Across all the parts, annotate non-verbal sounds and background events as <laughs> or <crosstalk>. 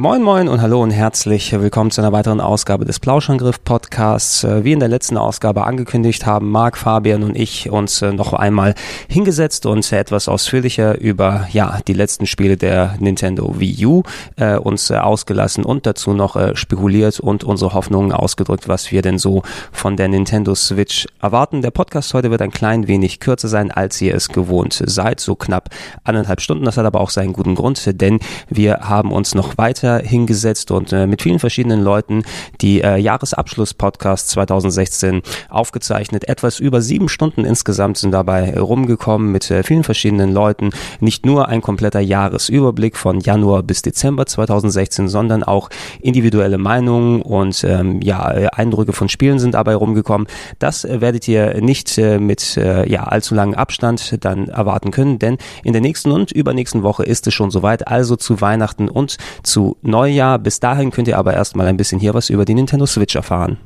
Moin Moin und hallo und herzlich willkommen zu einer weiteren Ausgabe des Plauschangriff Podcasts. Äh, wie in der letzten Ausgabe angekündigt haben Marc, Fabian und ich uns äh, noch einmal hingesetzt und etwas ausführlicher über ja die letzten Spiele der Nintendo Wii U äh, uns äh, ausgelassen und dazu noch äh, spekuliert und unsere Hoffnungen ausgedrückt, was wir denn so von der Nintendo Switch erwarten. Der Podcast heute wird ein klein wenig kürzer sein, als ihr es gewohnt seid, so knapp anderthalb Stunden. Das hat aber auch seinen guten Grund, denn wir haben uns noch weiter weiter hingesetzt und äh, mit vielen verschiedenen Leuten die äh, Jahresabschluss-Podcast 2016 aufgezeichnet. Etwas über sieben Stunden insgesamt sind dabei rumgekommen mit äh, vielen verschiedenen Leuten. Nicht nur ein kompletter Jahresüberblick von Januar bis Dezember 2016, sondern auch individuelle Meinungen und ähm, ja, äh, Eindrücke von Spielen sind dabei rumgekommen. Das äh, werdet ihr nicht äh, mit ja, allzu langem Abstand dann erwarten können, denn in der nächsten und übernächsten Woche ist es schon soweit, also zu Weihnachten und zu Neujahr. Bis dahin könnt ihr aber erstmal ein bisschen hier was über die Nintendo Switch erfahren.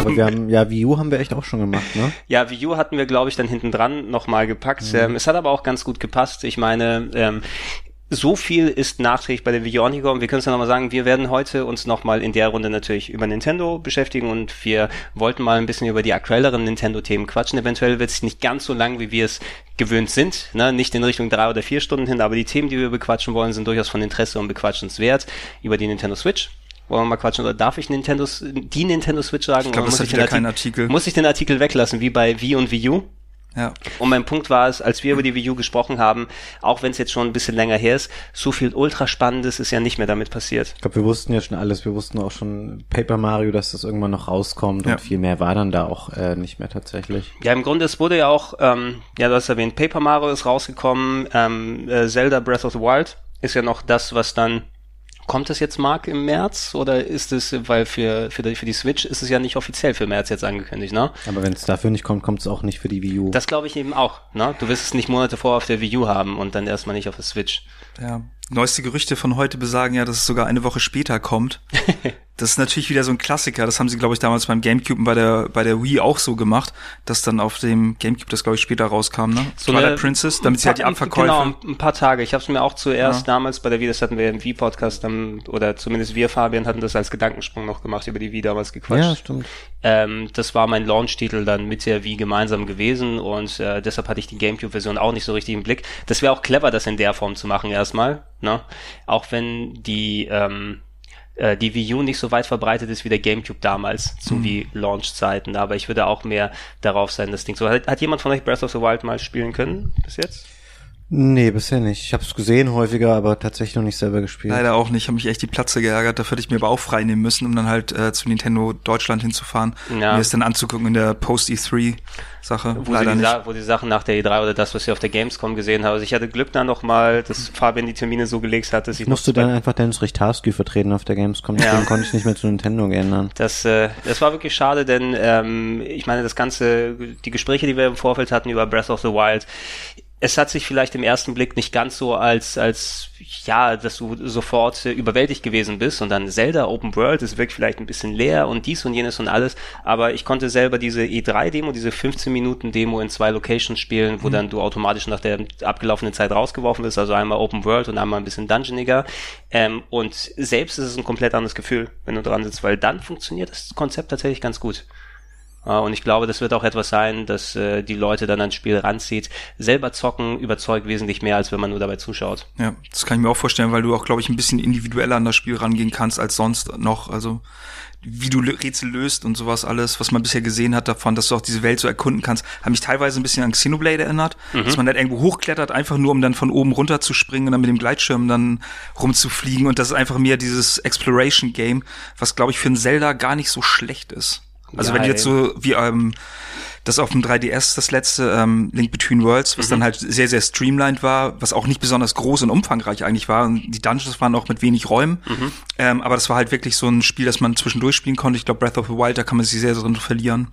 Aber wir haben, ja, Wii U haben wir echt auch schon gemacht, ne? Ja, Wii U hatten wir, glaube ich, dann hinten dran nochmal gepackt. Mhm. Ähm, es hat aber auch ganz gut gepasst. Ich meine, ähm, so viel ist nachträglich bei der Wii U angekommen. Wir können es ja nochmal sagen, wir werden heute uns nochmal in der Runde natürlich über Nintendo beschäftigen und wir wollten mal ein bisschen über die aktuelleren Nintendo-Themen quatschen. Eventuell wird es nicht ganz so lang, wie wir es gewöhnt sind, ne? nicht in Richtung drei oder vier Stunden hin, aber die Themen, die wir bequatschen wollen, sind durchaus von Interesse und bequatschenswert. Über die Nintendo Switch, wollen wir mal quatschen oder darf ich Nintendos, die Nintendo Switch sagen? Ich glaube, das hat wieder kein Artikel. Muss ich den Artikel weglassen, wie bei Wii und Wii U? Ja. Und mein Punkt war es, als wir über die Wii U gesprochen haben, auch wenn es jetzt schon ein bisschen länger her ist, so viel ultra spannendes ist ja nicht mehr damit passiert. Ich glaube, wir wussten ja schon alles. Wir wussten auch schon Paper Mario, dass das irgendwann noch rauskommt ja. und viel mehr war dann da auch äh, nicht mehr tatsächlich. Ja, im Grunde, es wurde ja auch, ähm, ja, du hast erwähnt, Paper Mario ist rausgekommen, ähm, äh, Zelda Breath of the Wild ist ja noch das, was dann Kommt es jetzt, Mark, im März? Oder ist es, weil für, für, die, für die Switch ist es ja nicht offiziell für März jetzt angekündigt, ne? Aber wenn es dafür nicht kommt, kommt es auch nicht für die Wii U. Das glaube ich eben auch, ne? Du wirst es nicht Monate vor auf der Wii U haben und dann erstmal nicht auf der Switch. Ja. Neueste Gerüchte von heute besagen ja, dass es sogar eine Woche später kommt. <laughs> das ist natürlich wieder so ein Klassiker. Das haben sie, glaube ich, damals beim GameCube und bei der, bei der Wii auch so gemacht, dass dann auf dem GameCube das, glaube ich, später rauskam, ne? So Twilight Princess, damit sie halt die Abverkäufe... Genau, ein paar Tage. Ich habe es mir auch zuerst ja. damals bei der Wii, das hatten wir im Wii-Podcast, oder zumindest wir, Fabian, hatten das als Gedankensprung noch gemacht, über die Wii damals gequatscht. Ja, stimmt. Ähm, das war mein Launch-Titel dann mit der Wii gemeinsam gewesen und äh, deshalb hatte ich die GameCube-Version auch nicht so richtig im Blick. Das wäre auch clever, das in der Form zu machen erstmal, ne? Auch wenn die... Ähm, äh, die Wii U nicht so weit verbreitet ist wie der GameCube damals zu mhm. Wii-Launch-Zeiten. Aber ich würde auch mehr darauf sein, das Ding so. Hat, hat jemand von euch Breath of the Wild mal spielen können bis jetzt? Nee, bisher nicht. Ich habe es gesehen häufiger, aber tatsächlich noch nicht selber gespielt. Leider auch nicht. Ich habe mich echt die Platze geärgert. Dafür hätte ich mir aber auch frei nehmen müssen, um dann halt äh, zu Nintendo Deutschland hinzufahren. Ja. Mir es dann anzugucken in der Post-E3-Sache. Wo, Leider die, nicht. wo die Sachen nach der E3 oder das, was ich auf der Gamescom gesehen habe. Also ich hatte Glück dann noch mal, dass Fabian die Termine so gelegt hat, dass ich Musst du dann einfach Dennis Richtarski vertreten auf der Gamescom. Ja. Deswegen konnte ich nicht mehr zu Nintendo ändern. Das, äh, das war wirklich schade, denn ähm, ich meine, das ganze, die Gespräche, die wir im Vorfeld hatten über Breath of the Wild, es hat sich vielleicht im ersten Blick nicht ganz so als, als, ja, dass du sofort überwältigt gewesen bist und dann Zelda Open World, es wirkt vielleicht ein bisschen leer und dies und jenes und alles, aber ich konnte selber diese E3-Demo, diese 15 Minuten Demo in zwei Locations spielen, wo mhm. dann du automatisch nach der abgelaufenen Zeit rausgeworfen bist, also einmal Open World und einmal ein bisschen Dungeoniger, ähm, und selbst ist es ein komplett anderes Gefühl, wenn du dran sitzt, weil dann funktioniert das Konzept tatsächlich ganz gut. Und ich glaube, das wird auch etwas sein, dass äh, die Leute dann ans Spiel ranzieht. Selber zocken überzeugt wesentlich mehr, als wenn man nur dabei zuschaut. Ja, das kann ich mir auch vorstellen, weil du auch, glaube ich, ein bisschen individueller an das Spiel rangehen kannst als sonst noch. Also wie du Rätsel löst und sowas alles, was man bisher gesehen hat davon, dass du auch diese Welt so erkunden kannst, hat mich teilweise ein bisschen an Xenoblade erinnert, mhm. dass man halt irgendwo hochklettert, einfach nur um dann von oben runter zu springen und dann mit dem Gleitschirm dann rumzufliegen und das ist einfach mehr dieses Exploration Game, was glaube ich für ein Zelda gar nicht so schlecht ist. Also ja, wenn du jetzt so wie ähm, das auf dem 3DS, das letzte ähm, Link Between Worlds, was mhm. dann halt sehr, sehr streamlined war, was auch nicht besonders groß und umfangreich eigentlich war. Und die Dungeons waren auch mit wenig Räumen. Mhm. Ähm, aber das war halt wirklich so ein Spiel, das man zwischendurch spielen konnte. Ich glaube, Breath of the Wild, da kann man sich sehr, sehr drin verlieren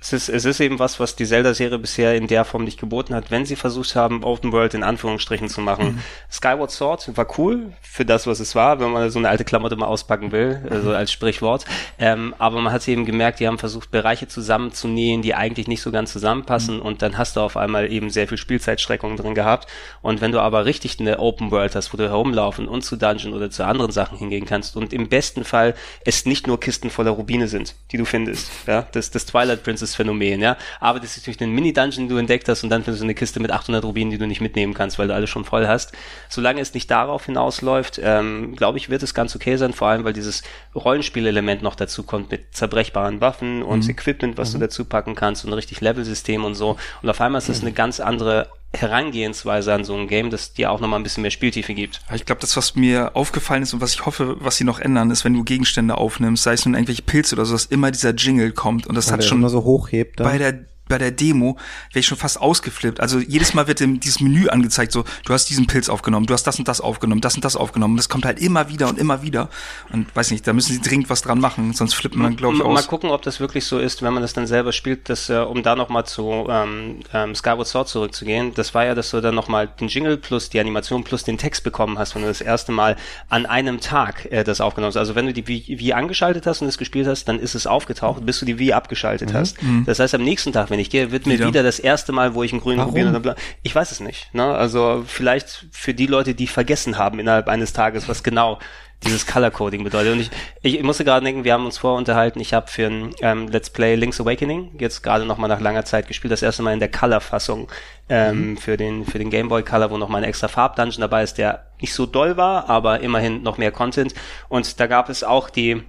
es ist, es ist eben was, was die Zelda-Serie bisher in der Form nicht geboten hat, wenn sie versucht haben, Open World in Anführungsstrichen zu machen. Mhm. Skyward Sword war cool für das, was es war, wenn man so eine alte Klamotte mal auspacken will, also als Sprichwort. Ähm, aber man hat eben gemerkt, die haben versucht, Bereiche zusammenzunähen, die eigentlich nicht so ganz zusammenpassen mhm. und dann hast du auf einmal eben sehr viel Spielzeitstreckung drin gehabt. Und wenn du aber richtig eine Open World hast, wo du herumlaufen und zu Dungeon oder zu anderen Sachen hingehen kannst und im besten Fall es nicht nur Kisten voller Rubine sind, die du findest, ja, das, das Twilight Princess Phänomen, ja. Aber das ist durch den Mini-Dungeon, den du entdeckt hast und dann findest du eine Kiste mit 800 Rubinen, die du nicht mitnehmen kannst, weil du alles schon voll hast. Solange es nicht darauf hinausläuft, ähm, glaube ich, wird es ganz okay sein, vor allem, weil dieses Rollenspielelement noch dazu kommt mit zerbrechbaren Waffen und mhm. Equipment, was mhm. du dazu packen kannst und ein richtig Level-System und so. Und auf einmal ist das eine ganz andere Herangehensweise an so ein Game, das dir auch nochmal ein bisschen mehr Spieltiefe gibt. Ich glaube, das, was mir aufgefallen ist und was ich hoffe, was sie noch ändern, ist, wenn du Gegenstände aufnimmst, sei es nun irgendwelche Pilze oder so, dass immer dieser Jingle kommt und das ja, hat schon immer so hochhebt. Dann. Bei der bei der Demo wäre ich schon fast ausgeflippt. Also jedes Mal wird dem dieses Menü angezeigt, so, du hast diesen Pilz aufgenommen, du hast das und das aufgenommen, das und das aufgenommen. Und das kommt halt immer wieder und immer wieder. Und weiß nicht, da müssen sie dringend was dran machen, sonst flippt man, glaube ich, aus. Mal gucken, ob das wirklich so ist, wenn man das dann selber spielt, dass, äh, um da nochmal zu ähm, ähm, Skyward Sword zurückzugehen. Das war ja, dass du dann nochmal den Jingle plus die Animation plus den Text bekommen hast, wenn du das erste Mal an einem Tag äh, das aufgenommen hast. Also wenn du die Wii, Wii angeschaltet hast und es gespielt hast, dann ist es aufgetaucht, bis du die Wii abgeschaltet mhm. hast. Mhm. Das heißt, am nächsten Tag, wenn ich gehe, wird mir wieder, wieder das erste Mal, wo ich einen grünen Rubin oder Ich weiß es nicht. Ne? Also vielleicht für die Leute, die vergessen haben innerhalb eines Tages, was genau dieses Color Coding bedeutet. Und ich, ich musste gerade denken, wir haben uns vorher unterhalten, ich habe für ein ähm, Let's Play Link's Awakening jetzt gerade nochmal nach langer Zeit gespielt, das erste Mal in der Color-Fassung ähm, mhm. für den für den Game Boy Color, wo nochmal ein extra Farbdungeon dabei ist, der nicht so doll war, aber immerhin noch mehr Content. Und da gab es auch die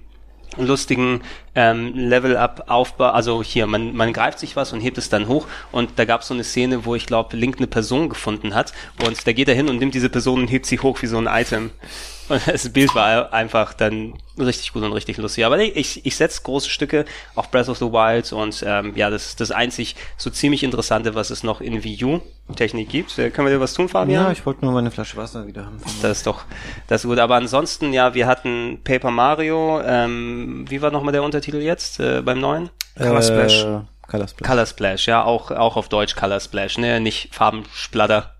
lustigen ähm, Level-Up-Aufbau, also hier, man, man greift sich was und hebt es dann hoch und da gab es so eine Szene, wo ich glaube, Link eine Person gefunden hat und da geht er hin und nimmt diese Person und hebt sie hoch wie so ein Item. Und das Bild war einfach dann richtig gut und richtig lustig. Aber ich, ich setze große Stücke auf Breath of the Wild und ähm, ja, das ist das einzig so ziemlich Interessante, was es noch in Wii U Technik gibt. Äh, können wir dir was tun, Fabian? Ja, ich wollte nur meine Flasche Wasser wieder haben. Das ist doch, das ist gut. Aber ansonsten, ja, wir hatten Paper Mario. Ähm, wie war nochmal der Untertitel jetzt äh, beim neuen? Color äh, Splash. Color Splash. Color Splash, ja, auch, auch auf Deutsch Color Splash, ne? Nicht Farbensplatter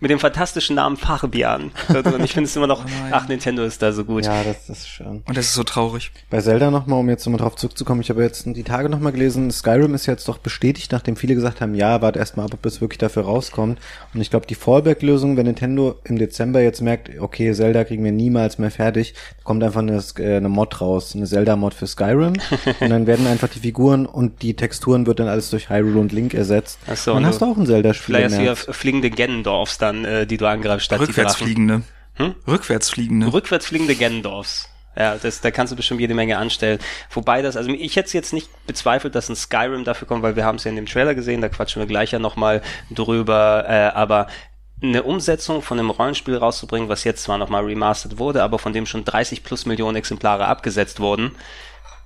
mit dem fantastischen Namen Fabian. Und ich finde es immer noch, <laughs> oh ach, Nintendo ist da so gut. Ja, das, das ist schön. Und das ist so traurig. Bei Zelda nochmal, um jetzt nochmal drauf zurückzukommen, ich habe jetzt die Tage nochmal gelesen, Skyrim ist jetzt doch bestätigt, nachdem viele gesagt haben, ja, warte erstmal ab, ob es wirklich dafür rauskommt. Und ich glaube, die Fallback-Lösung, wenn Nintendo im Dezember jetzt merkt, okay, Zelda kriegen wir niemals mehr fertig, kommt einfach eine, äh, eine Mod raus, eine Zelda-Mod für Skyrim. <laughs> und dann werden einfach die Figuren und die Texturen wird dann alles durch Hyrule und Link ersetzt. Ach so, dann hast du auch ein Zelda-Spiel. Vielleicht hast du ja fliegende Gennendorfs dann dann, äh, die du angreifst, statt Rückwärtsfliegende. Hm? Rückwärtsfliegende. Rückwärtsfliegende Gendorfs. Ja, das, da kannst du bestimmt jede Menge anstellen. Wobei das, also ich hätte jetzt nicht bezweifelt, dass ein Skyrim dafür kommt, weil wir haben es ja in dem Trailer gesehen, da quatschen wir gleich ja nochmal drüber, äh, aber eine Umsetzung von einem Rollenspiel rauszubringen, was jetzt zwar nochmal remastered wurde, aber von dem schon 30 plus Millionen Exemplare abgesetzt wurden,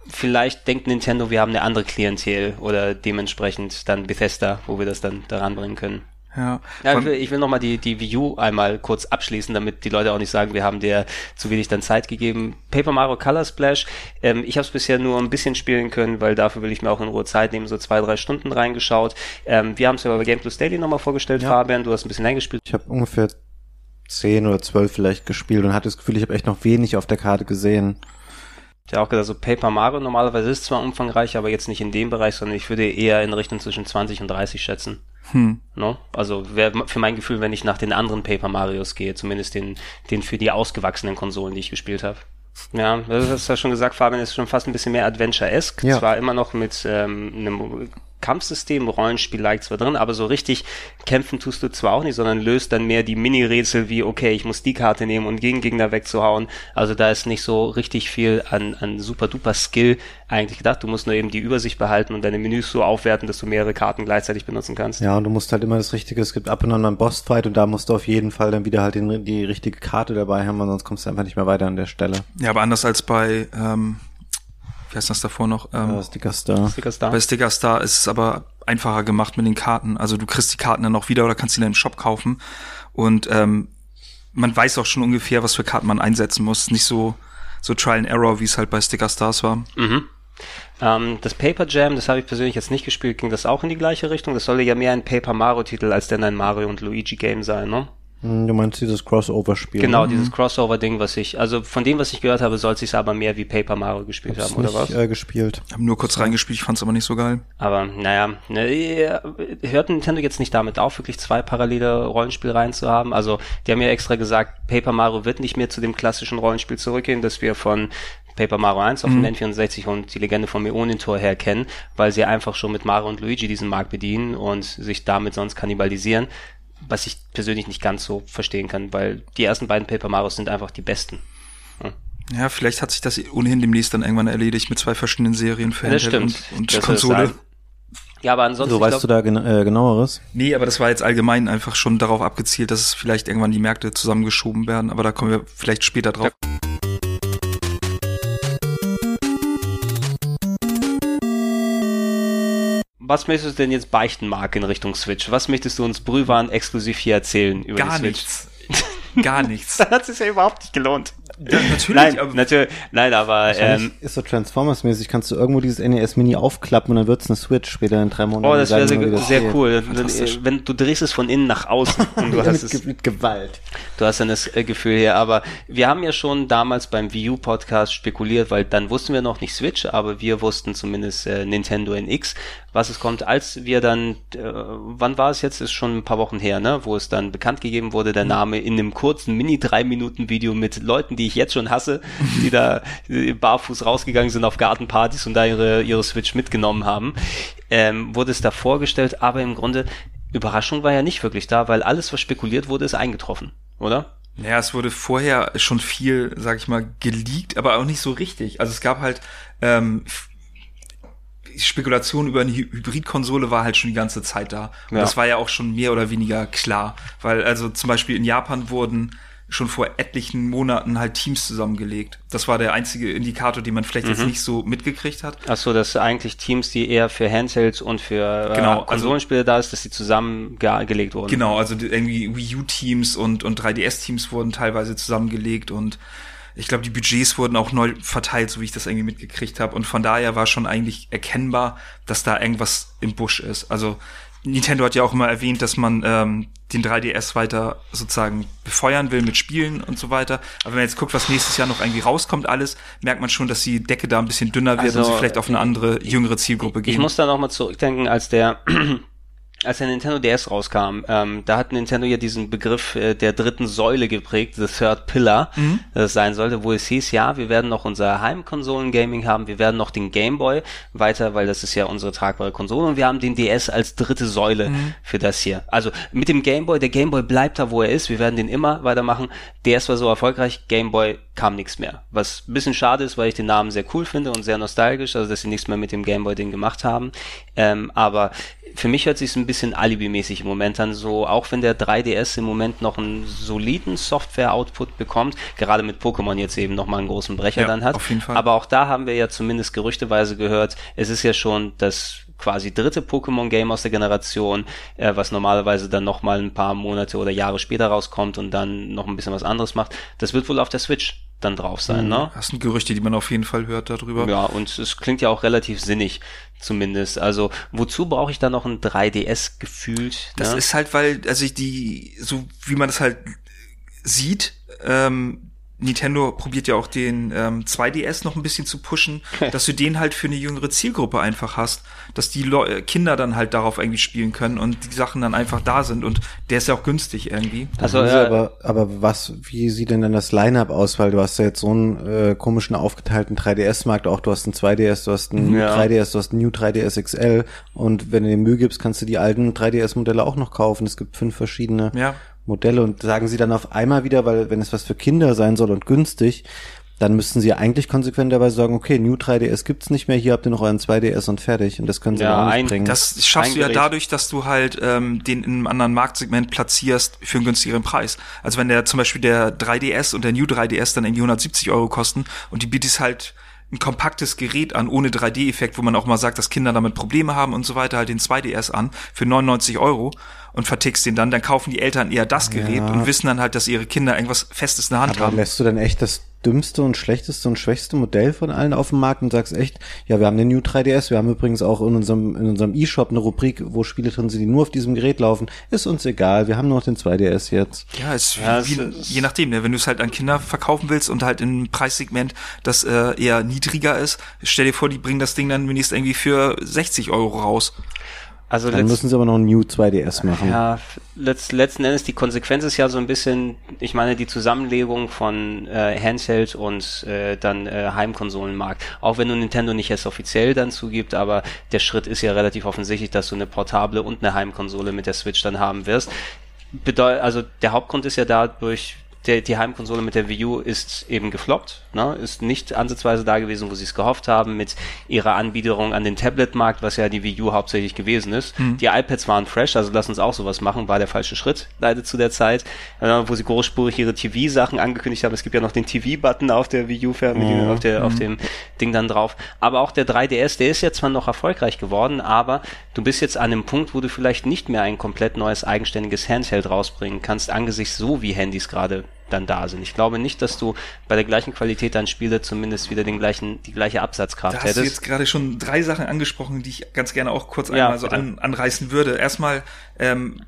vielleicht denkt Nintendo, wir haben eine andere Klientel oder dementsprechend dann Bethesda, wo wir das dann daran bringen können. Ja. ja ich will, ich will nochmal die, die Wii U einmal kurz abschließen, damit die Leute auch nicht sagen, wir haben dir zu wenig dann Zeit gegeben. Paper Mario Color Splash, ähm, ich habe es bisher nur ein bisschen spielen können, weil dafür will ich mir auch in Ruhe Zeit nehmen, so zwei, drei Stunden reingeschaut. Ähm, wir haben es ja bei Game Plus Daily nochmal vorgestellt, ja. Fabian, du hast ein bisschen eingespielt. Ich habe ungefähr zehn oder zwölf vielleicht gespielt und hatte das Gefühl, ich habe echt noch wenig auf der Karte gesehen. Ich habe auch gesagt, so Paper Mario normalerweise ist zwar umfangreich, aber jetzt nicht in dem Bereich, sondern ich würde eher in Richtung zwischen 20 und 30 schätzen. Hm. No? Also wär für mein Gefühl, wenn ich nach den anderen Paper Marios gehe, zumindest den, den für die ausgewachsenen Konsolen, die ich gespielt habe. Ja, das hast du ja schon gesagt, Fabian ist schon fast ein bisschen mehr Adventure-esque. Ja. Zwar immer noch mit ähm, einem Kampfsystem, Rollenspiel-like zwar drin, aber so richtig kämpfen tust du zwar auch nicht, sondern löst dann mehr die Mini-Rätsel wie, okay, ich muss die Karte nehmen und gegen Gegner wegzuhauen. Also da ist nicht so richtig viel an, an super-duper Skill eigentlich gedacht. Du musst nur eben die Übersicht behalten und deine Menüs so aufwerten, dass du mehrere Karten gleichzeitig benutzen kannst. Ja, und du musst halt immer das Richtige, es gibt ab und an mal einen Bossfight und da musst du auf jeden Fall dann wieder halt den, die richtige Karte dabei haben, weil sonst kommst du einfach nicht mehr weiter an der Stelle. Ja, aber anders als bei ähm, wie heißt das davor noch? Ähm, Ja, Sticker Star. Sticker Star. Bei Sticker Star ist es aber einfacher gemacht mit den Karten. Also du kriegst die Karten dann auch wieder oder kannst sie dann im Shop kaufen. Und ähm, man weiß auch schon ungefähr, was für Karten man einsetzen muss. Nicht so, so Trial and Error, wie es halt bei Sticker Stars war. Mhm. Ähm, das Paper Jam, das habe ich persönlich jetzt nicht gespielt, ging das auch in die gleiche Richtung? Das soll ja mehr ein Paper Mario Titel als denn ein Mario und Luigi Game sein, ne? Hm, Du meinst dieses Crossover-Spiel? Genau, ne? dieses Crossover-Ding, was ich, also von dem, was ich gehört habe, soll es sich aber mehr wie Paper Mario gespielt Hab's haben, oder nicht, was? Äh, gespielt. Hab nur kurz reingespielt, ich fand's aber nicht so geil. Aber naja, ne, hört Nintendo jetzt nicht damit auf, wirklich zwei parallele Rollenspielreihen zu haben? Also die haben ja extra gesagt, Paper Mario wird nicht mehr zu dem klassischen Rollenspiel zurückgehen, das wir von Paper Mario 1 auf dem N64 und die Legende vom Meonintor her kennen, weil sie einfach schon mit Mario und Luigi diesen Markt bedienen und sich damit sonst kannibalisieren, was ich persönlich nicht ganz so verstehen kann, weil die ersten beiden Paper Marios sind einfach die besten. Ja, vielleicht hat sich das ohnehin demnächst dann irgendwann erledigt mit zwei verschiedenen Serien für Ja, das Handheld stimmt. und, und Konsole. Ja, aber ansonsten, So, weißt du glaub- da gen äh, genaueres? Nee, aber das war jetzt allgemein einfach schon darauf abgezielt, dass es vielleicht irgendwann die Märkte zusammengeschoben werden. Aber da kommen wir vielleicht später drauf. Was möchtest du denn jetzt beichten, Marc, in Richtung Switch? Was möchtest du uns Brühwaren exklusiv hier erzählen über Gar die Switch? nichts. Gar nichts. <laughs> Dann hat es ja überhaupt nicht gelohnt. Ja, natürlich, Nein, aber natürlich, nein, aber ähm, ist so Transformers-mäßig, kannst du irgendwo dieses NES Mini aufklappen und dann wird's eine Switch später in drei Monaten. oh, das wäre sehr, das sehr geht. cool. Wenn, wenn du drehst es von innen nach außen <laughs> und du Ja, hast mit, es mit Gewalt. Du hast dann das äh, Gefühl hier, aber wir haben ja schon damals beim Wii U Podcast spekuliert, weil dann wussten wir noch nicht Switch, aber wir wussten zumindest äh, Nintendo NX, was es kommt. Als wir dann, äh, wann war es jetzt? Ist schon ein paar Wochen her, ne? Wo es dann bekannt gegeben wurde, der Name in einem kurzen Mini drei Minuten Video mit Leuten, die ich jetzt schon hasse, die da barfuß rausgegangen sind auf Gartenpartys und da ihre ihre Switch mitgenommen haben, ähm, wurde es da vorgestellt, aber im Grunde Überraschung war ja nicht wirklich da, weil alles, was spekuliert wurde, ist eingetroffen, oder? Ja, es wurde vorher schon viel, sag ich mal, geleakt, aber auch nicht so richtig. Also es gab halt ähm, Spekulation über eine Hy- Hybridkonsole war halt schon die ganze Zeit da. Und Ja. das war ja auch schon mehr oder weniger klar. Weil also zum Beispiel in Japan wurden schon vor etlichen Monaten halt Teams zusammengelegt. Das war der einzige Indikator, den man vielleicht Mhm. jetzt nicht so mitgekriegt hat. Ach so, dass eigentlich Teams, die eher für Handhelds und für äh, Genau, also- Konsolenspiele da ist, dass die zusammengelegt wurden. Genau, also irgendwie Wii U-Teams und, und 3DS-Teams wurden teilweise zusammengelegt und ich glaube, die Budgets wurden auch neu verteilt, so wie ich das irgendwie mitgekriegt habe. Und von daher war schon eigentlich erkennbar, dass da irgendwas im Busch ist. Also Nintendo hat ja auch immer erwähnt, dass man ähm, den 3DS weiter sozusagen befeuern will mit Spielen und so weiter. Aber wenn man jetzt guckt, was nächstes Jahr noch irgendwie rauskommt, alles, merkt man schon, dass die Decke da ein bisschen dünner wird Also, und sie vielleicht auf eine andere, jüngere Zielgruppe Ich gehen. muss da nochmal zurückdenken, als der als der Nintendo DS rauskam, ähm, da hat Nintendo ja diesen Begriff äh, der dritten Säule geprägt, the third pillar, Mhm. das sein sollte, wo es hieß, ja, wir werden noch unser Heimkonsolen-Gaming haben, wir werden noch den Game Boy weiter, weil das ist ja unsere tragbare Konsole und wir haben den DS als dritte Säule Mhm. für das hier. Also mit dem Game Boy, der Game Boy bleibt da, wo er ist, wir werden den immer weitermachen. DS war so erfolgreich, Game Boy kam nichts mehr. Was ein bisschen schade ist, weil ich den Namen sehr cool finde und sehr nostalgisch, also dass sie nichts mehr mit dem Game Boy Ding gemacht haben. Ähm, aber für mich hört sich ein bisschen Alibi-mäßig im Moment an, so auch wenn der 3DS im Moment noch einen soliden Software-Output bekommt, gerade mit Pokémon jetzt eben nochmal einen großen Brecher Ja, dann hat. auf jeden Fall. Aber auch da haben wir ja zumindest gerüchteweise gehört, es ist ja schon das quasi dritte Pokémon-Game aus der Generation, äh, was normalerweise dann nochmal ein paar Monate oder Jahre später rauskommt und dann noch ein bisschen was anderes macht. Das wird wohl auf der Switch dann drauf sein, ne? Das sind Gerüchte, die man auf jeden Fall hört darüber. Ja, und es klingt ja auch relativ sinnig, zumindest. Also, wozu brauche ich da noch ein 3DS gefühlt? Das ne? ist halt, weil, also ich die, so wie man das halt sieht, ähm, Nintendo probiert ja auch den ähm, 2DS noch ein bisschen zu pushen, <laughs> dass du den halt für eine jüngere Zielgruppe einfach hast, dass die Leu äh, Kinder dann halt darauf irgendwie spielen können und die Sachen dann einfach da sind und der ist ja auch günstig irgendwie. also, äh, aber, aber was, wie sieht denn dann das Line-Up aus? Weil du hast ja jetzt so einen äh, komischen aufgeteilten 3DS-Markt, auch du hast einen 2DS, du hast einen Ja. 3DS, du hast einen New 3DS XL und wenn du dir Mühe gibst, kannst du die alten 3DS-Modelle auch noch kaufen. Es gibt fünf verschiedene Ja. Modelle und sagen sie dann auf einmal wieder, weil wenn es was für Kinder sein soll und günstig, dann müssten sie eigentlich konsequenterweise sagen, okay, New 3DS gibt's nicht mehr, hier habt ihr noch euren 2DS und fertig. Und das können sie Ja, auch nicht bringen. Das schaffst du ja Gerät. dadurch, dass du halt ähm, den in einem anderen Marktsegment platzierst für einen günstigeren Preis. Also wenn der zum Beispiel der 3DS und der New 3DS dann irgendwie 170 Euro kosten und die bietest halt ein kompaktes Gerät an, ohne 3D-Effekt, wo man auch mal sagt, dass Kinder damit Probleme haben und so weiter, halt den 2DS an für 99 Euro und vertickst den dann, dann kaufen die Eltern eher das Gerät Ja. und wissen dann halt, dass ihre Kinder irgendwas Festes in der Hand Aber haben. lässt du dann echt das dümmste und schlechteste und schwächste Modell von allen auf dem Markt und sagst echt, ja, wir haben den New 3DS, wir haben übrigens auch in unserem, in unserem E-Shop eine Rubrik, wo Spiele drin sind, die nur auf diesem Gerät laufen. Ist uns egal, wir haben nur noch den 2DS jetzt. Ja, ist Ja, es wie, ist- je nachdem, ne? wenn du es halt an Kinder verkaufen willst und halt im Preissegment, das äh, eher niedriger ist, stell dir vor, die bringen das Ding dann wenigstens irgendwie für 60 Euro raus. Also Dann müssen sie aber noch ein New 2DS machen. Ja, letzt, letzten Endes die Konsequenz ist ja so ein bisschen, ich meine, die Zusammenlegung von äh, Handheld und äh, dann äh, Heimkonsolenmarkt. Auch wenn du Nintendo nicht erst offiziell dann zugibt, aber der Schritt ist ja relativ offensichtlich, dass du eine portable und eine Heimkonsole mit der Switch dann haben wirst. Bedeu also der Hauptgrund ist ja dadurch, der, die Heimkonsole mit der Wii U ist eben gefloppt, ne? ist nicht ansatzweise da gewesen, wo sie es gehofft haben, mit ihrer Anbiederung an den Tablet-Markt, was ja die Wii U hauptsächlich gewesen ist. Die iPads waren fresh, also lass uns auch sowas machen, war der falsche Schritt, leider zu der Zeit, äh, wo sie großspurig ihre TV-Sachen angekündigt haben. Es gibt ja noch den TV-Button auf der Wii U, dem, auf, der, auf dem Ding dann drauf. Aber auch der 3DS, der ist ja zwar noch erfolgreich geworden, aber du bist jetzt an einem Punkt, wo du vielleicht nicht mehr ein komplett neues eigenständiges Handheld rausbringen kannst, angesichts so wie Handys gerade dann da sind. Ich glaube nicht, dass du bei der gleichen Qualität dein Spiele zumindest wieder den gleichen, die gleiche Absatzkraft Da hast du hättest. jetzt gerade schon drei Sachen angesprochen, die ich ganz gerne auch kurz Ja, einmal so bitte. an, anreißen würde. Erstmal, ähm,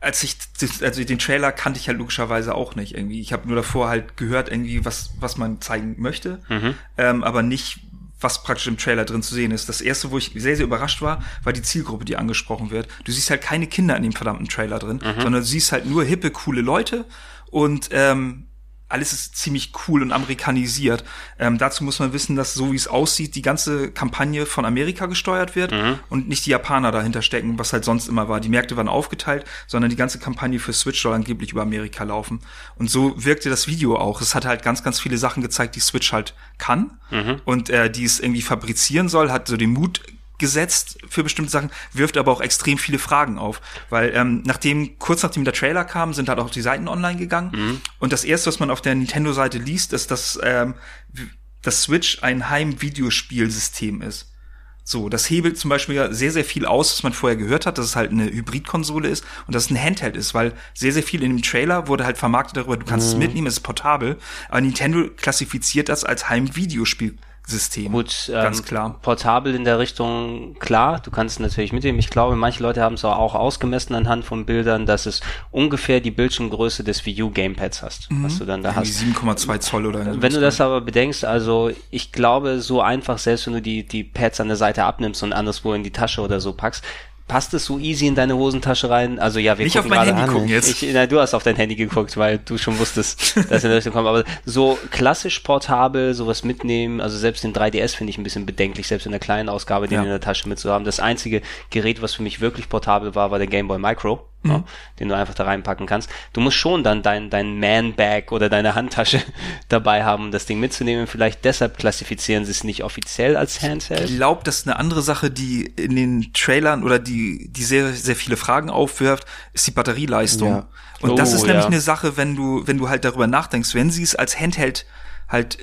als ich also den Trailer kannte ich halt logischerweise auch nicht irgendwie. Ich habe nur davor halt gehört irgendwie was was man zeigen möchte, Mhm. ähm, aber nicht was praktisch im Trailer drin zu sehen ist. Das erste, wo ich sehr sehr überrascht war, war die Zielgruppe, die angesprochen wird. Du siehst halt keine Kinder in dem verdammten Trailer drin, Mhm. sondern du siehst halt nur hippe coole Leute und ähm, alles ist ziemlich cool und amerikanisiert. Ähm, dazu muss man wissen, dass so wie es aussieht, die ganze Kampagne von Amerika gesteuert wird und nicht die Japaner dahinter stecken, was halt sonst immer war. Die Märkte waren aufgeteilt, sondern die ganze Kampagne für Switch soll angeblich über Amerika laufen. Und so wirkte das Video auch. Es hat halt ganz, ganz viele Sachen gezeigt, die Switch halt kann und äh, die es irgendwie fabrizieren soll, hat so den Mut gesetzt für bestimmte Sachen, wirft aber auch extrem viele Fragen auf. Weil ähm, nachdem, kurz nachdem der Trailer kam, sind halt auch die Seiten online gegangen. Und das erste, was man auf der Nintendo-Seite liest, ist, dass ähm, das Switch ein Heim-Videospielsystem ist. So, das hebelt zum Beispiel ja sehr, sehr viel aus, was man vorher gehört hat, dass es halt eine Hybridkonsole ist und dass es ein Handheld ist, weil sehr, sehr viel in dem Trailer wurde halt vermarktet darüber, du kannst es mitnehmen, es ist portabel, aber Nintendo klassifiziert das als Heim-Videospielsystem. Gut, ganz ähm, klar. portabel in der Richtung, klar, du kannst es natürlich mitnehmen. Ich glaube, manche Leute haben es auch ausgemessen anhand von Bildern, dass es ungefähr die Bildschirmgröße des Wii U Gamepads hast, was du dann da hast. Irgendwie 7,2 Zoll oder so. Wenn du das aber bedenkst, also ich glaube, so einfach, selbst wenn du die, die Pads an der Seite abnimmst und anderswo in die Tasche oder so packst, passt es so easy in deine Hosentasche rein? Also ja, wir Nicht auf gucken mein gerade Handy an. gucken jetzt. Ich, na, du hast auf dein Handy geguckt, weil du schon wusstest, <laughs> dass in der Richtung kommt. Aber so klassisch portabel, sowas mitnehmen, also selbst den 3DS finde ich ein bisschen bedenklich, selbst in der kleinen Ausgabe, den Ja. in der Tasche mitzuhaben. Das einzige Gerät, was für mich wirklich portabel war, war der Game Boy Micro. Mhm. Ja, den du einfach da reinpacken kannst. Du musst schon dann dein, dein Man-Bag oder deine Handtasche <laughs> dabei haben, um das Ding mitzunehmen. Vielleicht deshalb klassifizieren sie es nicht offiziell als Handheld. Ich glaube, das ist eine andere Sache, die in den Trailern oder die, die sehr, sehr viele Fragen aufwirft, ist die Batterieleistung. Ja. Und das Oh, ist nämlich ja. eine Sache, wenn du, wenn du halt darüber nachdenkst, wenn sie es als Handheld halt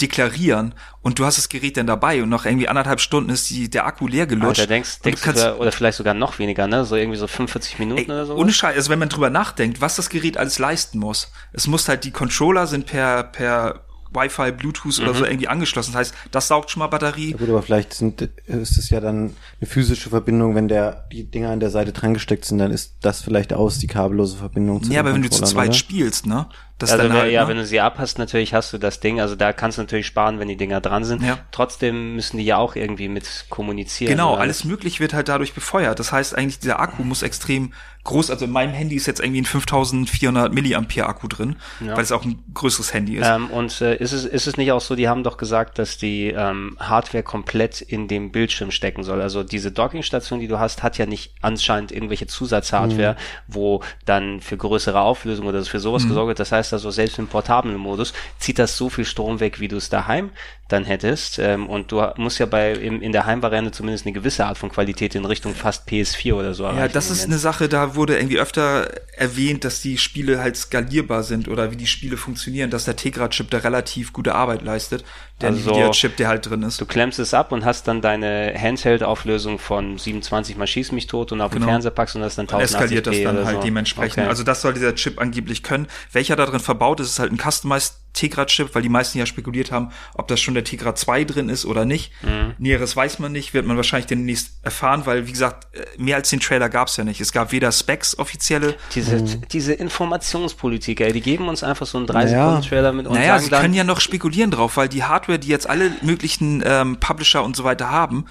deklarieren und du hast das Gerät dann dabei und nach irgendwie anderthalb Stunden ist die, der Akku leer gelutscht. da denkst, denkst du kannst, oder vielleicht sogar noch weniger, ne? So irgendwie so 45 Minuten Ey, oder so. ohne Scheiß, also wenn man drüber nachdenkt, was das Gerät alles leisten muss. Es muss halt, die Controller sind per, per Wi-Fi, Bluetooth oder Mhm. so irgendwie angeschlossen. Das heißt, das saugt schon mal Batterie. Ja gut, aber vielleicht sind, ist es ja dann eine physische Verbindung, wenn der, die Dinger an der Seite dran gesteckt sind, dann ist das vielleicht aus, die kabellose Verbindung zu Ja, aber wenn du zu zweit oder? spielst, ne? Das also wenn, halt, ja, ne? wenn du sie abhast, natürlich hast du das Ding. Also da kannst du natürlich sparen, wenn die Dinger dran sind. Ja. Trotzdem müssen die ja auch irgendwie mit kommunizieren. Genau, oder? alles möglich wird halt dadurch befeuert. Das heißt eigentlich, dieser Akku muss extrem groß, also in meinem Handy ist jetzt irgendwie ein 5400 Milliampere Akku drin, Ja. weil es auch ein größeres Handy ist. Ähm, und äh, ist, es, ist es nicht auch so, die haben doch gesagt, dass die ähm, Hardware komplett in dem Bildschirm stecken soll. Also diese Dockingstation, die du hast, hat ja nicht anscheinend irgendwelche Zusatzhardware, wo dann für größere Auflösung oder für sowas gesorgt wird. Das heißt also, selbst im portablen Modus zieht das so viel Strom weg, wie du es daheim dann hättest. Ähm, und du musst ja bei im, in der Heimvariante zumindest eine gewisse Art von Qualität in Richtung fast PS4 oder so Ja, das ist eine Sache, da wurde irgendwie öfter erwähnt, dass die Spiele halt skalierbar sind oder wie die Spiele funktionieren, dass der Tegra-Chip da relativ gute Arbeit leistet, der Also, Nvidia-Chip, der halt drin ist. Du klemmst es ab und hast dann deine Handheld-Auflösung von 27 mal schieß mich tot und auf den Genau. Fernseher packst und das dann Und eskaliert das 1080p dann halt so. dementsprechend. Okay. Also das soll dieser Chip angeblich können. Welcher da drin verbaut ist, ist halt ein Customized Tegra-Chip, weil die meisten ja spekuliert haben, ob das schon der Tegra 2 drin ist oder nicht. Mhm. Näheres weiß man nicht, wird man wahrscheinlich demnächst erfahren, weil, wie gesagt, äh, mehr als den Trailer gab's ja nicht. Es gab weder Specs offizielle, Diese, diese Informationspolitik, ey, die geben uns einfach so einen 3 Naja. Sekunden Trailer mit und naja, sagen sie dann, können ja noch spekulieren drauf, weil die Hardware, die jetzt alle möglichen ähm, Publisher und so weiter haben,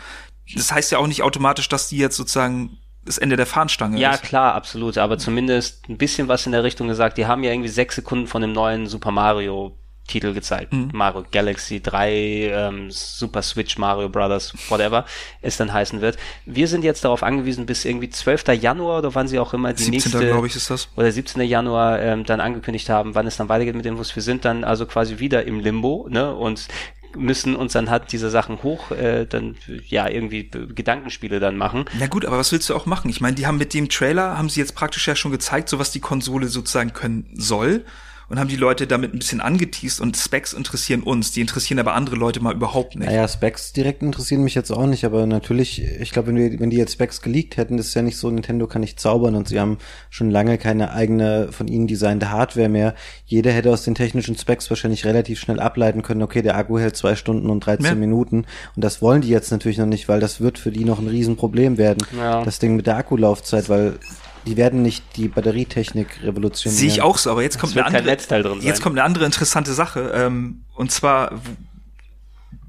das heißt ja auch nicht automatisch, dass die jetzt sozusagen das Ende der Fahnenstange Ja, ist. klar, absolut. Aber zumindest ein bisschen was in der Richtung gesagt. Die haben ja irgendwie sechs Sekunden von dem neuen Super Mario Titel gezeigt. Mhm. Mario Galaxy 3, ähm, Super Switch, Mario Brothers, whatever es dann heißen wird. Wir sind jetzt darauf angewiesen, bis irgendwie 12. Januar oder wann sie auch immer die 17. nächste glaube ich, ist das. oder 17. Januar ähm, dann angekündigt haben, wann es dann weitergeht mit Infos. Wir sind dann also quasi wieder im Limbo, ne? Und müssen uns dann halt diese Sachen hoch, äh, dann ja irgendwie Gedankenspiele dann machen. Na gut, aber was willst du auch machen? Ich meine, die haben mit dem Trailer, haben sie jetzt praktisch ja schon gezeigt, so was die Konsole sozusagen können soll. Und haben die Leute damit ein bisschen angeteased und Specs interessieren uns, die interessieren aber andere Leute mal überhaupt nicht. Naja, Specs direkt interessieren mich jetzt auch nicht, aber natürlich, ich glaube, wenn, wir- wenn die jetzt Specs geleakt hätten, das ist ja nicht so, Nintendo kann nicht zaubern und sie haben schon lange keine eigene von ihnen designte Hardware mehr. Jeder hätte aus den technischen Specs wahrscheinlich relativ schnell ableiten können, okay, der Akku hält zwei Stunden und 13 Ja. Minuten und das wollen die jetzt natürlich noch nicht, weil das wird für die noch ein Riesenproblem werden. Ja. Das Ding mit der Akkulaufzeit, weil die werden nicht die Batterietechnik revolutionieren. Sehe ich auch so, aber jetzt kommt eine andere, Netzteil drin sein. jetzt kommt eine andere interessante Sache, ähm, und zwar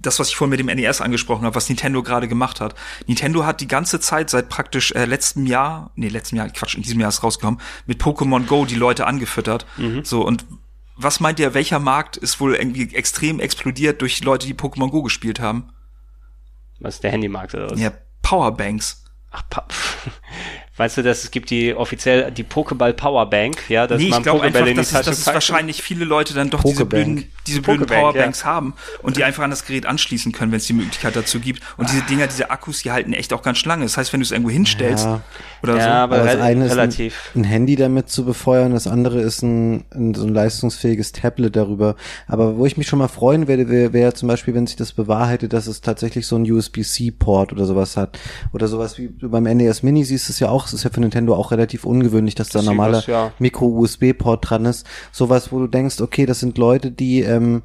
das, was ich vorhin mit dem NES angesprochen habe, was Nintendo gerade gemacht hat. Nintendo hat die ganze Zeit seit praktisch äh, letztem Jahr, nee, letztem Jahr, Quatsch, in diesem Jahr ist rausgekommen, mit Pokémon Go die Leute angefüttert. Mhm. So, und was meint ihr, welcher Markt ist wohl irgendwie extrem explodiert durch Leute, die Pokémon Go gespielt haben? Was ist der Handymarkt oder was? Ja, Powerbanks. Ach, pa <laughs> weißt du, dass es gibt die offiziell die Pokéball Powerbank, ja, dass nee, man ich glaube Pokébälle einfach, in die dass, es, Tasche dass es packt. wahrscheinlich viele Leute dann doch diese Pokebank. blöden, diese blöden Pokebank, Powerbanks haben und die einfach an das Gerät anschließen können, wenn es die Möglichkeit dazu gibt. Und diese Dinger, diese Akkus, die halten echt auch ganz lange. Das heißt, wenn du es irgendwo hinstellst Ja. oder Ja, so. aber Aber das eine ist relativ. ein, ein Handy damit zu befeuern, das andere ist ein, ein so ein leistungsfähiges Tablet darüber. Aber wo ich mich schon mal freuen werde, wäre wär zum Beispiel, wenn sich das bewahrheitet, dass es tatsächlich so ein USB-C-Port oder sowas hat. Oder sowas wie du beim NES Mini siehst es ja auch, es ist ja für Nintendo auch relativ ungewöhnlich, dass da ein normaler ja. Micro-USB-Port dran ist. Sowas, wo du denkst, okay, das sind Leute, die ähm,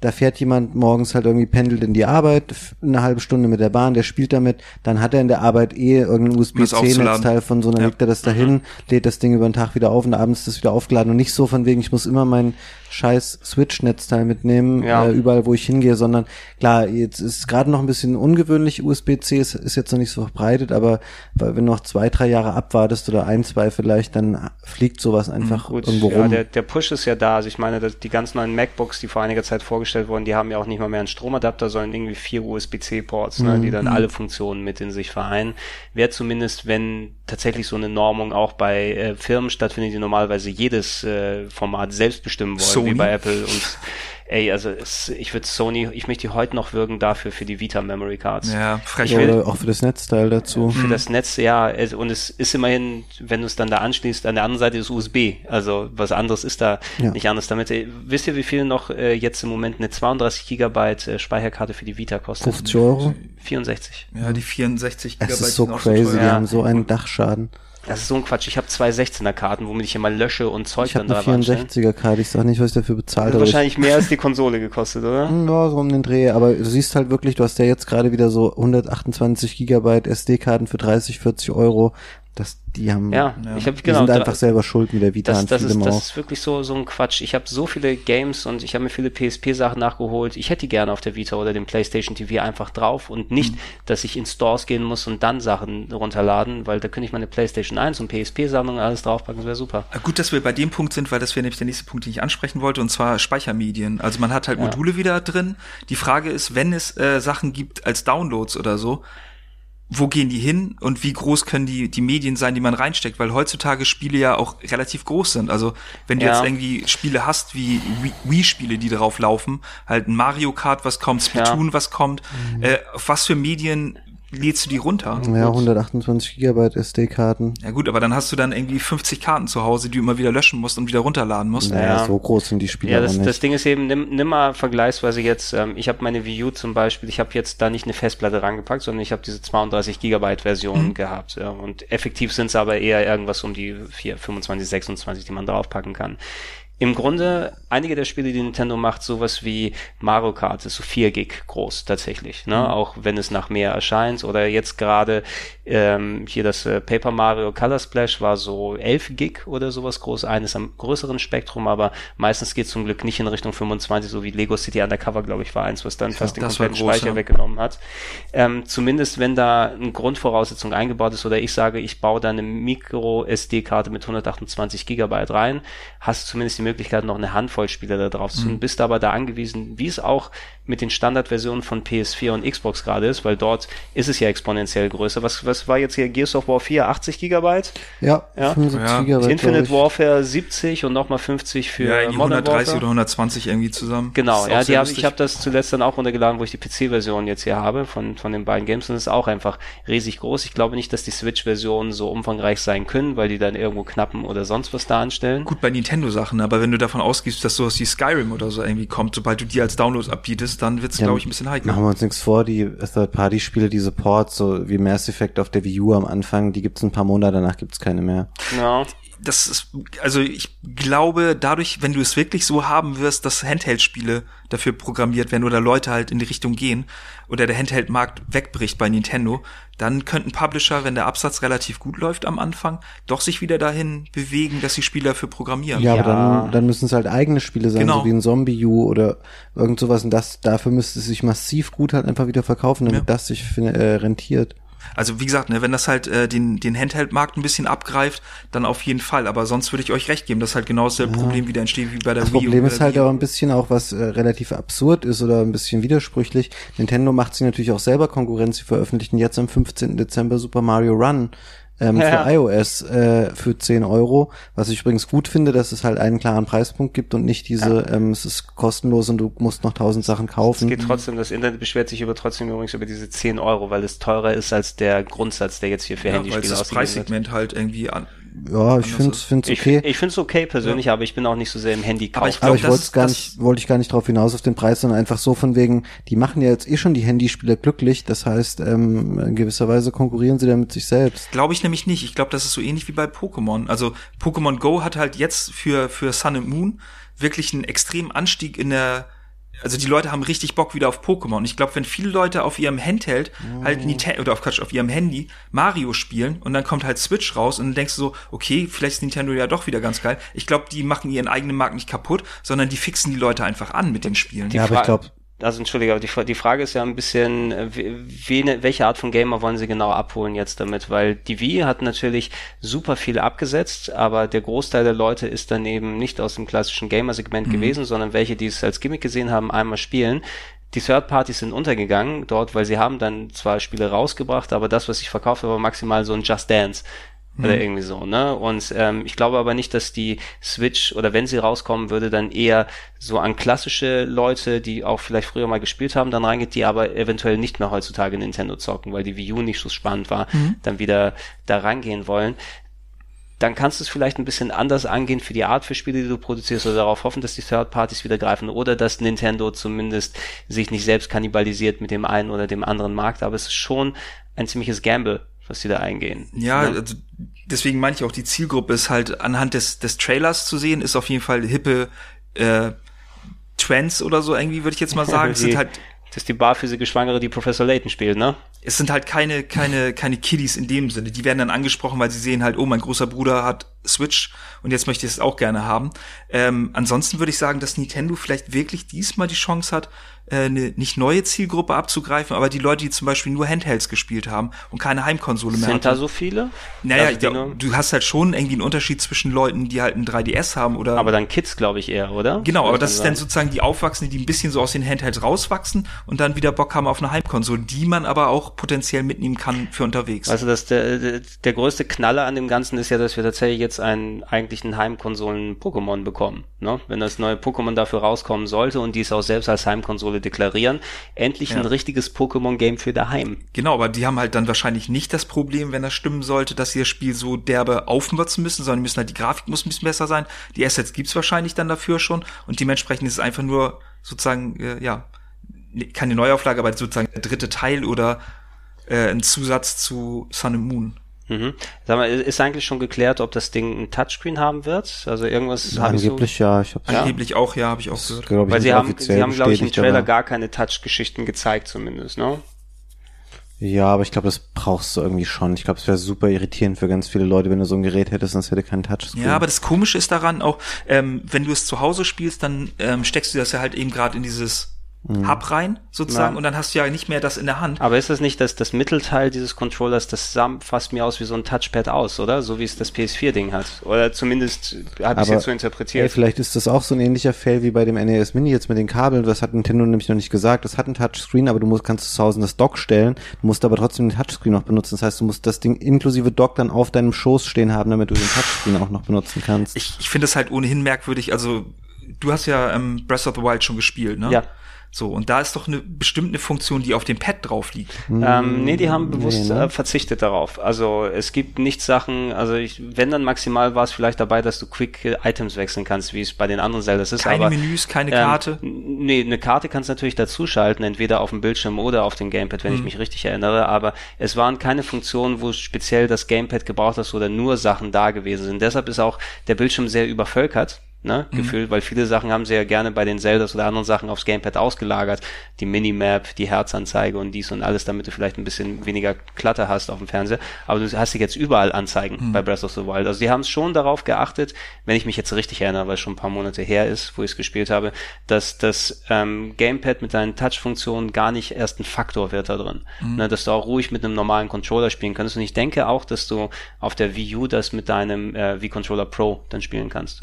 da fährt jemand morgens halt irgendwie pendelt in die Arbeit, eine halbe Stunde mit der Bahn, der spielt damit, dann hat er in der Arbeit eh irgendein. USB-C-Netzteil von so, dann Ja. legt er das dahin, lädt das Ding über den Tag wieder auf und abends ist das wieder aufgeladen und nicht so von wegen, ich muss immer mein scheiß Switch-Netzteil mitnehmen, Ja. äh, überall wo ich hingehe, sondern klar, jetzt ist es gerade noch ein bisschen ungewöhnlich, USB-C ist, ist jetzt noch nicht so verbreitet, aber weil wenn du noch zwei, drei Jahre abwartest oder ein, zwei vielleicht, dann fliegt sowas einfach Gut, irgendwo ja, rum. der, der Push ist ja da. Also ich meine, die ganz neuen MacBooks, die vor einiger Zeit vorgestellt wurden, die haben ja auch nicht mal mehr einen Stromadapter, sondern irgendwie vier USB-C-Ports, ne, die dann alle Funktionen mit in sich vereinen. Wäre zumindest, wenn tatsächlich so eine Normung auch bei äh, Firmen stattfindet, die normalerweise jedes äh, Format selbst bestimmen wollen, wie Sony? bei Apple und <laughs> Ey, also es, ich würde Sony, ich möchte die heute noch würgen dafür für die Vita Memory Cards. Ja, frech. Ich will- oder auch für das Netzteil dazu. Für das Netz, ja, es, und es ist immerhin, wenn du es dann da anschließt, an der anderen Seite ist USB. Also was anderes ist da Ja. nicht anders damit. Wisst ihr, wie viel noch äh, jetzt im Moment eine 32 Gigabyte äh, Speicherkarte für die Vita kostet? 50 Euro. 64. Ja, die 64 Es Gigabyte ist so crazy, teuer. die Ja. haben so einen Dachschaden. Das ist so ein Quatsch. Ich habe zwei 16er Karten, womit ich immer lösche und Zeug Ich habe dann da reinstelle. 64er Karte, ich sag nicht, was ich dafür bezahlt habe. hat wahrscheinlich mehr als die Konsole gekostet, oder? <laughs> Ja, so um den Dreh. Aber du siehst halt wirklich, du hast ja jetzt gerade wieder so 128 Gigabyte SD-Karten für 30, 40 Euro. Das, die haben, Ja, Ja. ich habe die genau. sind da- einfach selber schuld mit der Vita das, das, ist, das ist wirklich so, so ein Quatsch. Ich habe so viele Games und ich habe mir viele PSP-Sachen nachgeholt. Ich hätte die gerne auf der Vita oder dem PlayStation TV einfach drauf und nicht, dass ich in Stores gehen muss und dann Sachen runterladen, weil da könnte ich meine PlayStation 1 und PSP-Sammlung alles draufpacken, das wäre super. Gut, dass wir bei dem Punkt sind, weil das wäre nämlich der nächste Punkt, den ich ansprechen wollte, und zwar Speichermedien. Also man hat halt Ja. Module wieder drin. Die Frage ist, wenn es äh, Sachen gibt als Downloads oder so, wo gehen die hin und wie groß können die, die Medien sein, die man reinsteckt, weil heutzutage Spiele ja auch relativ groß sind. Also wenn du Ja. jetzt irgendwie Spiele hast wie Wii- Wii-Spiele, die darauf laufen, halt ein Mario Kart, was kommt, Splatoon, was kommt, äh, auf was für Medien lädst du die runter? Ja, 128 Gigabyte SD-Karten. Ja gut, aber dann hast du dann irgendwie 50 Karten zu Hause, die du immer wieder löschen musst und wieder runterladen musst. Naja, Ja. so groß sind die Spiele Ja, das, nicht. das Ding ist eben, nimm, nimm mal vergleichsweise jetzt, ähm, ich habe meine Wii U zum Beispiel, ich habe jetzt da nicht eine Festplatte rangepackt, sondern ich habe diese 32 Gigabyte Version gehabt. Ja, und effektiv sind es aber eher irgendwas um die 4, 25, 26, die man draufpacken kann. Im Grunde, einige der Spiele, die Nintendo macht, sowas wie Mario Kart, ist so 4 Gig groß tatsächlich, ne? Auch wenn es nach mehr erscheint. Oder jetzt gerade ähm, hier das äh, Paper Mario Color Splash war so 11 Gig oder sowas groß, eines am größeren Spektrum, aber meistens geht zum Glück nicht in Richtung 25, so wie Lego City Undercover, glaube ich, war eins, was dann fast den kompletten groß, Speicher ja. weggenommen hat. Ähm, zumindest wenn da eine Grundvoraussetzung eingebaut ist oder ich sage, ich baue da eine Micro SD-Karte mit 128 Gigabyte rein, hast du zumindest die Möglichkeit, noch eine Handvoll Spiele da drauf zu Mhm. tun, bist aber da angewiesen, wie es auch mit den Standardversionen von PS4 und Xbox gerade ist, weil dort ist es ja exponentiell größer. Was, was war jetzt hier Gears of War 4, 80 Gigabyte? ja, Ja. 75 Ja. Gigabyte. Infinite. Warfare 70 und nochmal 50 für ja, irgendwie Modern 130 Warfare. oder 120 irgendwie zusammen. Genau, ja, die hab, ich habe das zuletzt dann auch runtergeladen, wo ich die PC-Version jetzt hier habe von, von den beiden Games und es ist auch einfach riesig groß. Ich glaube nicht, dass die Switch-Versionen so umfangreich sein können, weil die dann irgendwo knappen oder sonst was da anstellen. Gut bei Nintendo-Sachen, aber wenn du davon ausgehst, dass sowas wie Skyrim oder so irgendwie kommt, sobald du die als Download abbietest, dann wird's, Ja, glaube ich, ein bisschen heikel. Machen wir uns nichts vor, die Third-Party-Spiele, diese Ports, so wie Mass Effect auf der Wii U am Anfang, die gibt's ein paar Monate, danach gibt's keine mehr. Ja. Das ist, also ich glaube, dadurch, wenn du es wirklich so haben wirst, dass Handheld-Spiele dafür programmiert werden oder Leute halt in die Richtung gehen oder der Handheld-Markt wegbricht bei Nintendo, dann könnten Publisher, wenn der Absatz relativ gut läuft am Anfang, doch sich wieder dahin bewegen, dass sie Spiele dafür programmieren. Ja, Ja. aber dann, dann müssen es halt eigene Spiele sein, Genau. so wie ein Zombie U oder irgend sowas. Und das, dafür müsste es sich massiv gut halt einfach wieder verkaufen, damit Ja. das sich äh, rentiert. Also wie gesagt, ne, wenn das halt äh, den, den Handheld-Markt ein bisschen abgreift, dann auf jeden Fall. Aber sonst würde ich euch recht geben, dass halt genau dasselbe Problem wieder entsteht wie bei der Das Wii U Problem ist halt aber ein bisschen auch, was äh, relativ absurd ist oder ein bisschen widersprüchlich. Nintendo macht sich natürlich auch selber Konkurrenz. Sie veröffentlichen jetzt am 15. Dezember Super Mario Run ähm, Ja. für iOS äh, für 10 Euro. Was ich übrigens gut finde, dass es halt einen klaren Preispunkt gibt und nicht diese, ähm, es ist kostenlos und du musst noch tausend Sachen kaufen. Es geht trotzdem, das Internet beschwert sich über trotzdem übrigens über diese 10 Euro, weil es teurer ist als der Grundsatz, der jetzt hier für ja, weil Handyspiele das ausgegeben wird. Preissegment halt irgendwie an. Ja, ich finde ist. find's Ich, okay. ich finde es okay persönlich, aber ich bin auch nicht so sehr im Handy Aber ich kaufen. glaub, Aber ich wollte gar nicht, wollte ich gar nicht drauf hinaus auf den Preis, sondern einfach so von wegen, die machen ja jetzt eh schon die Handyspieler glücklich. Das heißt, ähm, in gewisser Weise konkurrieren sie damit sich selbst. Glaube ich nämlich nicht. Ich glaube, das ist so ähnlich wie bei Pokémon. Also Pokémon Go hat halt jetzt für, für Sun and Moon wirklich einen extremen Anstieg in der, also die Leute haben richtig Bock wieder auf Pokémon. Und ich glaube, wenn viele Leute auf ihrem Handheld halt Nintendo, oder auf Quatsch, auf ihrem Handy Mario spielen und dann kommt halt Switch raus und dann denkst du so, okay, vielleicht ist Nintendo ja doch wieder ganz geil. Ich glaube, die machen ihren eigenen Markt nicht kaputt, sondern die fixen die Leute einfach an mit den Spielen. Ja, aber ich glaube, Also entschuldige, aber die, die Frage ist ja ein bisschen, äh, wen, welche Art von Gamer wollen sie genau abholen jetzt damit? Weil die Wii hat natürlich super viel abgesetzt, aber der Großteil der Leute ist dann eben nicht aus dem klassischen Gamer-Segment gewesen, sondern welche, die es als Gimmick gesehen haben, einmal spielen. Die Third Parties sind untergegangen dort, weil sie haben dann zwar Spiele rausgebracht, aber das, was ich verkauft habe, war maximal so ein Just Dance. Oder irgendwie so, ne? Und ähm, ich glaube aber nicht, dass die Switch oder wenn sie rauskommen würde, dann eher so an klassische Leute, die auch vielleicht früher mal gespielt haben, dann reingeht, die aber eventuell nicht mehr heutzutage Nintendo zocken, weil die Wii U nicht so spannend war, dann wieder da rangehen wollen. Dann kannst du es vielleicht ein bisschen anders angehen für die Art für Spiele, die du produzierst, oder darauf hoffen, dass die Third Parties wieder greifen oder dass Nintendo zumindest sich nicht selbst kannibalisiert mit dem einen oder dem anderen Markt. Aber es ist schon ein ziemliches Gamble, was sie da eingehen. Ja, Ne? also deswegen meine ich auch, die Zielgruppe ist halt anhand des, des Trailers zu sehen, ist auf jeden Fall hippe äh, Trends oder so irgendwie, würde ich jetzt mal sagen. <laughs> Es sind halt, Das ist die barfüßige Schwangere, die Professor Layton spielt, ne? es sind halt keine, keine, keine Kiddies in dem Sinne. Die werden dann angesprochen, weil sie sehen halt, oh, mein großer Bruder hat Switch und jetzt möchte ich es auch gerne haben. Ähm, ansonsten würde ich sagen, dass Nintendo vielleicht wirklich diesmal die Chance hat, äh, eine nicht neue Zielgruppe abzugreifen, aber die Leute, die zum Beispiel nur Handhelds gespielt haben und keine Heimkonsole mehr Sind da so viele? Naja, Also ja, du hast halt schon irgendwie einen Unterschied zwischen Leuten, die halt ein 3DS haben oder aber dann Kids, glaube ich, eher, oder? Genau, aber das ist dann sagen. sozusagen die Aufwachsenden, die ein bisschen so aus den Handhelds rauswachsen und dann wieder Bock haben auf eine Heimkonsole, die man aber auch potenziell mitnehmen kann für unterwegs. Also das, der, der größte Knaller an dem Ganzen ist ja, dass wir tatsächlich jetzt einen eigentlichen Heimkonsolen-Pokémon bekommen. Ne? Wenn das neue Pokémon dafür rauskommen sollte und die es auch selbst als Heimkonsole deklarieren, endlich Ja. ein richtiges Pokémon-Game für daheim. Genau, aber die haben halt dann wahrscheinlich nicht das Problem, wenn das stimmen sollte, dass sie das Spiel so derbe aufmürzen müssen, sondern die müssen halt, die Grafik muss ein bisschen besser sein, die Assets gibt's wahrscheinlich dann dafür schon und dementsprechend ist es einfach nur sozusagen, äh, ja, ne- keine Neuauflage, aber sozusagen der dritte Teil oder äh, ein Zusatz zu Sun and Moon. Mhm. Sag mal, ist eigentlich schon geklärt, ob das Ding ein Touchscreen haben wird? Also irgendwas so, Angeblich ja, ich hab's Angeblich auch, ja, habe ich auch gehört. ich, weil sie haben, sie haben glaube ich im Trailer gar keine Touch-Geschichten gezeigt zumindest, ne? Ja, aber ich glaube, das brauchst du irgendwie schon. Ich glaube, es wäre super irritierend für ganz viele Leute, wenn du so ein Gerät hättest und es hätte keinen Touchscreen. Ja, aber das Komische ist daran auch, ähm, wenn du es zu Hause spielst, dann ähm, steckst du das ja halt eben gerade in dieses Hub rein, sozusagen, Ja. und dann hast du ja nicht mehr das in der Hand. Aber ist das nicht das, das Mittelteil dieses Controllers, das sah fast mir aus wie so ein Touchpad aus, oder? So wie es das PS4-Ding hat. Oder zumindest habe ich es jetzt so Ey, interpretiert. vielleicht ist das auch so ein ähnlicher Fail wie bei dem NES Mini jetzt mit den Kabeln. Das hat Nintendo nämlich noch nicht gesagt. Das hat ein Touchscreen, aber du musst, kannst zu Hause das Dock stellen. Du musst aber trotzdem den Touchscreen noch benutzen. Das heißt, du musst das Ding inklusive Dock dann auf deinem Schoß stehen haben, damit du den Touchscreen auch noch benutzen kannst. Ich, ich finde es halt ohnehin merkwürdig, also du hast ja ähm, Breath of the Wild schon gespielt, ne? Ja. So, und da ist doch eine bestimmte Funktion, die auf dem Pad drauf liegt. Ähm, nee, die haben bewusst ne? äh, verzichtet darauf. Also es gibt nicht Sachen, also ich, wenn dann maximal war es vielleicht dabei, dass du Quick äh, Items wechseln kannst, wie es bei den anderen Zeldas ist. Keine aber, Menüs, keine ähm, Karte. Nee, eine Karte kannst du natürlich dazuschalten, entweder auf dem Bildschirm oder auf dem Gamepad, wenn ich Mhm. mich richtig erinnere, aber es waren keine Funktionen, wo speziell das Gamepad gebraucht hast oder nur Sachen da gewesen sind. Deshalb ist auch der Bildschirm sehr übervölkert. Ne, Mhm. gefühlt, weil viele Sachen haben sie ja gerne bei den Zeldas oder anderen Sachen aufs Gamepad ausgelagert. Die Minimap, die Herzanzeige und dies und alles, damit du vielleicht ein bisschen weniger Klatter hast auf dem Fernseher. Aber du hast sie jetzt überall Anzeigen bei Breath of the Wild. Also die haben es schon darauf geachtet, wenn ich mich jetzt richtig erinnere, weil es schon ein paar Monate her ist, wo ich es gespielt habe, dass das ähm, Gamepad mit seinen Touch-Funktionen gar nicht erst ein Faktor wird da drin. Ne, dass du auch ruhig mit einem normalen Controller spielen kannst. Und ich denke auch, dass du auf der Wii U das mit deinem äh, Wii Controller Pro dann spielen kannst.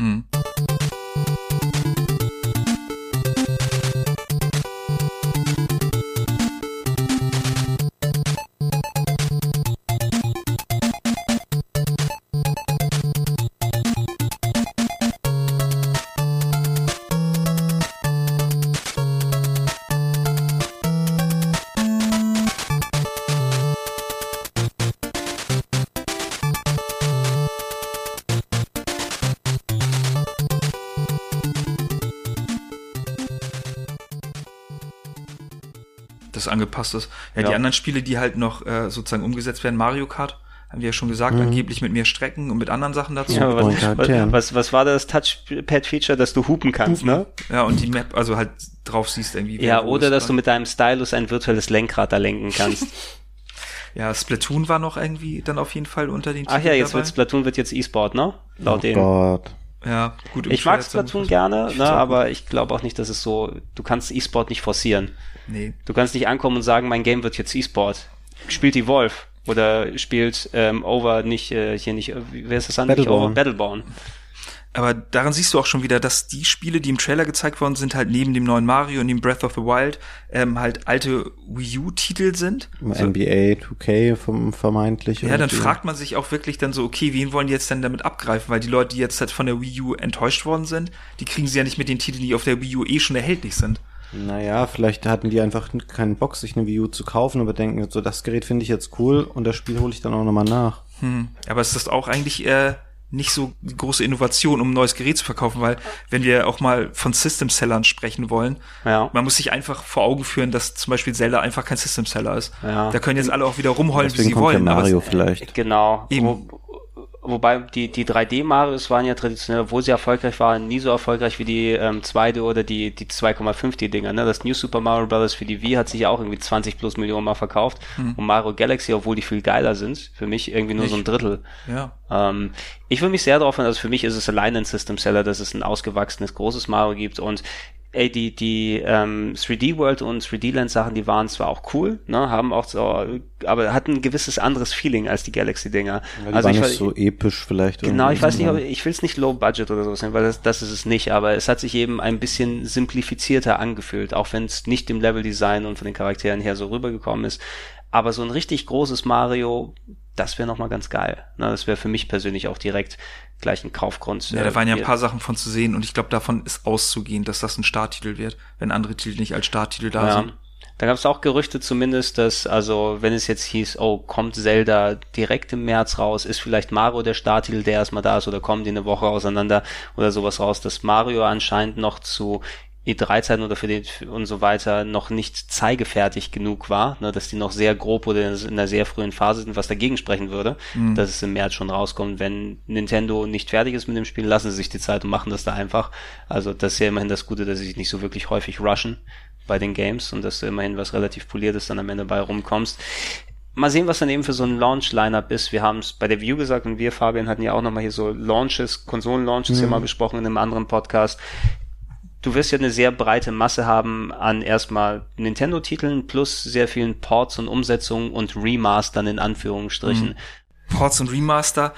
Das angepasst ist. Ja, Ja. die anderen Spiele, die halt noch äh, sozusagen umgesetzt werden, Mario Kart, haben wir ja schon gesagt, angeblich mit mehr Strecken und mit anderen Sachen dazu. Ja, Ja, was, Charakteren. was, was war das Touchpad-Feature, dass du hupen kannst, ne? und die Map, also halt drauf siehst irgendwie. Ja, oder dass du mit deinem Stylus ein virtuelles Lenkrad da lenken <laughs> kannst. Ja, Splatoon war noch irgendwie dann auf jeden Fall unter den Ach ja, Titeln jetzt dabei. wird Splatoon wird jetzt E-Sport, ne? Laut oh denen. Gott. Ja, gut. Ich mag Splatoon gerne, ne, aber ich glaube auch nicht, dass es so, du kannst E-Sport nicht forcieren. Nee. Du kannst nicht ankommen und sagen, mein Game wird jetzt E-Sport. Spielt die Wolf. Oder spielt ähm, Over nicht, äh, hier nicht, äh, wer ist das andere? Battleborn. Over, Battleborn. Aber daran siehst du auch schon wieder, dass die Spiele, die im Trailer gezeigt worden sind, halt neben dem neuen Mario und dem Breath of the Wild, ähm, halt alte Wii U-Titel sind. So, NBA 2K vom vermeintlich. ja, dann fragt man sich auch wirklich dann so, okay, wen wollen die jetzt denn damit abgreifen? Weil die Leute, die jetzt halt von der Wii U enttäuscht worden sind, die kriegen sie ja nicht mit den Titeln, die auf der Wii U eh schon erhältlich sind. Naja, vielleicht hatten die einfach keinen Bock, sich eine Wii U zu kaufen, aber denken, so das Gerät finde ich jetzt cool und das Spiel hole ich dann auch nochmal nach. Hm. Aber ist das auch eigentlich äh, nicht so große Innovation, um ein neues Gerät zu verkaufen? Weil, wenn wir auch mal von System-Sellern sprechen wollen, Ja. man muss sich einfach vor Augen führen, dass zum Beispiel Zelda einfach kein System-Seller ist. Ja. Da können jetzt alle auch wieder rumheulen, wie Deswegen sie kommt wollen. Mario vielleicht. Genau. Eben. Wo, wobei die, die 3D-Marios waren ja traditionell, obwohl sie erfolgreich waren, nie so erfolgreich wie die ähm, 2D oder die, die 2,5D-Dinger. Ne? Das New Super Mario Bros. für die Wii hat sich ja auch irgendwie 20 plus Millionen Mal verkauft. Mhm. Und Mario Galaxy, obwohl die viel geiler sind, für mich irgendwie nur Nicht. so ein Drittel. Ja. Ähm, ich will mich sehr darauf also für mich ist es allein ein System Seller, dass es ein ausgewachsenes, großes Mario gibt und ey, die, die ähm, 3D World und 3D Land Sachen, die waren zwar auch cool, ne, haben auch so, aber hatten ein gewisses anderes Feeling als die Galaxy Dinger. Ja, also ich nicht so episch vielleicht. Genau, ich weiß nicht, aber ich will es nicht Low Budget oder sowas nennen, weil das, das ist es nicht, aber es hat sich eben ein bisschen simplifizierter angefühlt, auch wenn es nicht im Level Design und von den Charakteren her so rübergekommen ist. Aber so ein richtig großes Mario, das wäre nochmal ganz geil. Ne? Das wäre für mich persönlich auch direkt gleich ein Kaufgrund. Ja, da waren ja ein paar Sachen von zu sehen und ich glaube, davon ist auszugehen, dass das ein Starttitel wird, wenn andere Titel nicht als Starttitel da ja. sind. Da gab es auch Gerüchte zumindest, dass, also wenn es jetzt hieß, oh, kommt Zelda direkt im März raus, ist vielleicht Mario der Starttitel, der erstmal da ist, oder kommen die eine Woche auseinander oder sowas raus, dass Mario anscheinend noch zu E3-Zeiten oder für den und so weiter noch nicht zeigefertig genug war, ne, dass die noch sehr grob oder in einer sehr frühen Phase sind, was dagegen sprechen würde, mhm. dass es im März schon rauskommt. Wenn Nintendo nicht fertig ist mit dem Spiel, lassen sie sich die Zeit und machen das da einfach. Also das ist ja immerhin das Gute, dass sie sich nicht so wirklich häufig rushen bei den Games und dass du immerhin was relativ poliertes dann am Ende bei rumkommst. Mal sehen, was dann eben für so ein Launch-Lineup ist. Wir haben es bei der View gesagt und wir, Fabian, hatten ja auch nochmal hier so Launches, Konsolen-Launches mhm. ja mal besprochen in einem anderen Podcast du wirst ja eine sehr breite Masse haben an erstmal Nintendo-Titeln plus sehr vielen Ports und Umsetzungen und Remastern in Anführungsstrichen. Mhm. Ports und Remaster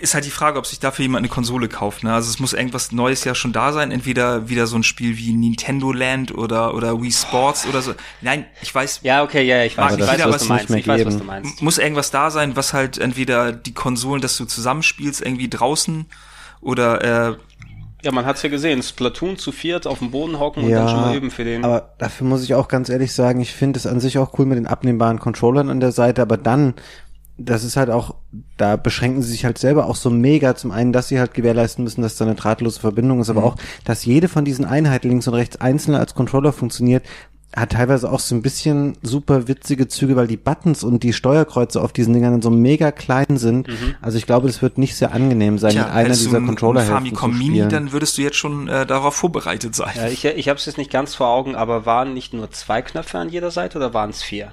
ist halt die Frage, ob sich dafür jemand eine Konsole kauft. Ne? Also es muss irgendwas Neues ja schon da sein. Entweder wieder so ein Spiel wie Nintendo Land oder oder Wii Sports oder so. Nein, ich weiß. Ja, okay, ja, ich weiß, ich weiß, was, du meinst. Ich weiß, was du meinst. Muss irgendwas da sein, was halt entweder die Konsolen, dass du zusammenspielst, irgendwie draußen oder äh, ja, man hat's ja gesehen. Splatoon zu viert auf dem Boden hocken und dann schon mal üben für den. Aber dafür muss ich auch ganz ehrlich sagen, ich finde es an sich auch cool mit den abnehmbaren Controllern an der Seite, aber dann, das ist halt auch, da beschränken sie sich halt selber auch so mega. Zum einen, dass sie halt gewährleisten müssen, dass da eine drahtlose Verbindung ist, aber mhm. auch, dass jede von diesen Einheiten links und rechts einzeln als Controller funktioniert, hat teilweise auch so ein bisschen super witzige Züge, weil die Buttons und die Steuerkreuze auf diesen Dingern so mega klein sind. Mhm. Also ich glaube, das wird nicht sehr angenehm sein, Tja, mit einer dieser controller Famicom zu Mini, dann würdest du jetzt schon äh, darauf vorbereitet sein. Ja, ich ich habe es jetzt nicht ganz vor Augen, aber waren nicht nur zwei Knöpfe an jeder Seite oder waren es vier?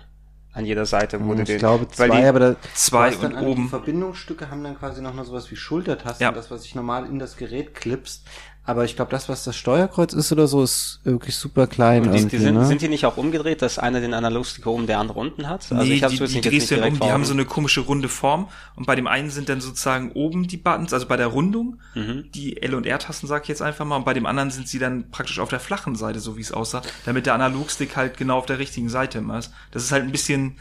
An jeder Seite wurde Ich den, glaube zwei, die, aber da, zwei und oben. Die Verbindungsstücke haben dann quasi noch mal sowas wie Schultertasten, ja. das was sich normal in das Gerät klippst. Aber ich glaube, das, was das Steuerkreuz ist oder so, ist wirklich super klein. Und die, die sind, ne? sind die nicht auch umgedreht, dass einer den Analogstick oben, der andere unten hat? Also nee, ich die, die drehst du ja um, die haben so eine komische runde Form und bei dem einen sind dann sozusagen oben die Buttons, also bei der Rundung, mhm. die L- und R-Tasten sag ich jetzt einfach mal, und bei dem anderen sind sie dann praktisch auf der flachen Seite, so wie es aussah, damit der Analogstick halt genau auf der richtigen Seite ist. Das ist halt ein bisschen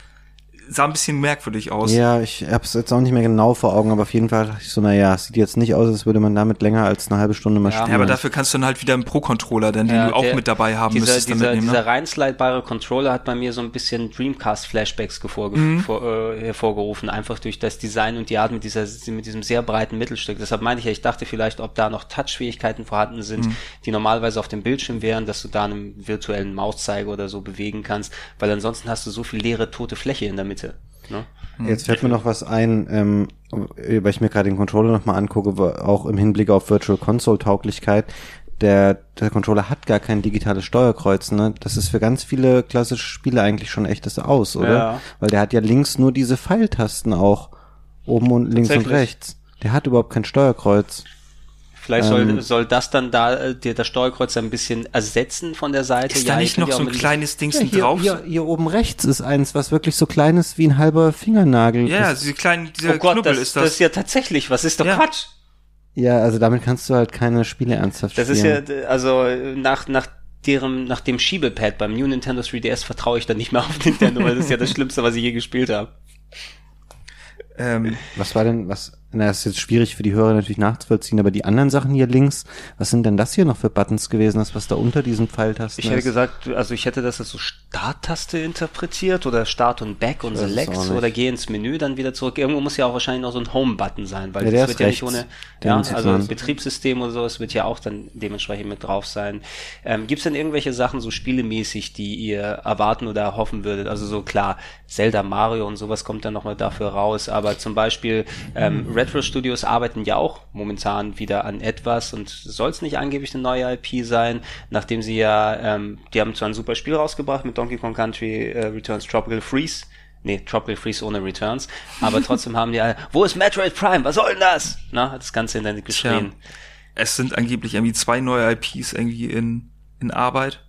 sah ein bisschen merkwürdig aus. Ja, ich hab's jetzt auch nicht mehr genau vor Augen, aber auf jeden Fall dachte ich so, naja, sieht jetzt nicht aus, als würde man damit länger als eine halbe Stunde mal ja. spielen. Ja, aber dafür kannst du dann halt wieder einen Pro-Controller, ja, den du auch mit dabei haben dieser, müsstest. Dieser, mitnehmen, ne? dieser rein slidebare Controller hat bei mir so ein bisschen Dreamcast-Flashbacks mhm. vor, äh, hervorgerufen, einfach durch das Design und die Art mit dieser, mit diesem sehr breiten Mittelstück. Deshalb meinte ich ja, ich dachte vielleicht, ob da noch Touch-Fähigkeiten vorhanden sind, mhm. die normalerweise auf dem Bildschirm wären, dass du da einen virtuellen Mauszeiger oder so bewegen kannst, weil ansonsten hast du so viel leere tote Fläche in der Mitte. Ne? Hm. Jetzt fällt mir noch was ein, ähm, weil ich mir gerade den Controller nochmal angucke, auch im Hinblick auf Virtual Console Tauglichkeit. Der, der Controller hat gar kein digitales Steuerkreuz, ne? Das ist für ganz viele klassische Spiele eigentlich schon echtes Aus, oder? Ja. Weil der hat ja links nur diese Pfeiltasten auch. Oben und links und rechts. Der hat überhaupt kein Steuerkreuz. Vielleicht soll, ähm, soll das dann da äh, dir das Steuerkreuz ein bisschen ersetzen von der Seite. Ist ja, da nicht noch so ein kleines Ding ja, hier, drauf? Hier, hier oben rechts ist eins, was wirklich so klein ist wie ein halber Fingernagel. Ja, ist. diese kleinen, dieser oh Gott, Knubbel das, ist das. Das ist ja tatsächlich, was ist doch ja. Quatsch? Ja, also damit kannst du halt keine Spiele ernsthaft das spielen. Das ist ja, also nach, nach deren, nach dem Schiebepad beim New Nintendo 3DS vertraue ich dann nicht mehr auf <laughs> Nintendo, weil das ist ja das Schlimmste, was ich je gespielt habe. Ähm, was war denn, was, na, das ist jetzt schwierig für die Hörer natürlich nachzuvollziehen, aber die anderen Sachen hier links, was sind denn das hier noch für Buttons gewesen, das was da unter diesen Pfeiltasten Ich hätte ist? gesagt, also ich hätte das als so Starttaste interpretiert oder Start und Back und Select oder geh ins Menü dann wieder zurück. Irgendwo muss ja auch wahrscheinlich noch so ein Home-Button sein, weil ja, das wird ja nicht ohne, ja, also das Betriebssystem oder so, es wird ja auch dann dementsprechend mit drauf sein. Ähm, Gibt es denn irgendwelche Sachen so spielemäßig, die ihr erwarten oder hoffen würdet? Also so klar, Zelda, Mario und sowas kommt dann nochmal dafür raus, aber zum Beispiel ähm, Red Retro Studios arbeiten ja auch momentan wieder an etwas und soll es nicht angeblich eine neue IP sein, nachdem sie ja, ähm, die haben zwar ein super Spiel rausgebracht mit Donkey Kong Country äh, Returns Tropical Freeze, nee, Tropical Freeze ohne Returns, aber <laughs> trotzdem haben die alle, wo ist Metroid Prime, was soll denn das? Na, hat das Ganze in Internet geschrien. Tja, es sind angeblich irgendwie zwei neue IPs irgendwie in, in Arbeit.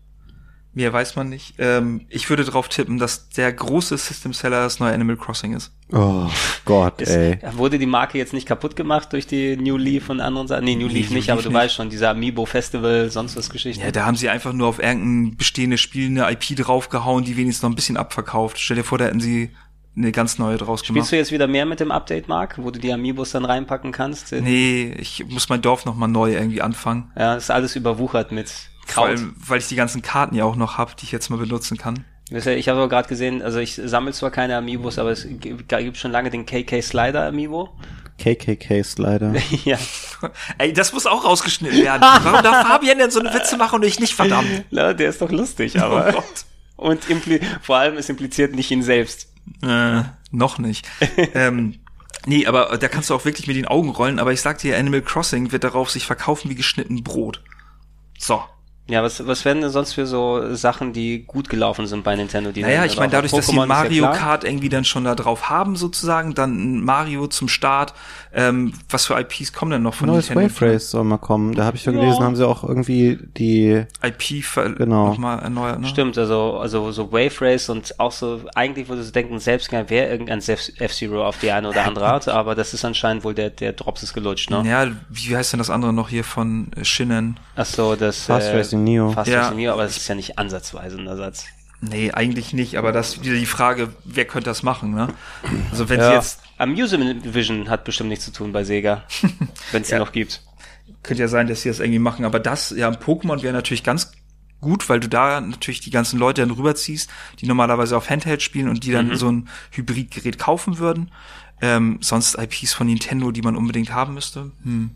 Mehr weiß man nicht. Ähm, ich würde darauf tippen, dass der große System Seller das neue Animal Crossing ist. Oh Gott, Ist, ey. wurde die Marke jetzt nicht kaputt gemacht durch die New Leaf und anderen Sachen? Nee, New Leaf New nicht, aber Leaf du nicht. weißt schon, dieser Amiibo Festival, sonst was Geschichten. Ja, da haben sie einfach nur auf irgendein bestehendes Spiel eine IP draufgehauen, die wenigstens noch ein bisschen abverkauft. Stell dir vor, da hätten sie eine ganz neue draus Spielst gemacht. du jetzt wieder mehr mit dem Update, Mark, wo du die Amiibos dann reinpacken kannst? Nee, ich muss mein Dorf noch mal neu irgendwie anfangen. Ja, ist alles überwuchert mit Vor Kraut. allem, weil ich die ganzen Karten ja auch noch hab, die ich jetzt mal benutzen kann. Ich habe aber gerade gesehen, also ich sammle zwar keine Amiibos, aber es gibt schon lange den KK Slider Amiibo. KKK Slider. <laughs> ja, <laughs> Ey, das muss auch rausgeschnitten werden. Warum darf Fabian denn so eine Witze machen und ich nicht, verdammt? na, der ist doch lustig, aber. Oh Gott. und impli vor allem, es impliziert nicht ihn selbst. Äh, noch nicht. <laughs> ähm, nee, aber da kannst du auch wirklich mit den Augen rollen. Aber ich sag dir, Animal Crossing wird darauf sich verkaufen wie geschnitten Brot. So. Ja, was, was wären denn sonst für so Sachen, die gut gelaufen sind bei Nintendo? Die Naja, dann- ich meine, dadurch, dass sie ja Mario klar. Kart irgendwie dann schon da drauf haben, sozusagen, dann ein Mario zum Start. Ähm, was für IPs kommen denn noch von Neues Nintendo? Wave Race soll mal kommen. Da habe ich ja Ja. gelesen, haben sie auch irgendwie die IP Genau. nochmal erneuert, ne? Stimmt, also, also so Wave Race und auch so, eigentlich würde du denken, selbst gern wäre irgendein F-Zero auf die eine oder andere Art, aber das ist anscheinend wohl der, der Drops ist gelutscht, ne? Ja, wie heißt denn das andere noch hier von Shinnen? Ach so, das Fast Racing Neo. Fast Ja. Racing Neo, aber das ist ja nicht ansatzweise ein Ersatz. Nee, eigentlich nicht, aber das ist wieder die Frage, wer könnte das machen, ne? Also wenn Ja. sie jetzt, Amusement Vision hat bestimmt nichts zu tun bei Sega, <laughs> wenn es Ja. die noch gibt. könnte ja sein, dass sie das irgendwie machen, aber das, ja, im Pokémon wäre natürlich ganz gut, weil du da natürlich die ganzen Leute dann rüberziehst, die normalerweise auf Handheld spielen und die dann Mhm. so ein Hybridgerät kaufen würden. Ähm, sonst IPs von Nintendo, die man unbedingt haben müsste. Hm.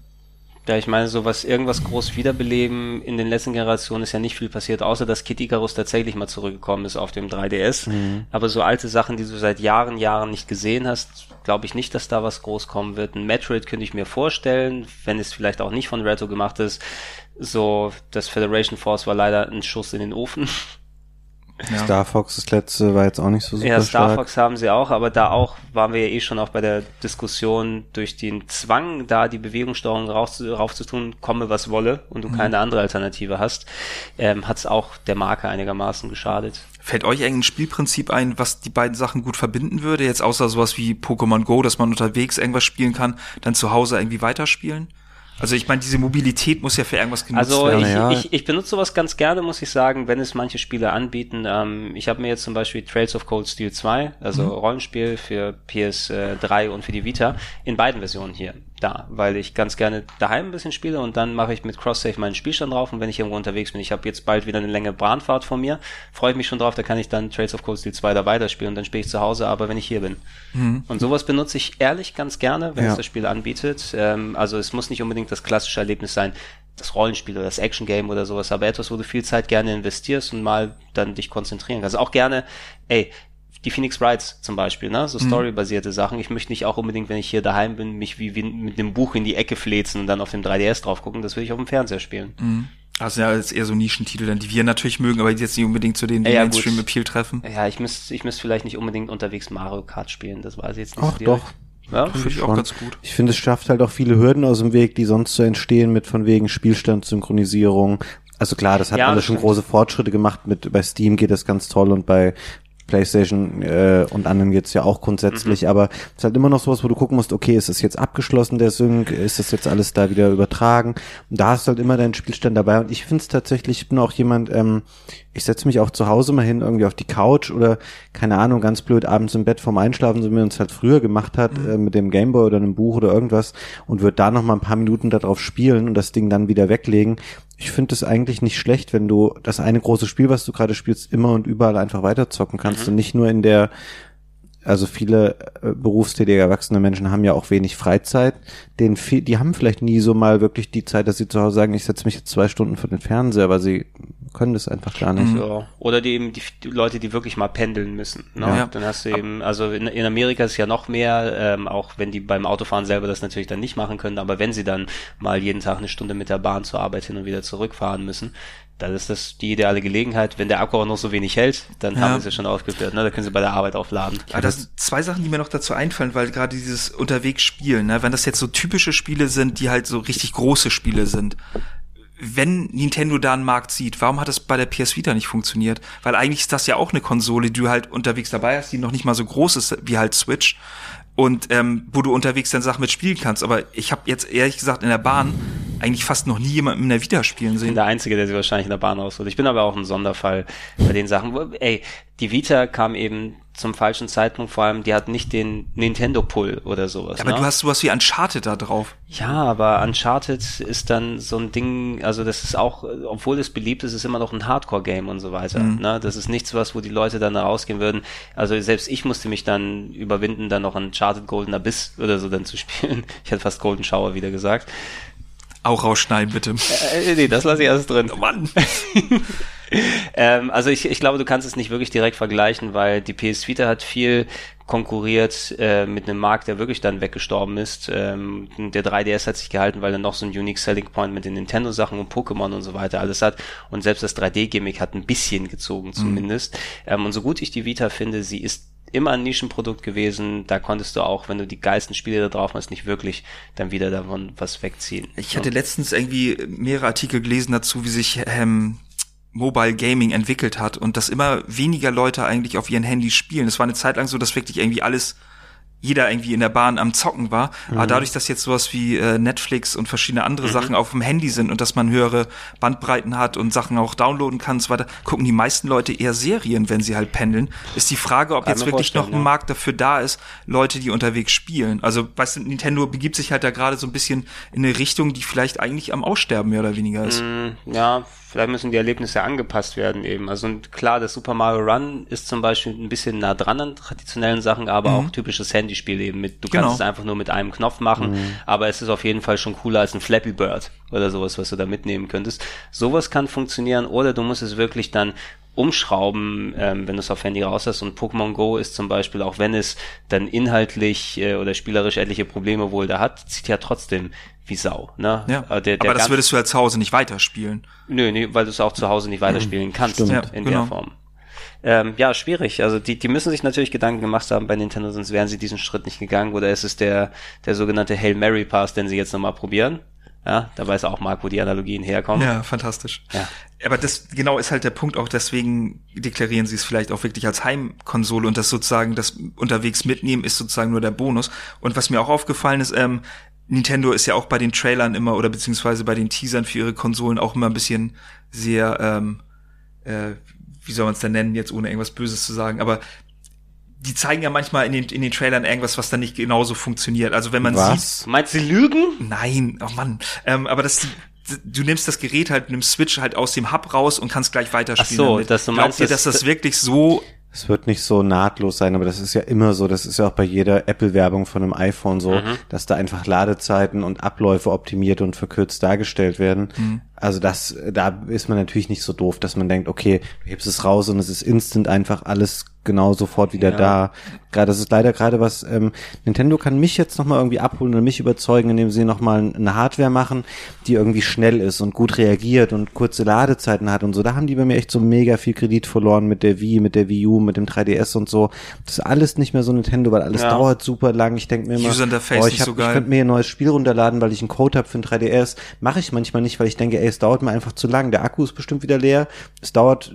Ja, ich meine, so was irgendwas groß wiederbeleben in den letzten Generationen ist ja nicht viel passiert, außer dass Kid Icarus tatsächlich mal zurückgekommen ist auf dem 3DS. Mhm. Aber so alte Sachen, die du seit Jahren, Jahren nicht gesehen hast, glaube ich nicht, dass da was groß kommen wird. Ein Metroid könnte ich mir vorstellen, wenn es vielleicht auch nicht von Retro gemacht ist. So, das Federation Force war leider ein Schuss in den Ofen. Ja. Star Fox, das letzte war jetzt auch nicht so super Ja, Star stark. Fox haben sie auch, aber da auch waren wir ja eh schon auch bei der Diskussion durch den Zwang, da die Bewegungssteuerung rauf, raufzutun, komme was wolle und du keine andere Alternative hast, ähm, hat es auch der Marke einigermaßen geschadet. Fällt euch irgendein Spielprinzip ein, was die beiden Sachen gut verbinden würde? Jetzt außer sowas wie Pokémon Go, dass man unterwegs irgendwas spielen kann, dann zu Hause irgendwie weiterspielen? Also ich meine, diese Mobilität muss ja für irgendwas genutzt Also werden. ich, ja. ich, ich benutze sowas ganz gerne, muss ich sagen, wenn es manche Spiele anbieten. Ähm, ich habe mir jetzt zum Beispiel Trails of Cold Steel 2, also Mhm. Rollenspiel für PS3 und für die Vita, in beiden Versionen hier da, weil ich ganz gerne daheim ein bisschen spiele und dann mache ich mit Cross-Save meinen Spielstand drauf und wenn ich irgendwo unterwegs bin, ich habe jetzt bald wieder eine längere Bahnfahrt vor mir, freue ich mich schon drauf, da kann ich dann Trails of Cold Steel 2 da weiterspielen und dann spiele ich zu Hause, aber wenn ich hier bin. Und sowas benutze ich ehrlich ganz gerne, wenn Ja. es das Spiel anbietet. Ähm, also es muss nicht unbedingt das klassische Erlebnis sein, das Rollenspiel oder das Action-Game oder sowas, aber etwas, wo du viel Zeit gerne investierst und mal dann dich konzentrieren kannst. Auch gerne, ey, die Phoenix Wrights zum Beispiel, ne? so storybasierte Sachen. Ich möchte nicht auch unbedingt, wenn ich hier daheim bin, mich wie, wie mit einem Buch in die Ecke flezen und dann auf dem 3DS drauf gucken. Das will ich auf dem Fernseher spielen. Also ja, jetzt eher so Nischentitel, dann, die wir natürlich mögen, aber die jetzt nicht unbedingt zu denen, die Ja, gut. Mainstream-Appeal treffen. Ja, ich müsste ich müsste vielleicht nicht unbedingt unterwegs Mario Kart spielen. Das weiß ich jetzt nicht Ach so doch. Ja? Finde ich auch Schon. ganz gut. Ich finde, es schafft halt auch viele Hürden aus dem Weg, die sonst so entstehen mit von wegen Spielstandssynchronisierung. Also klar, das hat Ja, alles schon große Fortschritte gemacht. Mit bei Steam geht das ganz toll und bei PlayStation äh, und anderen geht's ja auch grundsätzlich, aber es ist halt immer noch sowas, wo du gucken musst, okay, ist das jetzt abgeschlossen, der Sync, ist das jetzt alles da wieder übertragen? Und da hast du halt immer deinen Spielstand dabei und ich finde es tatsächlich, ich bin auch jemand, ähm, ich setze mich auch zu Hause mal hin, irgendwie auf die Couch oder, keine Ahnung, ganz blöd abends im Bett vorm Einschlafen, so wie man es halt früher gemacht hat, äh, mit dem Gameboy oder einem Buch oder irgendwas und würde da noch mal ein paar Minuten darauf spielen und das Ding dann wieder weglegen. Ich finde es eigentlich nicht schlecht, wenn du das eine große Spiel, was du gerade spielst, immer und überall einfach weiterzocken kannst und nicht nur in der also viele äh, berufstätige erwachsene Menschen haben ja auch wenig Freizeit. Den die haben vielleicht nie so mal wirklich die Zeit, dass sie zu Hause sagen, ich setze mich jetzt zwei Stunden vor den Fernseher, weil sie können das einfach gar nicht. So. Oder die eben die, die Leute, die wirklich mal pendeln müssen. Ne? Ja. Dann hast du eben, also in, in Amerika ist es ja noch mehr, ähm, auch wenn die beim Autofahren selber das natürlich dann nicht machen können, aber wenn sie dann mal jeden Tag eine Stunde mit der Bahn zur Arbeit hin und wieder zurückfahren müssen, dann ist das die ideale Gelegenheit. Wenn der Akku auch noch so wenig hält, dann Ja. haben sie es schon aufgeführt. Ne? Da können sie bei der Arbeit aufladen. Aber das sind zwei Sachen, die mir noch dazu einfallen, weil gerade dieses unterwegs spielen, ne, wenn das jetzt so typische Spiele sind, die halt so richtig große Spiele sind, wenn Nintendo da einen Markt sieht, warum hat das bei der PS Vita nicht funktioniert? Weil eigentlich ist das ja auch eine Konsole, die du halt unterwegs dabei hast, die noch nicht mal so groß ist wie halt Switch und ähm, wo du unterwegs dann Sachen mit spielen kannst. Aber ich habe jetzt ehrlich gesagt in der Bahn eigentlich fast noch nie jemanden in der Vita spielen Ich bin sehen. der Einzige, der sie wahrscheinlich in der Bahn ausholt. Ich bin aber auch ein Sonderfall bei den Sachen. Wo- Ey, die Vita kam eben zum falschen Zeitpunkt, vor allem, die hat nicht den Nintendo-Pull oder sowas. Aber ne? du hast sowas wie Uncharted da drauf. Ja, aber Uncharted ist dann so ein Ding, also das ist auch, obwohl es beliebt ist, ist immer noch ein Hardcore-Game und so weiter. Mhm. Ne? Das ist nichts, was, wo die Leute dann da rausgehen würden. Also selbst ich musste mich dann überwinden, dann noch Uncharted Golden Abyss oder so dann zu <laughs> spielen. Ich hätte fast Golden Shower wieder gesagt. Auch rausschneiden, bitte. Äh, nee, das lasse ich alles drin. Oh Mann. <laughs> Ähm, also ich, ich glaube, du kannst es nicht wirklich direkt vergleichen, weil die PS Vita hat viel konkurriert äh, mit einem Markt, der wirklich dann weggestorben ist. Ähm, der 3DS hat sich gehalten, weil er noch so einen Unique Selling Point mit den Nintendo-Sachen und Pokémon und so weiter alles hat. Und selbst das 3D-Gimmick hat ein bisschen gezogen zumindest. Ähm, und so gut ich die Vita finde, sie ist immer ein Nischenprodukt gewesen. Da konntest du auch, wenn du die geilsten Spiele da drauf hast, nicht wirklich dann wieder davon was wegziehen. Ich hatte letztens irgendwie mehrere Artikel gelesen dazu, wie sich ähm, Mobile Gaming entwickelt hat und dass immer weniger Leute eigentlich auf ihren Handys spielen. Es war eine Zeit lang so, dass wirklich irgendwie alles jeder irgendwie in der Bahn am Zocken war. Aber dadurch, dass jetzt sowas wie äh, Netflix und verschiedene andere Sachen auf dem Handy sind und dass man höhere Bandbreiten hat und Sachen auch downloaden kann und so weiter, gucken die meisten Leute eher Serien, wenn sie halt pendeln. Ist die Frage, ob Kann jetzt wirklich noch ein ja. Markt dafür da ist, Leute, die unterwegs spielen. Also, weißt du, Nintendo begibt sich halt da gerade so ein bisschen in eine Richtung, die vielleicht eigentlich am Aussterben mehr oder weniger ist. Ja, vielleicht müssen die Erlebnisse angepasst werden eben. Also klar, das Super Mario Run ist zum Beispiel ein bisschen nah dran an traditionellen Sachen, aber auch typisches Handyspiel eben mit. Du Genau. kannst es einfach nur mit einem Knopf machen, aber es ist auf jeden Fall schon cooler als ein Flappy Bird oder sowas, was du da mitnehmen könntest. Sowas kann funktionieren oder du musst es wirklich dann umschrauben, ähm, wenn du es auf Handy raus hast. Und Pokémon Go ist zum Beispiel, auch wenn es dann inhaltlich äh, oder spielerisch etliche Probleme wohl da hat, zieht ja trotzdem wie Sau. Ne? Ja. Äh, der, der Aber das würdest du halt zu Hause nicht weiterspielen. Nö, nee, weil du es auch zu Hause nicht weiterspielen kannst Stimmt. Ja, in genau. der Form. Ähm, ja, schwierig. Also die, die müssen sich natürlich Gedanken gemacht haben bei Nintendo, sonst wären sie diesen Schritt nicht gegangen. Oder ist es der, der sogenannte Hail Mary Pass, den sie jetzt nochmal probieren? Ja, da weiß auch Marc, wo die Analogien herkommen. Ja, fantastisch. Ja. Aber das genau ist halt der Punkt, auch deswegen deklarieren sie es vielleicht auch wirklich als Heimkonsole und das sozusagen das unterwegs mitnehmen ist sozusagen nur der Bonus. Und was mir auch aufgefallen ist, ähm, Nintendo ist ja auch bei den Trailern immer oder beziehungsweise bei den Teasern für ihre Konsolen auch immer ein bisschen sehr, ähm, äh, wie soll man es denn nennen, jetzt ohne irgendwas Böses zu sagen, aber die zeigen ja manchmal in den, in den Trailern irgendwas, was dann nicht genauso funktioniert. Also wenn man sieht, Was? Meinst du, sie lügen? Nein, oh Mann. Ähm, aber das, du nimmst das Gerät halt, nimmst Switch halt aus dem Hub raus und kannst gleich weiterspielen. Ach so, damit. dass du Glaubt meinst, ihr, dass dass- das wirklich so Es wird nicht so nahtlos sein, aber das ist ja immer so. Das ist ja auch bei jeder Apple-Werbung von einem iPhone so, dass da einfach Ladezeiten und Abläufe optimiert und verkürzt dargestellt werden. Also das, da ist man natürlich nicht so doof, dass man denkt, okay, du hebst es raus und es ist instant einfach alles genau sofort wieder Ja. da. Gerade das ist leider gerade was, ähm, Nintendo kann mich jetzt nochmal irgendwie abholen und mich überzeugen, indem sie nochmal eine Hardware machen, die irgendwie schnell ist und gut reagiert und kurze Ladezeiten hat und so. Da haben die bei mir echt so mega viel Kredit verloren mit der Wii, mit der Wii U, mit dem 3DS und so. Das ist alles nicht mehr so Nintendo, weil alles Ja. dauert super lang. Ich denke mir immer, oh, ich, hab, so ich könnte mir ein neues Spiel runterladen, weil ich einen Code habe für ein 3DS. Mache ich manchmal nicht, weil ich denke, ey, es dauert mir einfach zu lang. Der Akku ist bestimmt wieder leer. Es dauert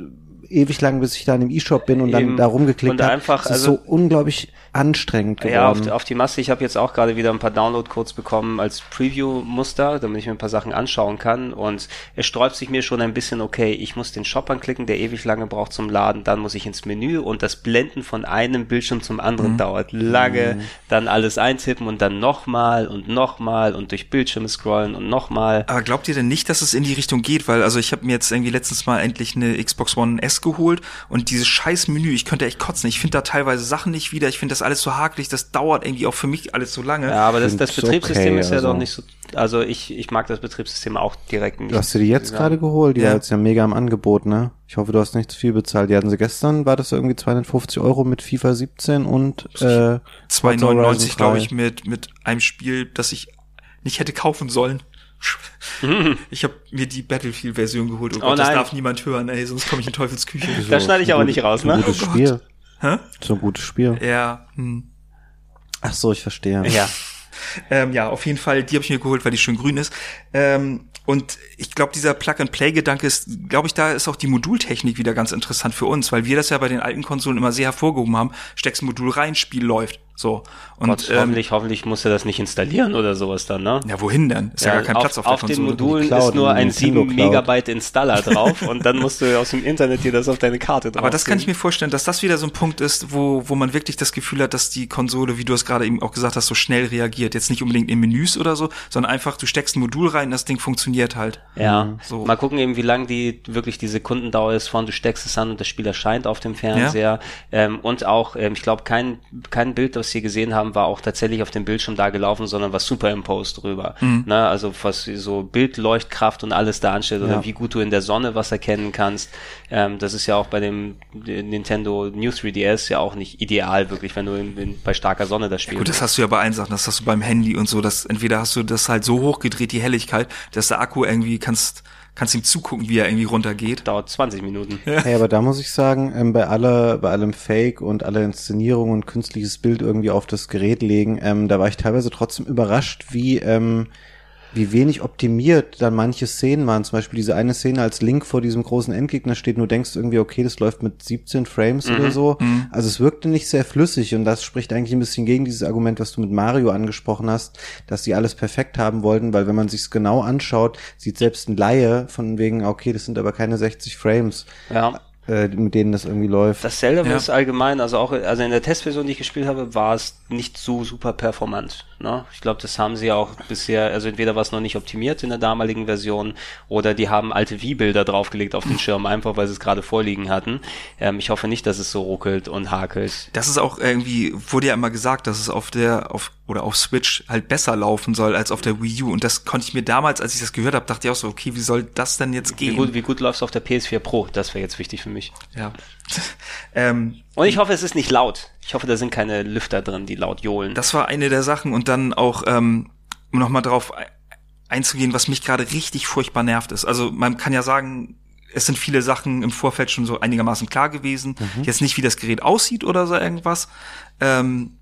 ewig lang, bis ich da in dem E-Shop bin und dann Eben. da rumgeklickt Und habe. einfach, es ist also- so unglaublich anstrengend geworden. Ja, auf, die- auf die Masse. Ich habe jetzt auch gerade wieder ein paar Download-Codes bekommen als Preview-Muster, damit ich mir ein paar Sachen anschauen kann. Und es sträubt sich mir schon ein bisschen, okay, ich muss den Shop anklicken, der ewig lange braucht zum Laden. Dann muss ich ins Menü und das Blenden von einem Bildschirm zum anderen dauert lange. Dann alles eintippen und dann nochmal und nochmal und durch Bildschirme scrollen und nochmal. Aber glaubt ihr denn nicht, dass es in die Richtung geht? Weil, also ich habe mir jetzt irgendwie letztens mal endlich eine Xbox One S DS geholt und dieses scheiß Menü, ich könnte echt kotzen. Ich finde da teilweise Sachen nicht wieder. Ich finde das alles so hakelig. Das dauert irgendwie auch für mich alles so lange. Ja, aber das, das Betriebssystem okay, ist ja also. doch nicht so. Also ich, ich mag das Betriebssystem auch direkt nicht. Du hast dir die jetzt Ja. gerade geholt? Die Ja. war jetzt ja mega im Angebot, ne? Ich hoffe, du hast nicht zu viel bezahlt. Die hatten sie gestern, war das so irgendwie 250 Euro mit FIFA 17 und äh, Forza Horizon 2,99 glaube 3. ich mit mit einem Spiel, das ich nicht hätte kaufen sollen. Ich habe mir die Battlefield-Version geholt. Oh Gott, Oh das darf niemand hören, ey, sonst komme ich in Teufelsküche. <laughs> Das schneide ich aber nicht raus, So ein ne? gutes Oh Gott. Spiel. Hä? So ein gutes Spiel. Ja, hm. Ach so, ich verstehe. Ja. Ähm, ja, auf jeden Fall, die habe ich mir geholt, weil die schön grün ist. Ähm, und ich glaube, dieser Plug-and-Play-Gedanke ist, glaube ich, da ist auch die Modultechnik wieder ganz interessant für uns, weil wir das ja bei den alten Konsolen immer sehr hervorgehoben haben. Steckst ein Modul rein, Spiel läuft. So. Und Gott, ähm, hoffentlich, hoffentlich muss er das nicht installieren oder sowas dann, ne? ja, wohin denn? Ist ja, gar kein auf, Platz auf, der auf den Konsole. Modulen Cloud, ist nur ein Nintendo 7 Cloud. Megabyte Installer <laughs> drauf und dann musst du aus dem Internet dir das auf deine Karte drauf. Aber das kann ich mir vorstellen, dass das wieder so ein Punkt ist, wo, wo man wirklich das Gefühl hat, dass die Konsole, wie du es gerade eben auch gesagt hast, so schnell reagiert. Jetzt nicht unbedingt in Menüs oder so, sondern einfach, du steckst ein Modul rein, das Ding funktioniert halt. Ja, So. mal gucken eben, wie lang die wirklich die Sekundendauer ist von du steckst es an und das Spiel erscheint auf dem Fernseher. Ähm, und auch, ähm, ich glaube, kein, kein Bild, das wir gesehen haben, war auch tatsächlich auf dem Bildschirm da gelaufen, sondern was superimposed drüber. Mhm. Ne? Also was so Bildleuchtkraft und alles da anstellt oder Ja. wie gut du in der Sonne was erkennen kannst. Ähm, das ist ja auch bei dem Nintendo New 3DS ja auch nicht ideal, wirklich, wenn du in, in, bei starker Sonne das Spiel Gut, das hast du ja bei allen Sachen, das hast du beim Handy und so, dass entweder hast du das halt so hochgedreht, die Helligkeit, dass der Akku irgendwie kannst, kannst ihm zugucken, wie er irgendwie runtergeht. dauert 20 Minuten. Hey, aber da muss ich sagen, ähm, bei aller, bei allem Fake und aller Inszenierung und künstliches Bild irgendwie auf das Gerät legen, ähm, da war ich teilweise trotzdem überrascht, wie, ähm, wie wenig optimiert dann manche Szenen waren. Zum Beispiel diese eine Szene, als Link vor diesem großen Endgegner steht, und du denkst irgendwie, okay, das läuft mit 17 Frames oder so. Also es wirkte nicht sehr flüssig und das spricht eigentlich ein bisschen gegen dieses Argument, was du mit Mario angesprochen hast, dass sie alles perfekt haben wollten, weil wenn man sich's genau anschaut, sieht selbst ein Laie von wegen, okay, das sind aber keine 60 Frames, Ja. äh, mit denen das irgendwie läuft. Das Zelda Ja. ist allgemein, also auch, also in der Testversion, die ich gespielt habe, war es nicht so super performant. Ne? Ich glaube, das haben sie auch bisher, also entweder war es noch nicht optimiert in der damaligen Version oder die haben alte Wii-Bilder draufgelegt auf den <laughs> Schirm, einfach weil sie es gerade vorliegen hatten. Ähm, ich hoffe nicht, dass es so ruckelt und hakelt. Das ist auch irgendwie, wurde ja immer gesagt, dass es auf der, auf, oder auf Switch halt besser laufen soll als auf der Wii U. Und das konnte ich mir damals, als ich das gehört habe, dachte ich auch so, okay, wie soll das denn jetzt Wie gehen? gut, wie gut läuft es auf der PS4 Pro? Das wäre jetzt wichtig für mich. Ja. <laughs> ähm, Und ich hoffe, es ist nicht laut. Ich hoffe, da sind keine Lüfter drin, die laut johlen. Das war eine der Sachen und dann auch, ähm, um nochmal drauf ei- einzugehen, was mich gerade richtig furchtbar nervt ist. Also man kann ja sagen, es sind viele Sachen im Vorfeld schon so einigermaßen klar gewesen. Jetzt nicht, wie das Gerät aussieht oder so irgendwas. Ähm,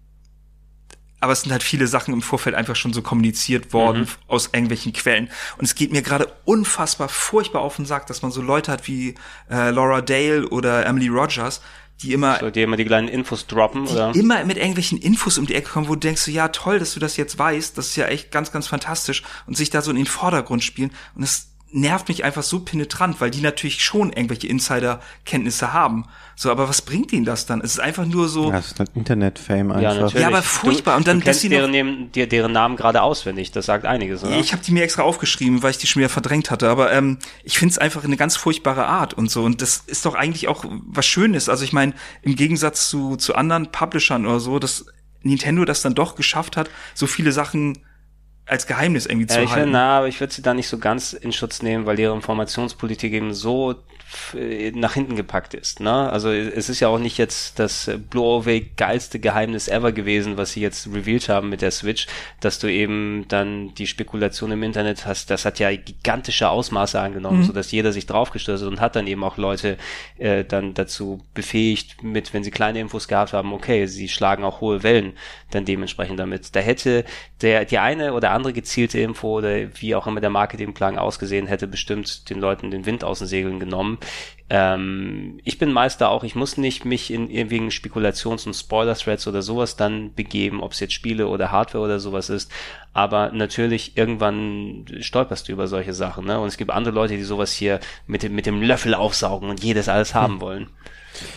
aber es sind halt viele Sachen im Vorfeld einfach schon so kommuniziert worden aus irgendwelchen Quellen. Und es geht mir gerade unfassbar furchtbar auf den Sack, dass man so Leute hat wie äh, Laura Dale oder Emily Rogers, die immer Soll dir immer die kleinen Infos droppen, die oder? immer mit irgendwelchen Infos um die Ecke kommen, wo du denkst, so, ja toll, dass du das jetzt weißt, das ist ja echt ganz, ganz fantastisch. Und sich da so in den Vordergrund spielen. Und es nervt mich einfach so penetrant, weil die natürlich schon irgendwelche Insider-Kenntnisse haben. So, aber was bringt ihnen das dann? Es ist einfach nur so, Ja, das ist Internet-Fame Ja, einfach. natürlich. Ja, aber furchtbar. Du, Und dann, du dass kennst sie noch- deren, Namen- dir- deren Namen gerade auswendig. Das sagt einiges, oder? Ich habe die mir extra aufgeschrieben, weil ich die schon wieder verdrängt hatte. Aber ähm, ich finde es einfach eine ganz furchtbare Art und so. Und das ist doch eigentlich auch was Schönes. Also ich meine, im Gegensatz zu, zu anderen Publishern oder so, dass Nintendo das dann doch geschafft hat, so viele Sachen als Geheimnis irgendwie Ja, zu ich halten. finde, na, aber ich würde sie da nicht so ganz in Schutz nehmen, weil ihre Informationspolitik eben so äh, nach hinten gepackt ist. Ne? Also es ist ja auch nicht jetzt das äh, Blow-Away geilste Geheimnis ever gewesen, was sie jetzt revealed haben mit der Switch, dass du eben dann die Spekulation im Internet hast. Das hat ja gigantische Ausmaße angenommen, Mhm. so dass jeder sich draufgestürzt hat und hat dann eben auch Leute äh, dann dazu befähigt, mit, wenn sie kleine Infos gehabt haben, okay, sie schlagen auch hohe Wellen dann dementsprechend damit. Da hätte der die eine oder andere gezielte Info oder wie auch immer der Marketingplan ausgesehen hätte, bestimmt den Leuten den Wind aus den Segeln genommen. Ähm, ich bin Meister auch, ich muss nicht mich in irgendwelchen Spekulations- und Spoiler-Threads oder sowas dann begeben, ob es jetzt Spiele oder Hardware oder sowas ist. Aber natürlich, irgendwann stolperst du über solche Sachen. Ne? Und es gibt andere Leute, die sowas hier mit mit dem Löffel aufsaugen und jedes alles haben wollen.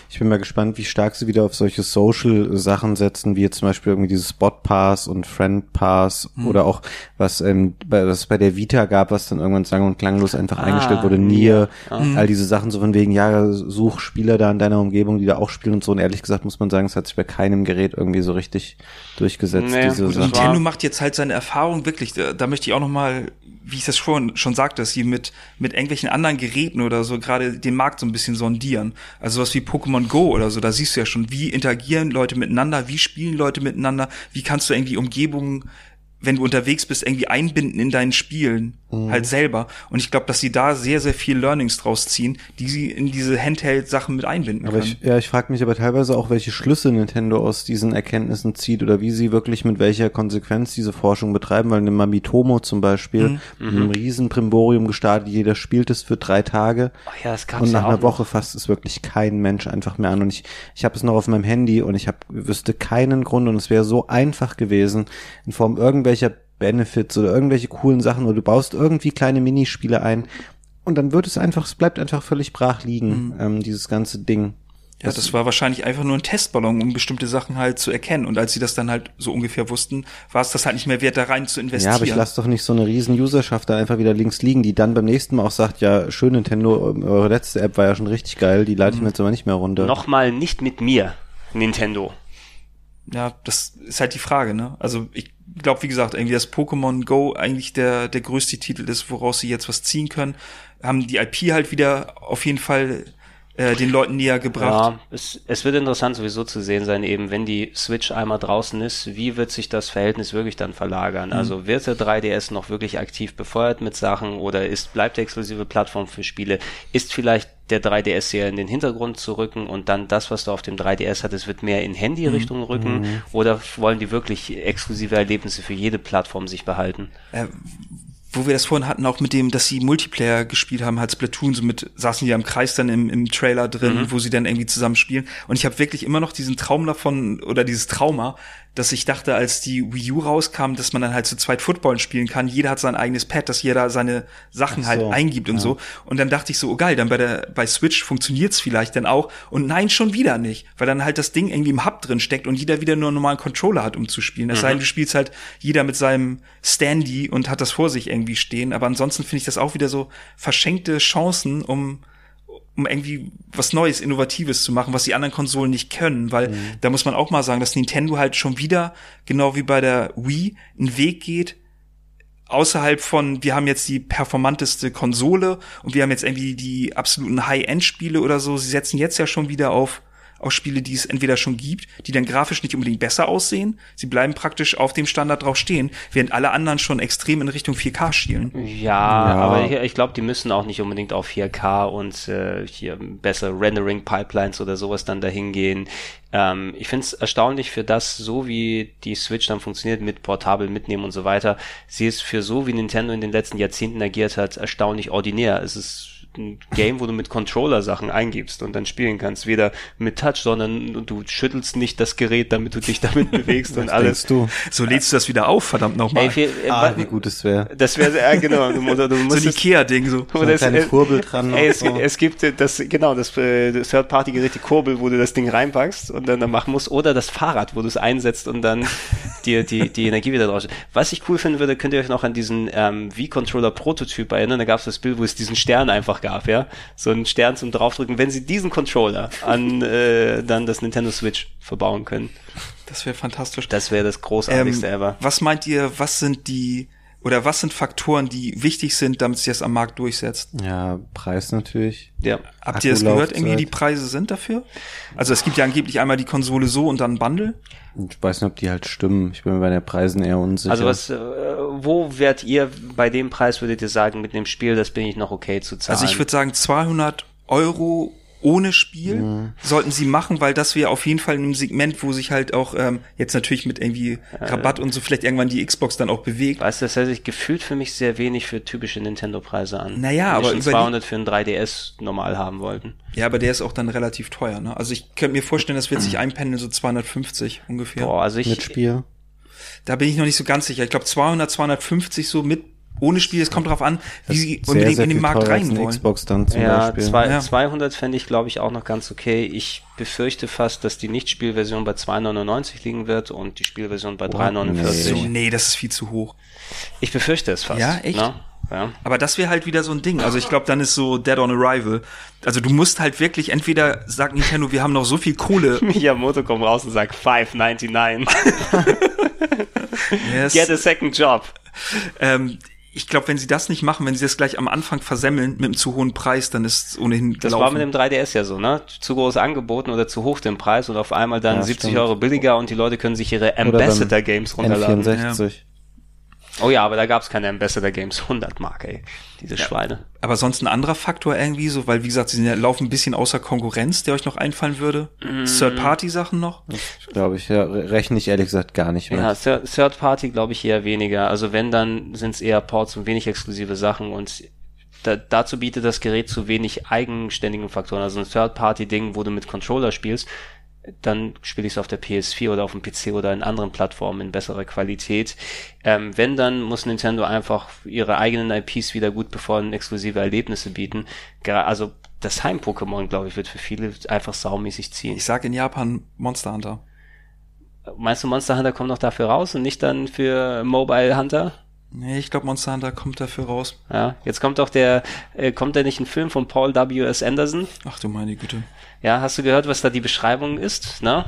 Ich bin mal gespannt, wie stark sie wieder auf solche Social-Sachen setzen, wie jetzt zum Beispiel irgendwie dieses Spot Pass und Friend Pass Hm. oder auch was, ähm, bei, was es bei der Vita gab, was dann irgendwann sang- und klanglos einfach Ah, eingestellt wurde. Nier, all diese Sachen so von wegen, ja, such Spieler da in deiner Umgebung, die da auch spielen und so. Und ehrlich gesagt muss man sagen, es hat sich bei keinem Gerät irgendwie so richtig durchgesetzt, Nee, diese gut, Nintendo macht jetzt halt seine Erfahrung wirklich. Da, da möchte ich auch noch mal, wie ich das schon schon sagte, dass sie mit mit irgendwelchen anderen Geräten oder so gerade den Markt so ein bisschen sondieren. Also was wie Pokémon Go oder so. Da siehst du ja schon, wie interagieren Leute miteinander, wie spielen Leute miteinander, wie kannst du irgendwie Umgebungen wenn du unterwegs bist, irgendwie einbinden in deinen Spielen, Mhm. halt selber. Und ich glaube, dass sie da sehr, sehr viel Learnings draus ziehen, die sie in diese Handheld-Sachen mit einbinden Aber können. ich, ja, ich frage mich aber teilweise auch, welche Schlüsse Nintendo aus diesen Erkenntnissen zieht oder wie sie wirklich mit welcher Konsequenz diese Forschung betreiben, weil eine Mamitomo zum Beispiel mit einem riesen Primborium gestartet, jeder spielt es für drei Tage Ach ja, das gab's und ja nach auch einer noch. Woche fasst es wirklich kein Mensch einfach mehr an und ich, ich habe es noch auf meinem Handy und ich hab, wüsste keinen Grund und es wäre so einfach gewesen in Form irgendwelcher Benefits oder irgendwelche coolen Sachen oder du baust irgendwie kleine Minispiele ein und dann wird es einfach, es bleibt einfach völlig brach liegen, ähm, dieses ganze Ding. Ja, das war wahrscheinlich einfach nur ein Testballon, um bestimmte Sachen halt zu erkennen. Und als sie das dann halt so ungefähr wussten, war es das halt nicht mehr wert, da rein zu investieren. Ja, aber ich lasse doch nicht so eine riesen Userschaft da einfach wieder links liegen, die dann beim nächsten Mal auch sagt, ja, schön Nintendo, ähm, eure letzte App war ja schon richtig geil, die lade ich mir jetzt aber nicht mehr runter. Nochmal nicht mit mir, Nintendo. ja, das ist halt die Frage, ne? Also ich glaube, wie gesagt, irgendwie das Pokémon Go eigentlich der, der größte Titel ist, woraus sie jetzt was ziehen können. Haben die IP halt wieder auf jeden Fall äh, den Leuten näher gebracht. Ja, es, es wird interessant sowieso zu sehen sein, eben wenn die Switch einmal draußen ist, wie wird sich das Verhältnis wirklich dann verlagern? Also wird der 3DS noch wirklich aktiv befeuert mit Sachen oder ist, bleibt der exklusive Plattform für Spiele? Ist vielleicht der 3DS hier in den Hintergrund zu rücken und dann das, was du auf dem 3DS hattest, wird mehr in Handy-Richtung rücken? Oder wollen die wirklich exklusive Erlebnisse für jede Plattform sich behalten? äh, wo wir das vorhin hatten, auch mit dem, dass sie Multiplayer gespielt haben, halt Splatoon, so mit, saßen die ja im Kreis dann im, im Trailer drin, wo sie dann irgendwie zusammen spielen. Und ich habe wirklich immer noch diesen Traum davon, oder dieses Trauma, dass ich dachte, als die Wii U rauskam, dass man dann halt zu zweit Football spielen kann. Jeder hat sein eigenes Pad, dass jeder seine Sachen Ach halt so, eingibt und ja. so. Und dann dachte ich so, oh geil, dann bei der, bei Switch funktioniert's vielleicht dann auch. Und nein, schon wieder nicht. Weil dann halt das Ding irgendwie im Hub drin steckt und jeder wieder nur einen normalen Controller hat, um zu spielen. Es sei denn, du spielst halt jeder mit seinem Standy und hat das vor sich irgendwie stehen. Aber ansonsten finde ich das auch wieder so verschenkte Chancen, um um irgendwie was Neues, Innovatives zu machen, was die anderen Konsolen nicht können, weil da muss man auch mal sagen, dass Nintendo halt schon wieder, genau wie bei der Wii, einen Weg geht, außerhalb von, wir haben jetzt die performanteste Konsole und wir haben jetzt irgendwie die absoluten High-End-Spiele oder so. Sie setzen jetzt ja schon wieder auf, auf Spiele, die es entweder schon gibt, die dann grafisch nicht unbedingt besser aussehen. Sie bleiben praktisch auf dem Standard drauf stehen, während alle anderen schon extrem in Richtung 4K schielen. Ja, aber hier, ich glaube, die müssen auch nicht unbedingt auf 4K und äh, hier bessere Rendering-Pipelines oder sowas dann dahin gehen. Ähm, ich finde es erstaunlich für das, so wie die Switch dann funktioniert mit portabel mitnehmen und so weiter. Sie ist für so, wie Nintendo in den letzten Jahrzehnten agiert hat, erstaunlich ordinär. Es ist ein Game, wo du mit Controller Sachen eingibst und dann spielen kannst. Weder mit Touch, sondern du schüttelst nicht das Gerät, damit du dich damit <laughs> bewegst und alles. du? So lädst du das wieder auf, verdammt nochmal. Ey, viel, äh, Ah, wie gut es wäre. das wäre sehr, genau. Du, musst- du <laughs> so ein Ikea-Ding, so. So eine kleine Kurbel dran Ey, es, so. es gibt äh, das, genau, das, äh, das Third-Party-Gerät, die Kurbel, wo du das Ding reinpackst und dann, dann machen musst, oder das Fahrrad, wo du es einsetzt und dann <laughs> dir die, die Energie wieder draus. Was ich cool finden würde, könnt ihr euch noch an diesen ähm, V-Controller-Prototyp erinnern, da gab es das Bild, wo es diesen Stern einfach gab, ja, so einen Stern zum draufdrücken, wenn sie diesen Controller an äh, dann das Nintendo Switch verbauen können. Das wäre fantastisch. Das wäre das großartigste Ähm, ever. Was meint ihr, was sind die, oder was sind Faktoren, die wichtig sind, damit sich das am Markt durchsetzt? Ja, Preis natürlich. Ja. Habt ihr das gehört, irgendwie die Preise sind dafür? Also es gibt ja angeblich einmal die Konsole so und dann ein Bundle. Ich weiß nicht, ob die halt stimmen. Ich bin mir bei den Preisen eher unsicher. Also was, äh, wo werdet ihr bei dem Preis, würdet ihr sagen, mit dem Spiel, das bin ich noch okay zu zahlen? Also ich würde sagen 200 Euro ohne Spiel Mhm. sollten sie machen, weil das wäre auf jeden Fall in einem Segment, wo sich halt auch ähm, jetzt natürlich mit irgendwie Rabatt und so vielleicht irgendwann die Xbox dann auch bewegt. Weißt du, das hört sich gefühlt für mich sehr wenig für typische Nintendo-Preise an. Naja, aber schon überleg- 200 für einen 3DS normal haben wollten. Ja, aber der ist auch dann relativ teuer. Ne? Also ich könnte mir vorstellen, das wird sich einpendeln so 250 ungefähr. Boah, also ich, mit Spiel. Da bin ich noch nicht so ganz sicher. Ich glaube 200, 250 so mit ohne Spiel. Es kommt darauf an, wie sie unbedingt sehr in den Markt rein wollen. Xbox dann zum Ja, Beispiel. zwei, Ja. 200 fände ich, glaube ich, auch noch ganz okay. Ich befürchte fast, dass die Nicht-Spielversion bei 2,99 liegen wird und die Spielversion bei 3,49. So, nee, das ist viel zu hoch. Ich befürchte es fast. Ja, echt? Ne? Ja. Aber das wäre halt wieder so ein Ding. Also ich glaube, dann ist so Dead on Arrival. Also du musst halt wirklich, entweder sagt Nintendo, wir haben noch so viel Kohle. <laughs> Miyamoto kommt raus und sagt 5,99. <laughs> Yes. Get a second job. Ähm, ich glaube, wenn sie das nicht machen, wenn sie das gleich am Anfang versemmeln mit einem zu hohen Preis, dann ist es ohnehin Das gelaufen. war mit dem 3DS ja so, ne? Zu groß angeboten oder zu hoch den Preis und auf einmal dann Ja, 70 stimmt. Euro billiger und die Leute können sich ihre Ambassador Games runterladen. N64. Oh ja, aber da gab's keine Ambassador Games 100 Mark, ey. Diese Schweine. Aber sonst ein anderer Faktor irgendwie so, weil wie gesagt, sie sind ja, laufen ein bisschen außer Konkurrenz, der euch noch einfallen würde. Mm. Third-Party-Sachen noch. Glaube ich, ja, re- rechne ich ehrlich gesagt gar nicht mehr. Ja, Third Third Party glaube ich eher weniger. Also wenn, dann sind's eher Ports und wenig exklusive Sachen und da, dazu bietet das Gerät zu wenig eigenständigen Faktoren. Also ein Third Party Ding, wo du mit Controller spielst, dann spiele ich es auf der PS4 oder auf dem PC oder in anderen Plattformen in besserer Qualität. Ähm, wenn, dann muss Nintendo einfach ihre eigenen IPs wieder gut bevor exklusive Erlebnisse bieten. Also das Heim-Pokémon, glaube ich, wird für viele einfach saumäßig ziehen. Ich sag in Japan Monster Hunter. Meinst du, Monster Hunter kommt noch dafür raus und nicht dann für Mobile Hunter? Nee, ich glaube Monster Hunter kommt dafür raus. Ja, jetzt kommt doch der, äh, kommt da nicht ein Film von Paul W.S. Anderson? Ach du meine Güte. Ja, hast du gehört, was da die Beschreibung ist? Ne?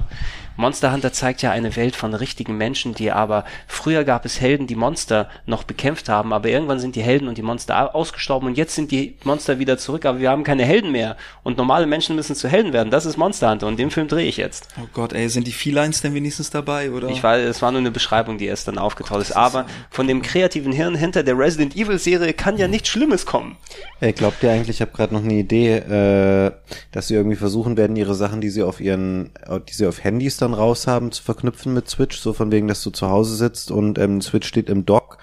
Monster Hunter zeigt ja eine Welt von richtigen Menschen, die aber früher gab es Helden, die Monster noch bekämpft haben, aber irgendwann sind die Helden und die Monster au- ausgestorben und jetzt sind die Monster wieder zurück, aber wir haben keine Helden mehr und normale Menschen müssen zu Helden werden. Das ist Monster Hunter und den Film drehe ich jetzt. Oh Gott, ey, sind die Felines denn wenigstens dabei, oder? Ich war, es war nur eine Beschreibung, die erst dann aufgetaucht ist. Aber von dem kreativen Hirn hinter der Resident Evil Serie kann ja nichts Schlimmes kommen. Ey, glaubt ihr eigentlich, ich habe gerade noch eine Idee, äh, dass sie irgendwie versuchen werden, ihre Sachen, die sie auf ihren, die sie auf Handys dann raus haben, zu verknüpfen mit Switch, so von wegen, dass du zu Hause sitzt und ähm, Switch steht im Dock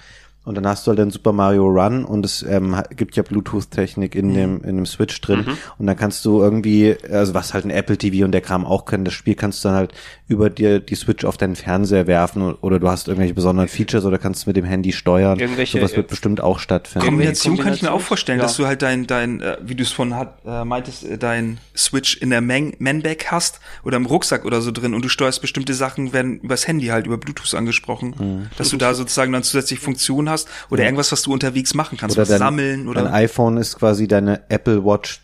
und dann hast du halt den Super Mario Run und es ähm, gibt ja Bluetooth-Technik in dem in dem Switch drin und dann kannst du irgendwie, also was halt ein Apple TV und der Kram auch können, das Spiel kannst du dann halt über dir die Switch auf deinen Fernseher werfen oder du hast irgendwelche besonderen Features oder kannst mit dem Handy steuern. Irgendwelche, Sowas äh, wird bestimmt auch stattfinden. Kombination kann ich mir auch vorstellen, Ja. dass du halt dein, dein, äh, wie du es von hat, äh, meintest, äh, dein Switch in der Man Manbag hast oder im Rucksack oder so drin und du steuerst bestimmte Sachen, werden übers Handy halt über Bluetooth angesprochen, Mhm. dass du da sozusagen dann zusätzlich Funktionen hast oder irgendwas, was du unterwegs machen kannst, oder dein, sammeln oder dein iPhone ist quasi deine Apple Watch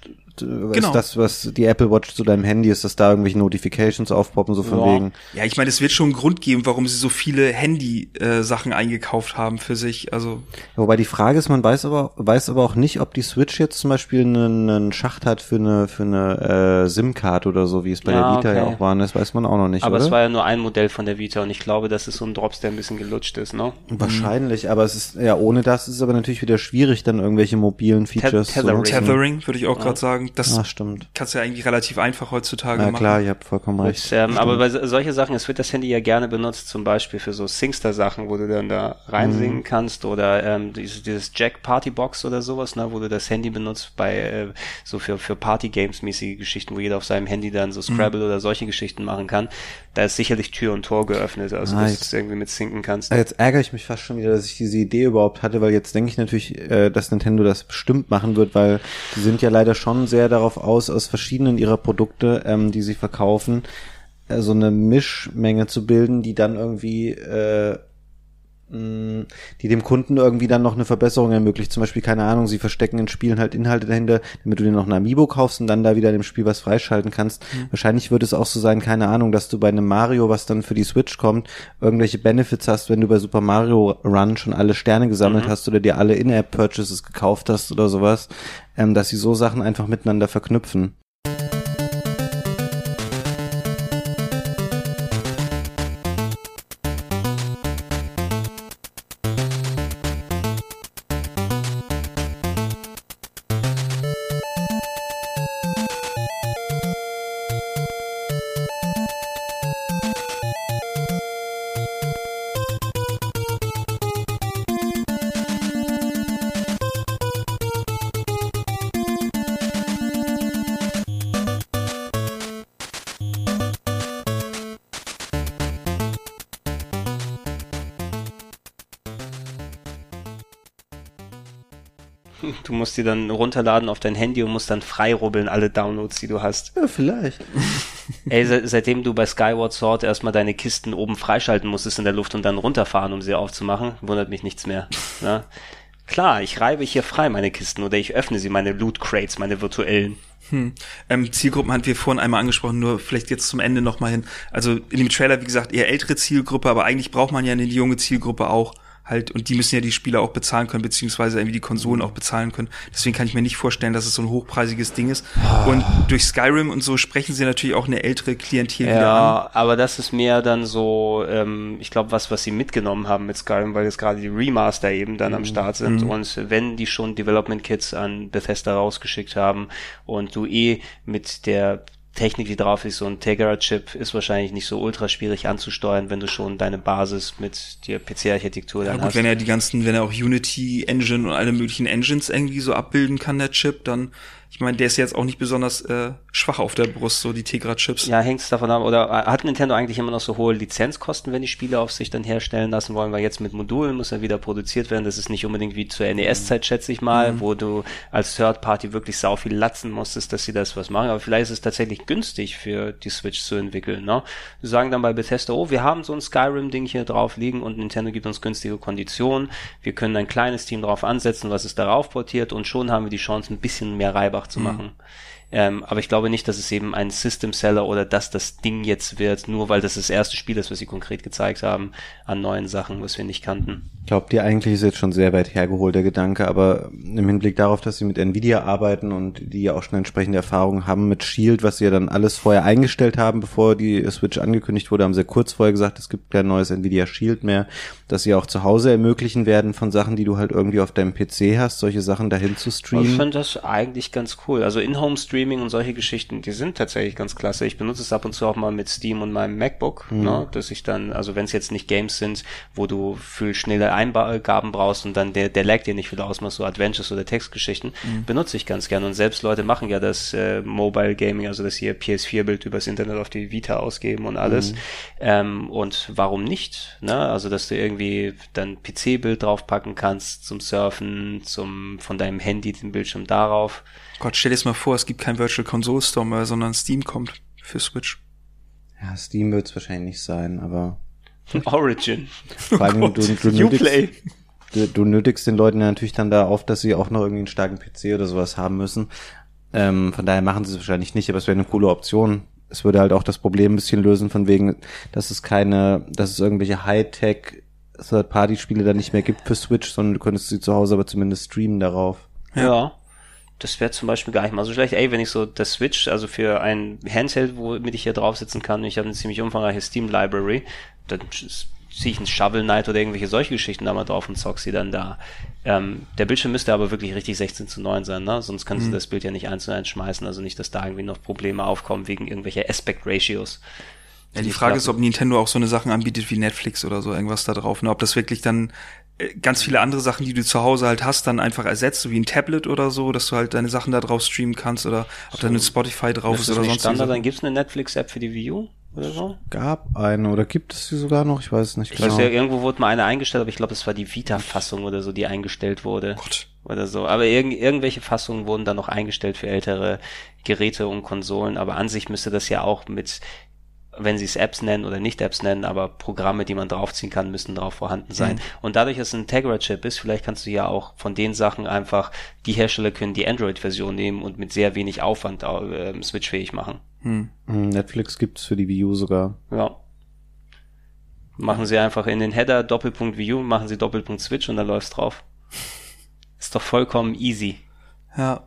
Genau. ist das, was die Apple Watch zu deinem Handy ist, dass da irgendwelche Notifications aufpoppen, so von Ja. wegen. Ja, ich meine, es wird schon einen Grund geben, warum sie so viele Handy-Sachen eingekauft haben für sich. Also Wobei die Frage ist, man weiß aber, weiß aber auch nicht, ob die Switch jetzt zum Beispiel einen, einen Schacht hat für eine, für eine äh, SIM-Card oder so, wie es bei Ja, der Vita ja okay. auch war. Das weiß man auch noch nicht, Aber oder? es war ja nur ein Modell von der Vita und ich glaube, das ist so ein Drops, der ein bisschen gelutscht ist, ne? Wahrscheinlich, aber es ist, ja, ohne das ist es aber natürlich wieder schwierig, dann irgendwelche mobilen Features zu Tethering. nutzen. Tethering, würde ich auch gerade sagen. Das Ah, stimmt. kannst du ja eigentlich relativ einfach heutzutage Ja, machen. klar, ihr habt vollkommen recht. Und, ähm, aber bei so- solche Sachen, es wird das Handy ja gerne benutzt, zum Beispiel für so Singster-Sachen, wo du dann da reinsingen kannst oder ähm, dieses, dieses Jack Party Box oder sowas, ne, wo du das Handy benutzt bei äh, so für, für Party-Games-mäßige Geschichten, wo jeder auf seinem Handy dann so Scrabble oder solche Geschichten machen kann. Da ist sicherlich Tür und Tor geöffnet, also Ah, dass jetzt- du es irgendwie mit sinken kannst. Ah, Jetzt ärgere ich mich fast schon wieder, dass ich diese Idee überhaupt hatte, weil jetzt denke ich natürlich, äh, dass Nintendo das bestimmt machen wird, weil die sind ja leider schon sehr darauf aus, aus verschiedenen ihrer Produkte, ähm, die sie verkaufen, äh, so eine Mischmenge zu bilden, die dann irgendwie äh, mh, die dem Kunden irgendwie dann noch eine Verbesserung ermöglicht. Zum Beispiel, keine Ahnung, sie verstecken in Spielen halt Inhalte dahinter, damit du dir noch ein Amiibo kaufst und dann da wieder in dem Spiel was freischalten kannst. Wahrscheinlich wird es auch so sein, keine Ahnung, dass du bei einem Mario, was dann für die Switch kommt, irgendwelche Benefits hast, wenn du bei Super Mario Run schon alle Sterne gesammelt hast oder dir alle In-App-Purchases gekauft hast oder sowas, ähm, dass sie so Sachen einfach miteinander verknüpfen. Du musst die dann runterladen auf dein Handy und musst dann freirubbeln, alle Downloads, die du hast. Ja, vielleicht. <laughs> Ey, se seitdem du bei Skyward Sword erstmal deine Kisten oben freischalten musstest in der Luft und dann runterfahren, um sie aufzumachen, wundert mich nichts mehr. <laughs> Ne? Klar, ich reibe hier frei meine Kisten oder ich öffne sie, meine Loot Crates, meine virtuellen. Hm. Ähm, Zielgruppen hatten wir vorhin einmal angesprochen, nur vielleicht jetzt zum Ende nochmal hin. Also in dem Trailer, wie gesagt, eher ältere Zielgruppe, aber eigentlich braucht man ja eine junge Zielgruppe auch halt, und die müssen ja die Spieler auch bezahlen können, beziehungsweise irgendwie die Konsolen auch bezahlen können. Deswegen kann ich mir nicht vorstellen, dass es so ein hochpreisiges Ding ist. Und durch Skyrim und so sprechen sie natürlich auch eine ältere Klientel wieder an. Ja, aber das ist mehr dann so, ähm, ich glaube, was, was sie mitgenommen haben mit Skyrim, weil jetzt gerade die Remaster eben dann am Start sind. Und wenn die schon Development Kits an Bethesda rausgeschickt haben und du eh mit der Technik, die drauf ist, so ein Tegra-Chip ist wahrscheinlich nicht so ultra schwierig anzusteuern, wenn du schon deine Basis mit der PC-Architektur Ja dann gut, hast. wenn er die ganzen, wenn er auch Unity Engine und alle möglichen Engines irgendwie so abbilden kann, der Chip, dann, ich meine, der ist jetzt auch nicht besonders äh, schwach auf der Brust, so die Tegra-Chips. Ja, hängt es davon ab. Oder äh, hat Nintendo eigentlich immer noch so hohe Lizenzkosten, wenn die Spiele auf sich dann herstellen lassen wollen? Weil jetzt mit Modulen muss ja wieder produziert werden. Das ist nicht unbedingt wie zur NES-Zeit, schätze ich mal, wo du als Third Party wirklich sau viel latzen musstest, dass sie das was machen. Aber vielleicht ist es tatsächlich günstig für die Switch zu entwickeln. Ne? Sie sagen dann bei Bethesda, oh, wir haben so ein Skyrim-Ding hier drauf liegen und Nintendo gibt uns günstige Konditionen. Wir können ein kleines Team drauf ansetzen, was es darauf portiert und schon haben wir die Chance, ein bisschen mehr Reibach zu machen. Ähm, aber ich glaube nicht, dass es eben ein System Seller oder dass das Ding jetzt wird, nur weil das das erste Spiel ist, was sie konkret gezeigt haben an neuen Sachen, was wir nicht kannten. Glaubt ihr eigentlich ist jetzt schon sehr weit hergeholt der Gedanke, aber im Hinblick darauf, dass sie mit Nvidia arbeiten und die ja auch schon entsprechende Erfahrungen haben mit Shield, was sie ja dann alles vorher eingestellt haben, bevor die Switch angekündigt wurde, haben sie kurz vorher gesagt, es gibt kein neues Nvidia Shield mehr, dass sie auch zu Hause ermöglichen werden von Sachen, die du halt irgendwie auf deinem PC hast, solche Sachen dahin zu Aber Ich streamen. finde das eigentlich ganz cool. Also In-Home-Streaming und solche Geschichten, die sind tatsächlich ganz klasse. Ich benutze es ab und zu auch mal mit Steam und meinem MacBook, ne, dass ich dann, also wenn es jetzt nicht Games sind, wo du viel schnelle Eingaben brauchst und dann der, der lag dir nicht viel ausmacht, so Adventures oder Textgeschichten, benutze ich ganz gerne. Und selbst Leute machen ja das äh, Mobile Gaming, also das hier PS4-Bild übers Internet auf die Vita ausgeben und alles. Ähm, und warum nicht? Ne? Also, dass du irgendwie dann PC-Bild draufpacken kannst zum Surfen, zum von deinem Handy den Bildschirm darauf. Gott, stell dir das mal vor, es gibt kein Virtual Console Store mehr, sondern Steam kommt für Switch. Ja, Steam wird es wahrscheinlich nicht sein, aber <laughs> Origin. vor allem du, du, <laughs> Uplay. nötigst, du, du nötigst den Leuten ja natürlich dann da auf, dass sie auch noch irgendwie einen starken PC oder sowas haben müssen. Ähm, von daher machen sie es wahrscheinlich nicht, aber es wäre eine coole Option. Es würde halt auch das Problem ein bisschen lösen, von wegen, dass es keine, dass es irgendwelche Hightech Third-Party-Spiele dann nicht mehr gibt für Switch, sondern du könntest sie zu Hause aber zumindest streamen darauf. Ja. Das wäre zum Beispiel gar nicht mal so schlecht. Ey, wenn ich so das Switch, also für ein Handheld, womit ich hier drauf sitzen kann, ich habe eine ziemlich umfangreiche Steam-Library, dann ziehe ich einen Shovel Knight oder irgendwelche solche Geschichten da mal drauf und zock sie dann da. Ähm, der Bildschirm müsste aber wirklich richtig 16 zu 9 sein, ne? Sonst kannst du das Bild ja nicht eins zu eins schmeißen, also nicht, dass da irgendwie noch Probleme aufkommen wegen irgendwelcher Aspect Ratios. Ja, die Frage ist, ob Nintendo auch so eine Sachen anbietet wie Netflix oder so irgendwas da drauf. Ne? Ob das wirklich dann ganz viele andere Sachen, die du zu Hause halt hast, dann einfach ersetzt, so wie ein Tablet oder so, dass du halt deine Sachen da drauf streamen kannst oder ob da eine Spotify drauf Ist ist oder sonst Standard? was. Dann gibt's eine Netflix-App für die Wii U oder so? Gab eine oder gibt es sie sogar noch? Ich weiß es nicht Ich genau. weiß ja, irgendwo wurde mal eine eingestellt, aber ich glaube, es war die Vita-Fassung oder so, die eingestellt wurde. Gott. Oder so. Aber irgend, irgendwelche Fassungen wurden dann noch eingestellt für ältere Geräte und Konsolen. Aber an sich müsste das ja auch mit, wenn sie es Apps nennen oder nicht Apps nennen, aber Programme, die man draufziehen kann, müssen drauf vorhanden sein. Mhm. Und dadurch, dass es ein Tegra-Chip ist, vielleicht kannst du ja auch von den Sachen einfach, die Hersteller können die Android-Version nehmen und mit sehr wenig Aufwand äh, switchfähig machen. Hm, Netflix gibt's für die Wii U sogar. Ja. Machen sie einfach in den Header Doppelpunkt View, machen sie Doppelpunkt Switch und dann läuft's drauf. <laughs> Ist doch vollkommen easy. Ja.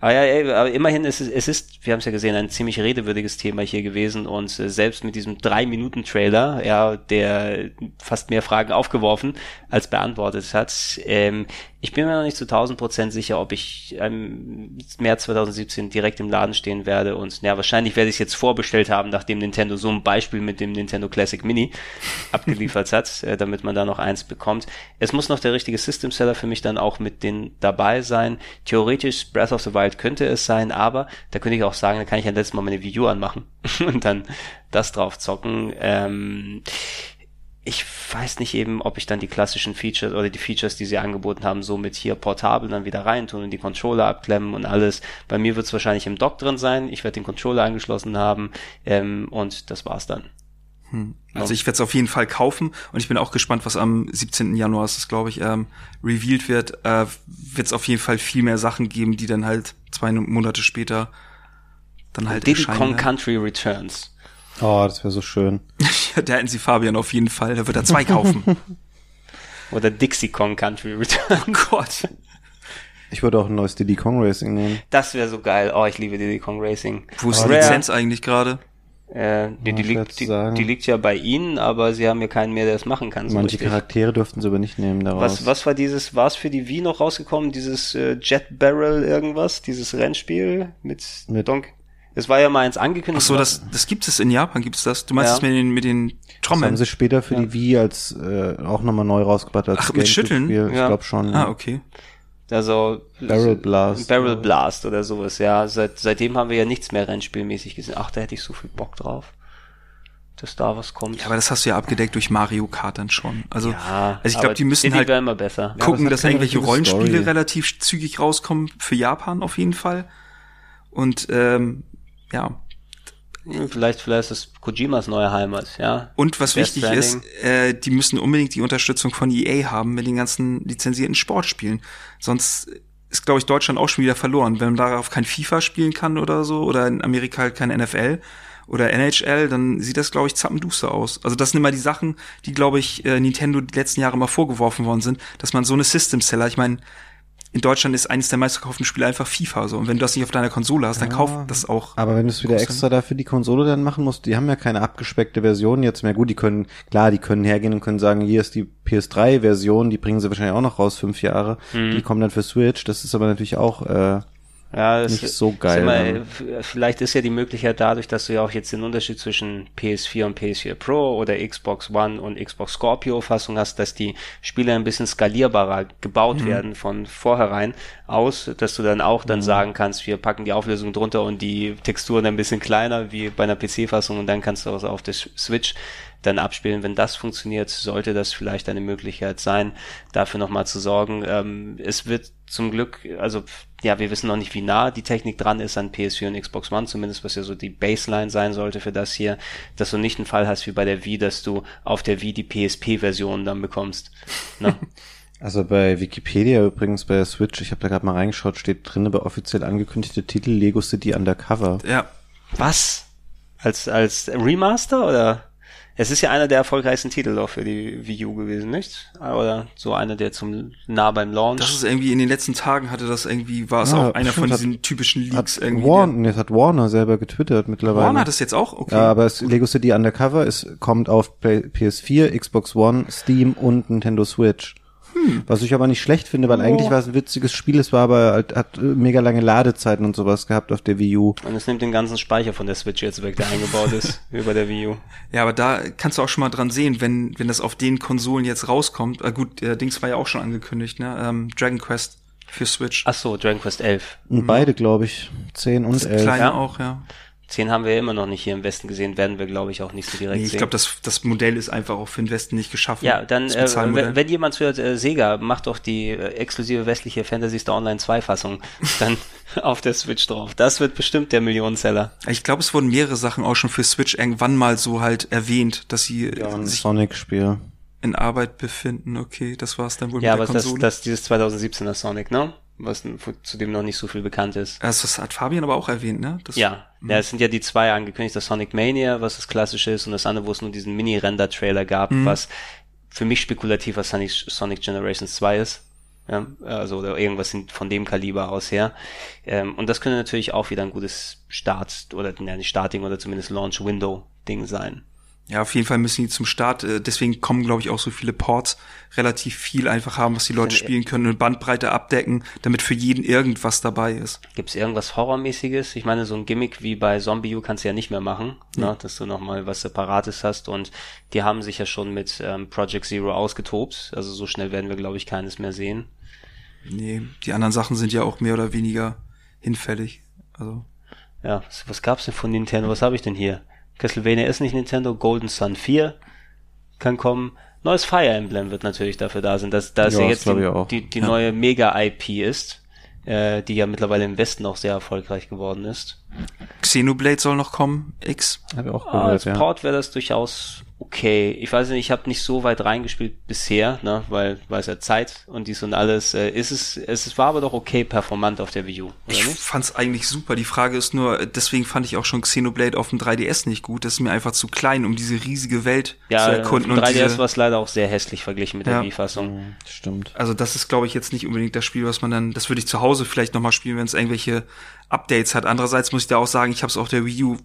Aber ja, aber immerhin ist es, es ist, wir haben es ja gesehen, ein ziemlich redewürdiges Thema hier gewesen und äh, selbst mit diesem drei Minuten Trailer, ja, der fast mehr Fragen aufgeworfen als beantwortet hat. Ähm, ich bin mir noch nicht zu 1000 Prozent sicher, ob ich im März 2017 direkt im Laden stehen werde und ja, wahrscheinlich werde ich es jetzt vorbestellt haben, nachdem Nintendo so ein Beispiel mit dem Nintendo Classic Mini <laughs> abgeliefert hat, äh, damit man da noch eins bekommt. Es muss noch der richtige System Seller für mich dann auch mit den dabei sein. Theoretisch Breath of the Wild könnte es sein, aber da könnte ich auch sagen, da kann ich ja letztes Mal meine Video anmachen <laughs> und dann das drauf zocken. Ähm, ich weiß nicht eben, ob ich dann die klassischen Features oder die Features, die sie angeboten haben, so mit hier portabel dann wieder reintun und die Controller abklemmen und alles. Bei mir wird es wahrscheinlich im Dock drin sein. Ich werde den Controller angeschlossen haben ähm, und das war's dann. Hm. Also ich werde es auf jeden Fall kaufen und ich bin auch gespannt, was am 17. Januar ist das, glaube ich, ähm, revealed wird. Äh, wird es auf jeden Fall viel mehr Sachen geben, die dann halt zwei Monate später dann halt Diddy Kong ne? Country Returns. Oh, das wäre so schön. ja, <laughs> da hätten sie Fabian auf jeden Fall. Da wird er zwei kaufen. <laughs> Oder Dixie Kong Country Returns. Oh Gott. Ich würde auch ein neues Diddy Kong Racing nehmen. Das wäre so geil. Oh, ich liebe Diddy Kong Racing. Wo ist die Lizenz eigentlich gerade? Äh, die, die, liegt, die, die, liegt ja bei ihnen, aber sie haben ja keinen mehr, der es machen kann. So Manche richtig. Charaktere dürften sie aber nicht nehmen daraus. Was, was war dieses, war es für die Wii noch rausgekommen, dieses äh, Jet Barrel irgendwas, dieses Rennspiel mit, mit Donk es war ja mal eins angekündigt. Ach so, das, das gibt es in Japan, gibt's das? Du meinst ja. das mit den, mit den Trommeln? Das haben sie später für ja. die Wii als äh, auch nochmal neu rausgebracht als Ach, mit Schütteln? Ja. Ich glaube schon. Ah, okay. Also Barrel Blast. Barrel Blast oder sowas, ja. Seit, seitdem haben wir ja nichts mehr rennspielmäßig gesehen. Ach, da hätte ich so viel Bock drauf dass da was kommt. Ja, aber das hast du ja abgedeckt durch Mario Kart dann schon. Also, ja, also ich glaube, die müssen halt immer besser. gucken, ja, das dass irgendwelche Rollenspiele Story. relativ zügig rauskommen für Japan auf jeden Fall. Und ähm, ja, Vielleicht, vielleicht ist es Kojimas neue Heimat, ja. Und was Death wichtig Stranding. ist, äh, die müssen unbedingt die Unterstützung von EA haben mit den ganzen lizenzierten Sportspielen. Sonst ist, glaube ich, Deutschland auch schon wieder verloren. Wenn man darauf kein FIFA spielen kann oder so, oder in Amerika halt kein NFL oder NHL, dann sieht das, glaube ich, zappenduster aus. Also das sind immer die Sachen, die, glaube ich, äh, Nintendo die letzten Jahre mal vorgeworfen worden sind, dass man so eine System-Seller, ich meine, in Deutschland ist eines der meistverkauften Spiele einfach FIFA so. Und wenn du das nicht auf deiner Konsole hast, dann ja, kauf das auch. Aber wenn du es wieder extra dafür die Konsole dann machen musst, die haben ja keine abgespeckte Version jetzt mehr. Gut, die können, klar, die können hergehen und können sagen, hier ist die PS3-Version, die bringen sie wahrscheinlich auch noch raus, fünf Jahre. Mhm. Die kommen dann für Switch. Das ist aber natürlich auch äh, ja, das nicht so geil. Mal, vielleicht ist ja die Möglichkeit dadurch, dass du ja auch jetzt den Unterschied zwischen PS4 und PS4 Pro oder Xbox One und Xbox Scorpio Fassung hast, dass die Spiele ein bisschen skalierbarer gebaut mhm. werden von vorherein aus, dass du dann auch dann mhm. sagen kannst, wir packen die Auflösung drunter und die Texturen ein bisschen kleiner wie bei einer PC-Fassung und dann kannst du auch auf der Switch dann abspielen. Wenn das funktioniert, sollte das vielleicht eine Möglichkeit sein, dafür nochmal zu sorgen. Ähm, es wird zum Glück, also ja, wir wissen noch nicht, wie nah die Technik dran ist an PS4 und Xbox One, zumindest was ja so die Baseline sein sollte für das hier, dass du nicht einen Fall hast wie bei der Wii, dass du auf der Wii die PSP-Version dann bekommst. Ne? <laughs> Also bei Wikipedia übrigens bei der Switch, ich habe da gerade mal reingeschaut, steht drin bei offiziell angekündigte Titel Lego City Undercover. Ja. Was? Als als Remaster oder? Es ist ja einer der erfolgreichsten Titel auch für die Wii U gewesen, nicht? Oder so einer, der zum nah beim Launch. Das ist irgendwie in den letzten Tagen hatte das irgendwie, war es ja, auch einer von diesen hat, typischen Leaks irgendwie. Warner, das hat Warner selber getwittert mittlerweile. Warner hat das jetzt auch? Okay. Ja, aber es, Lego City Undercover ist, kommt auf PS4, Xbox One, Steam und Nintendo Switch. Hm. Was ich aber nicht schlecht finde, weil oh. eigentlich war es ein witziges Spiel, es war aber halt, hat mega lange Ladezeiten und sowas gehabt auf der Wii U. Und es nimmt den ganzen Speicher von der Switch jetzt weg, der eingebaut ist, <laughs> über der Wii U. Ja, aber da kannst du auch schon mal dran sehen, wenn, wenn das auf den Konsolen jetzt rauskommt, äh gut, der Dings war ja auch schon angekündigt, ne, ähm, Dragon Quest für Switch. Ach so, Dragon Quest 11. Und mhm. beide, glaube ich, 10 und 11. Kleine ja? auch, ja. Zehn haben wir ja immer noch nicht hier im Westen gesehen, werden wir, glaube ich, auch nicht so direkt nee, ich glaube, das, das Modell ist einfach auch für den Westen nicht geschaffen. Ja, dann, äh, wenn, wenn jemand hört, äh, Sega, macht doch die äh, exklusive westliche Fantasy Star Online 2 Fassung <laughs> dann auf der Switch drauf. Das wird bestimmt der Millionenseller. Ich glaube, es wurden mehrere Sachen auch schon für Switch irgendwann mal so halt erwähnt, dass sie ja, ein Sonic-Spiel in Arbeit befinden. Okay, das war's dann wohl ja, mit der Konsole. Ja, aber das, das dieses 2017er Sonic, ne? was zu dem noch nicht so viel bekannt ist. Also das hat Fabian aber auch erwähnt, ne? Das, ja, mh. ja, es sind ja die zwei angekündigt, das Sonic Mania, was das klassische ist, und das andere, wo es nur diesen Mini-Render-Trailer gab, mhm. was für mich spekulativ was Sonic, Sonic Generations 2 ist. Ja, also oder irgendwas von dem Kaliber aus her. Ähm, und das könnte natürlich auch wieder ein gutes Start oder ne, nicht Starting oder zumindest Launch Window Ding sein. Ja, auf jeden Fall müssen die zum Start, äh, deswegen kommen, glaube ich, auch so viele Ports relativ viel einfach haben, was die Leute spielen können, eine Bandbreite abdecken, damit für jeden irgendwas dabei ist. Gibt's irgendwas Horrormäßiges? Ich meine, so ein Gimmick wie bei Zombie U kannst du ja nicht mehr machen, ja. ne, dass du nochmal was Separates hast und die haben sich ja schon mit ähm, Project Zero ausgetobt, also so schnell werden wir, glaube ich, keines mehr sehen. Nee, die anderen Sachen sind ja auch mehr oder weniger hinfällig, also. Ja, was, was gab's denn von Nintendo? Was habe ich denn hier? Castlevania ist nicht Nintendo, Golden Sun 4. kann kommen. Neues Fire Emblem wird natürlich dafür da sein, dass das Ja, ja, jetzt die, die, die Ja. neue Mega-IP ist, äh, die ja mittlerweile im Westen auch sehr erfolgreich geworden ist. Xenoblade soll noch kommen, X. Habe ich auch Ah, gehört, als ja. Port wäre das durchaus okay. Ich weiß nicht, ich habe nicht so weit reingespielt bisher, ne, weil weil es ja Zeit und dies und alles. Äh, ist es, es war aber doch okay performant auf der Wii U, oder Ich nicht? fand's eigentlich super. Die Frage ist nur, deswegen fand ich auch schon Xenoblade auf dem 3DS nicht gut. Das ist mir einfach zu klein, um diese riesige Welt zu Ja, auf erkunden. dem und 3DS diese, war es leider auch sehr hässlich verglichen mit der Ja. Wii-Fassung. Stimmt. also das ist, glaube ich, jetzt nicht unbedingt das Spiel, was man dann, das würde ich zu Hause vielleicht nochmal spielen, wenn es irgendwelche Updates hat. Andererseits muss ich da auch sagen, ich habe es auf der Wii U.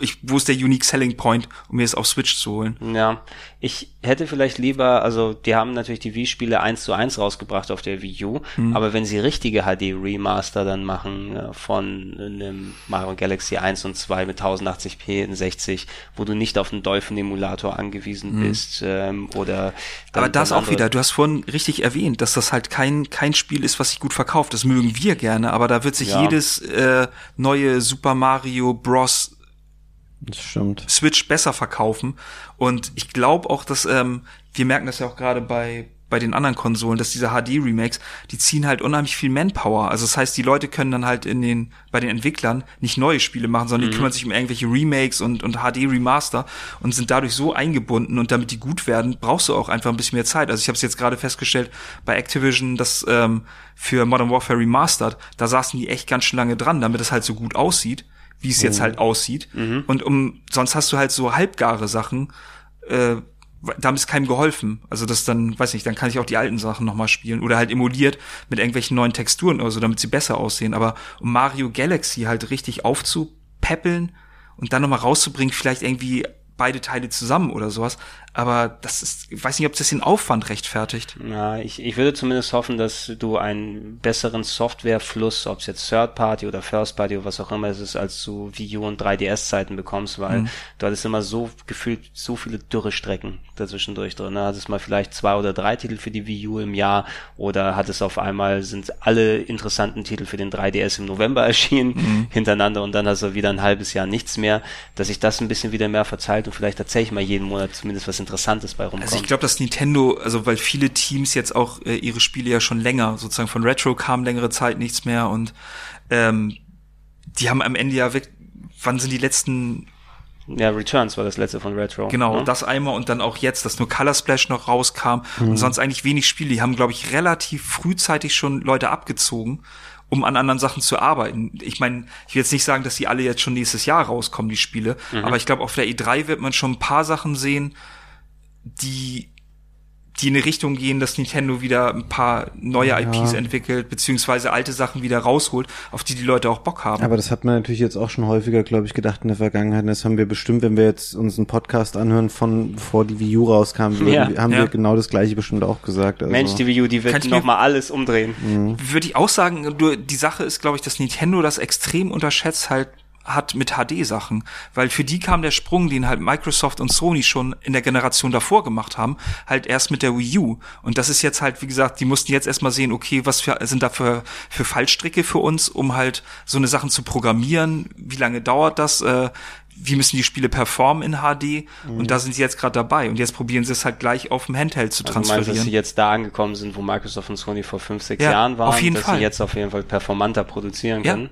Ich, wo ist der Unique Selling Point, um mir es auf Switch zu holen? Ja, ich hätte vielleicht lieber, also die haben natürlich die Wii-Spiele eins zu eins rausgebracht auf der Wii U, Mhm. aber wenn sie richtige HD-Remaster dann machen äh, von einem Mario Galaxy 1 und 2 mit 1080p in 60, wo du nicht auf einen Dolphin-Emulator angewiesen bist ähm, oder. Aber das auch wieder, du hast vorhin richtig erwähnt, dass das halt kein, kein Spiel ist, was sich gut verkauft. Das mögen wir gerne, aber da wird sich Ja. jedes äh, neue Super Mario Bros. Das stimmt. Switch besser verkaufen. Und ich glaube auch, dass ähm, wir merken das ja auch gerade bei bei den anderen Konsolen, dass diese HD-Remakes, die ziehen halt unheimlich viel Manpower. Also das heißt, die Leute können dann halt in den, bei den Entwicklern nicht neue Spiele machen, sondern die kümmern sich um irgendwelche Remakes und, und HD-Remaster und sind dadurch so eingebunden und damit die gut werden, brauchst du auch einfach ein bisschen mehr Zeit. Also ich habe es jetzt gerade festgestellt bei Activision, dass ähm, für Modern Warfare Remastered, da saßen die echt ganz schön lange dran, damit es halt so gut aussieht, wie es jetzt halt aussieht. Und um, sonst hast du halt so halbgare Sachen, äh, damit ist keinem geholfen. Also das dann, weiß nicht, dann kann ich auch die alten Sachen nochmal spielen oder halt emuliert mit irgendwelchen neuen Texturen oder so, damit sie besser aussehen. Aber um Mario Galaxy halt richtig aufzupäppeln und dann nochmal rauszubringen, vielleicht irgendwie beide Teile zusammen oder sowas. Aber das ist, ich weiß nicht, ob das den Aufwand rechtfertigt. Ja, ich, ich würde zumindest hoffen, dass du einen besseren Softwarefluss, ob es jetzt Third Party oder First Party oder was auch immer es ist, als zu Wii U und 3DS-Zeiten bekommst, weil du hattest immer so gefühlt so viele Dürrestrecken dazwischendurch drin. Ne? Hattest mal vielleicht zwei oder drei Titel für die Wii U im Jahr oder hattest auf einmal sind alle interessanten Titel für den 3DS im November <laughs> erschienen hintereinander und dann hast du wieder ein halbes Jahr nichts mehr, dass sich das ein bisschen wieder mehr verzeiht und vielleicht tatsächlich mal jeden Monat zumindest was Interessantes bei rumkommt. Also ich glaube, dass Nintendo, also weil viele Teams jetzt auch äh, ihre Spiele ja schon länger, sozusagen von Retro kam längere Zeit nichts mehr und ähm, die haben am Ende ja weg, wann sind die letzten, Ja, Returns war das letzte von Retro. genau, ne? das einmal und dann auch jetzt, dass nur Color Splash noch rauskam und sonst eigentlich wenig Spiele. Die haben, glaube ich, relativ frühzeitig schon Leute abgezogen, um an anderen Sachen zu arbeiten. Ich meine, ich will jetzt nicht sagen, dass die alle jetzt schon nächstes Jahr rauskommen, die Spiele, aber ich glaube, auf der E3 wird man schon ein paar Sachen sehen, die die in eine Richtung gehen, dass Nintendo wieder ein paar neue IPs entwickelt, beziehungsweise alte Sachen wieder rausholt, auf die die Leute auch Bock haben. Aber das hat man natürlich jetzt auch schon häufiger, glaube ich, gedacht in der Vergangenheit. Das haben wir bestimmt, wenn wir jetzt uns einen Podcast anhören von bevor die Wii U rauskam, Ja. haben Ja. wir genau das gleiche bestimmt auch gesagt. Also, Mensch, die Wii U, die wird nochmal alles umdrehen. Würde ich auch sagen, die Sache ist, glaube ich, dass Nintendo das extrem unterschätzt halt hat mit HD-Sachen, weil für die kam der Sprung, den halt Microsoft und Sony schon in der Generation davor gemacht haben, halt erst mit der Wii U. Und das ist jetzt halt, wie gesagt, die mussten jetzt erstmal sehen, okay, was für, sind da für, für Fallstricke für uns, um halt so eine Sachen zu programmieren, wie lange dauert das, äh, wie müssen die Spiele performen in HD und da sind sie jetzt gerade dabei und jetzt probieren sie es halt gleich auf dem Handheld zu Also du meinst, dass transferieren. sie jetzt da angekommen sind, wo Microsoft und Sony vor fünf, sechs Ja, Jahren waren, auf jeden dass Fall. sie jetzt auf jeden Fall performanter produzieren Ja. können?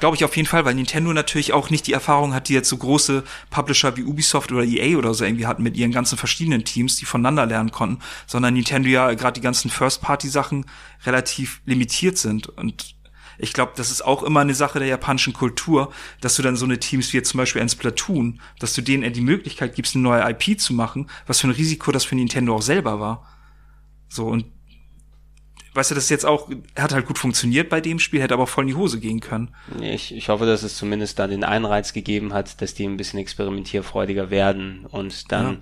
Glaube ich auf jeden Fall, weil Nintendo natürlich auch nicht die Erfahrung hat, die jetzt so große Publisher wie Ubisoft oder EA oder so irgendwie hatten mit ihren ganzen verschiedenen Teams, die voneinander lernen konnten, sondern Nintendo ja gerade die ganzen First-Party-Sachen relativ limitiert sind. Und ich glaube, das ist auch immer eine Sache der japanischen Kultur, dass du dann so eine Teams wie jetzt zum Beispiel ein Splatoon, dass du denen die Möglichkeit gibst, eine neue IP zu machen, was für ein Risiko das für Nintendo auch selber war. So, und weißt du, das ist jetzt auch, hat halt gut funktioniert bei dem Spiel, hätte aber voll in die Hose gehen können. Ich, ich hoffe, dass es zumindest da den Einreiz gegeben hat, dass die ein bisschen experimentierfreudiger werden und dann Ja.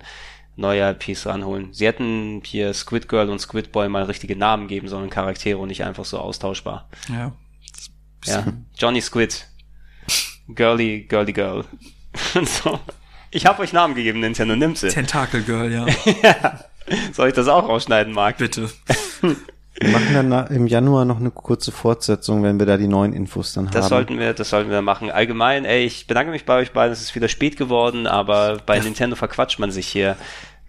neue IPs ranholen. Sie hätten hier Squid Girl und Squid Boy mal richtige Namen geben sollen, Charaktere und nicht einfach so austauschbar. Ja. Ja, Johnny Squid. Girly, Girly Girl. <laughs> Und so. Ich habe euch Namen gegeben, Nintendo, nimmt sie. Tentacle Girl, <laughs> ja. Soll ich das auch rausschneiden, Marc? Bitte. <laughs> Wir machen dann im Januar noch eine kurze Fortsetzung, wenn wir da die neuen Infos dann Das haben. sollten wir, das sollten wir machen. Allgemein, ey, ich bedanke mich bei euch beiden. Es ist wieder spät geworden, aber bei Nintendo verquatscht man sich hier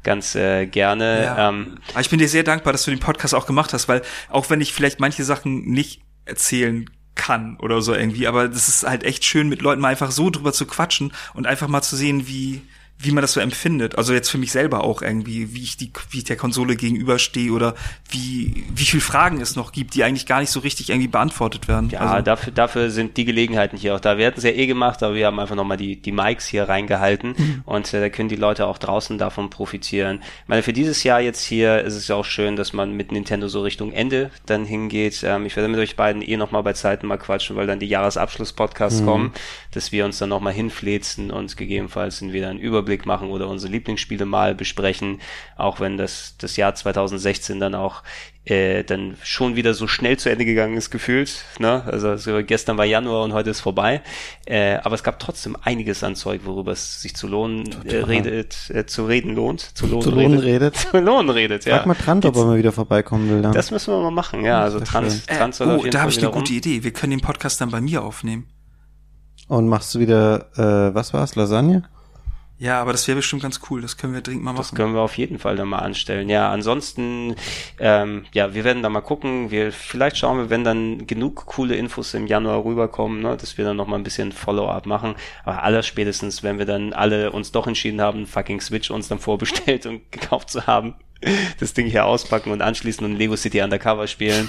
ganz äh, gerne. Ja. Ähm, Aber ich bin dir sehr dankbar, dass du den Podcast auch gemacht hast, weil auch wenn ich vielleicht manche Sachen nicht erzählen kann oder so irgendwie, aber das ist halt echt schön, mit Leuten mal einfach so drüber zu quatschen und einfach mal zu sehen, wie wie man das so empfindet. Also jetzt für mich selber auch irgendwie, wie ich die, wie ich der Konsole gegenüberstehe oder wie, wie viel Fragen es noch gibt, die eigentlich gar nicht so richtig irgendwie beantwortet werden. Ja, also, dafür, dafür sind die Gelegenheiten hier auch da. Wir hatten es ja eh gemacht, aber wir haben einfach nochmal die, die Mics hier reingehalten Mhm. und äh, da können die Leute auch draußen davon profitieren. Ich meine, für dieses Jahr jetzt hier ist es ja auch schön, dass man mit Nintendo so Richtung Ende dann hingeht. Ähm, ich werde mit euch beiden eh nochmal bei Zeiten mal quatschen, weil dann die Jahresabschluss-Podcasts Mhm. kommen, dass wir uns dann nochmal hinfläzen und gegebenenfalls entweder einen Überblick machen oder unsere Lieblingsspiele mal besprechen, auch wenn das, das Jahr 2016 dann auch äh, dann schon wieder so schnell zu Ende gegangen ist, gefühlt. Ne? Also so, gestern war Januar und heute ist vorbei. Äh, aber es gab trotzdem einiges an Zeug, worüber es sich zu lohnen äh, redet, äh, zu reden lohnt. Zu lohnen, Zu lohnen <laughs> redet. Zu lohnen redet, ja. Frag mal Trant, ob er mal wieder vorbeikommen will. Dann. Das müssen wir mal machen, ja. Also äh, Trans soll auf oh, jeden da habe ich eine gute rum. Idee. Wir können den Podcast dann bei mir aufnehmen. Und machst du wieder, äh, was war's, Lasagne? Ja, aber das wäre bestimmt ganz cool. Das können wir dringend mal Das machen. können wir auf jeden Fall dann mal anstellen. Ja, ansonsten, ähm, ja, wir werden da mal gucken. Wir, vielleicht schauen wir, wenn dann genug coole Infos im Januar rüberkommen, ne, dass wir dann noch mal ein bisschen Follow-up machen. Aber aller spätestens, wenn wir dann alle uns doch entschieden haben, fucking Switch uns dann vorbestellt und <laughs> gekauft zu haben, das Ding hier auspacken und anschließend und Lego City Undercover spielen,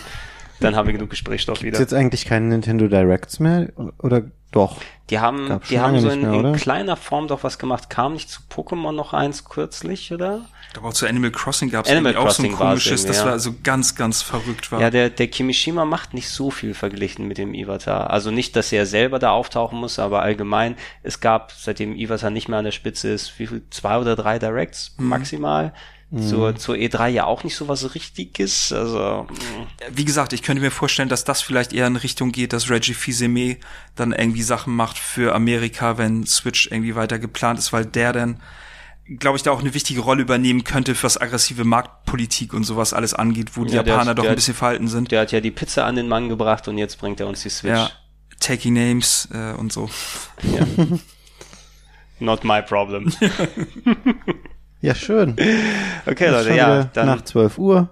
dann haben wir genug Gesprächsstoff Ist wieder. jetzt eigentlich keine Nintendo Directs mehr? Oder doch? Die haben, Gab's die haben so in, mehr, in kleiner Form doch was gemacht. Kam nicht zu Pokémon noch eins kürzlich, oder? Aber auch zu Animal Crossing gab es Animal auch so ein komisches, das ja. war so ganz, ganz verrückt war. Ja, der, der Kimishima macht nicht so viel verglichen mit dem Iwata. Also nicht, dass er selber da auftauchen muss, aber allgemein, es gab, seitdem Iwata nicht mehr an der Spitze ist, wie viel, zwei oder drei Directs Mhm. maximal. Zur, zur E3 ja auch nicht so was Richtiges. Also, mh. Wie gesagt, ich könnte mir vorstellen, dass das vielleicht eher in Richtung geht, dass Reggie Fils-Aimé dann irgendwie Sachen macht für Amerika, wenn Switch irgendwie weiter geplant ist, weil der dann, glaube ich, da auch eine wichtige Rolle übernehmen könnte, was aggressive Marktpolitik und sowas alles angeht, wo die Ja, Japaner hat- doch ein hat- bisschen verhalten sind. der hat ja die Pizza an den Mann gebracht und jetzt bringt er uns die Switch. Ja, Taking Names äh, und so. <laughs> Not my problem. <laughs> Ja, schön. Okay, Ist Leute, ja, dann, Nach 12 Uhr.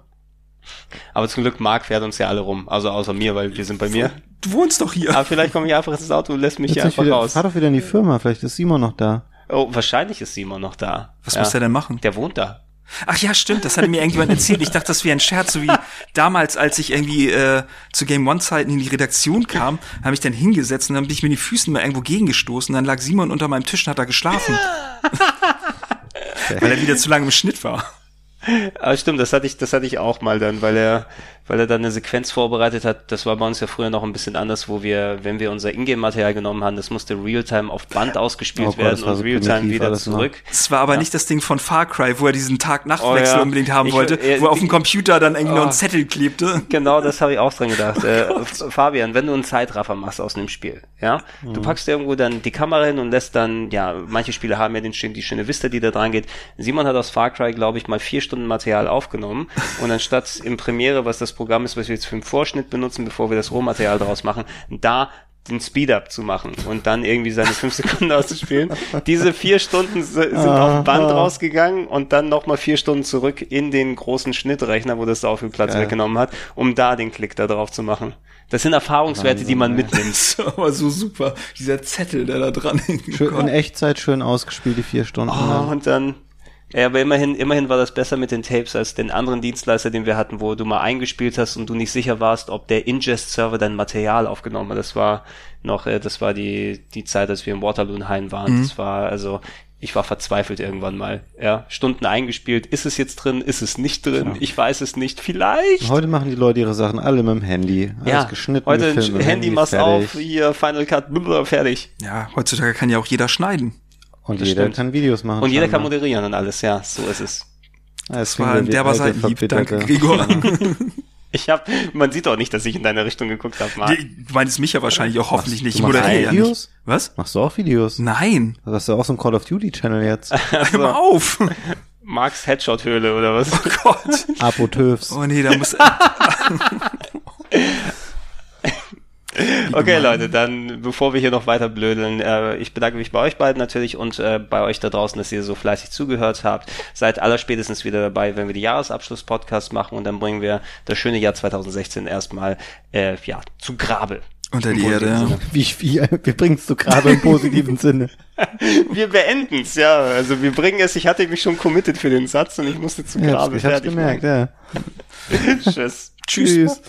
aber zum Glück, Marc fährt uns ja alle rum. Also außer mir, weil wir sind bei mir. Du wohnst doch hier. Aber vielleicht komme ich einfach ins Auto und lässt mich Jetzt hier nicht einfach wieder, raus. fahr doch wieder in die Firma, vielleicht ist Simon noch da. Oh, wahrscheinlich ist Simon noch da. Was ja. muss der denn machen? Der wohnt da. Ach ja, stimmt, das hatte mir irgendjemand erzählt. Ich dachte, das wäre ein Scherz, so wie damals, als ich irgendwie äh, zu Game One Zeiten in die Redaktion kam, habe ich dann hingesetzt und dann bin ich mit den Füßen mal irgendwo gegengestoßen. Dann lag Simon unter meinem Tisch und hat da geschlafen. <laughs> Weil er wieder zu lange im Schnitt war. Aber stimmt, das hatte ich, das hatte ich auch mal dann, weil er, weil er dann eine Sequenz vorbereitet hat. Das war bei uns ja früher noch ein bisschen anders, wo wir, wenn wir unser Ingame-Material genommen haben, das musste Realtime auf Band ausgespielt Oh Gott, werden und so Realtime wieder noch. zurück. Es war aber nicht das Ding von Far Cry, wo er diesen Tag-Nacht-Wechsel Oh ja. unbedingt haben Ich- wollte, äh, wo er auf dem Computer dann irgendwie noch Oh. einen Zettel klebte. Genau, das habe ich auch dran gedacht. <laughs> äh, Fabian, wenn du einen Zeitraffer machst aus einem Spiel, ja, du packst irgendwo dann die Kamera hin und lässt dann, ja, manche Spiele haben ja den, die schöne Vista, die da dran geht. Simon hat aus Far Cry, glaube ich, mal vier Stunden Material aufgenommen und anstatt im Premiere, was das Programm ist, was wir jetzt für den Vorschnitt benutzen, bevor wir das Rohmaterial daraus machen, da den Speed-Up zu machen und dann irgendwie seine fünf <laughs> Sekunden auszuspielen. Diese vier Stunden sind auf Band rausgegangen und dann nochmal vier Stunden zurück in den großen Schnittrechner, wo das so viel Platz Geil. weggenommen hat, um da den Klick da drauf zu machen. Das sind Erfahrungswerte, die man mitnimmt. Das <laughs> war aber so super. Dieser Zettel, der da dran hängt. Schön, in Echtzeit schön ausgespielt, die vier Stunden. Oh, und dann, ja, aber immerhin, immerhin war das besser mit den Tapes als den anderen Dienstleister, den wir hatten, wo du mal eingespielt hast und du nicht sicher warst, ob der Ingest-Server dein Material aufgenommen hat. Das war noch, äh, das war die, die Zeit, als wir im Waterloo-Hain waren. Das war, also, ich war verzweifelt irgendwann mal. Ja, Stunden eingespielt. Ist es jetzt drin? Ist es nicht drin? Ich weiß es nicht. Vielleicht. Heute machen die Leute ihre Sachen alle mit dem Handy. Alles Ja, geschnitten. heute mit dem Handy machst auf, hier Final Cut, blablabla, fertig. Ja, heutzutage kann ja auch jeder schneiden. Und Das jeder stimmt. kann Videos machen. Und jeder kann moderieren und alles, ja, so ist es. Ah, Das war ein derber alte, Seitenhieb. Danke, Gregor. <laughs> Ich hab, man sieht auch nicht, dass ich in deine Richtung geguckt habe, Marc. Du meinst mich ja wahrscheinlich auch hoffentlich nicht. du Ich machst moderiere ja Videos? nicht. Was? Machst du auch Videos? Nein. Das hast du auch so einen Call of Duty Channel jetzt. <laughs> Hör mal auf. Marks Headshot-Höhle oder was? Oh Gott. Apotöfs. Oh nee, da muss. <laughs> okay, gemein. Leute, dann bevor wir hier noch weiter blödeln, äh, ich bedanke mich bei euch beiden natürlich und äh, bei euch da draußen, dass ihr so fleißig zugehört habt. Seid allerspätestens wieder dabei, wenn wir die Jahresabschluss-Podcast machen und dann bringen wir das schöne Jahr 2016 erstmal äh, ja, zu Grabe. Unter die Erde, ja. Wie, wie, wir bringen es zu Grabe im positiven Sinne. <laughs> wir beenden es, ja. Also wir bringen es, ich hatte mich schon committed für den Satz und ich musste zu Grabe ja, ich hab's gemerkt, machen. ja. <laughs> Tschüss. Tschüss.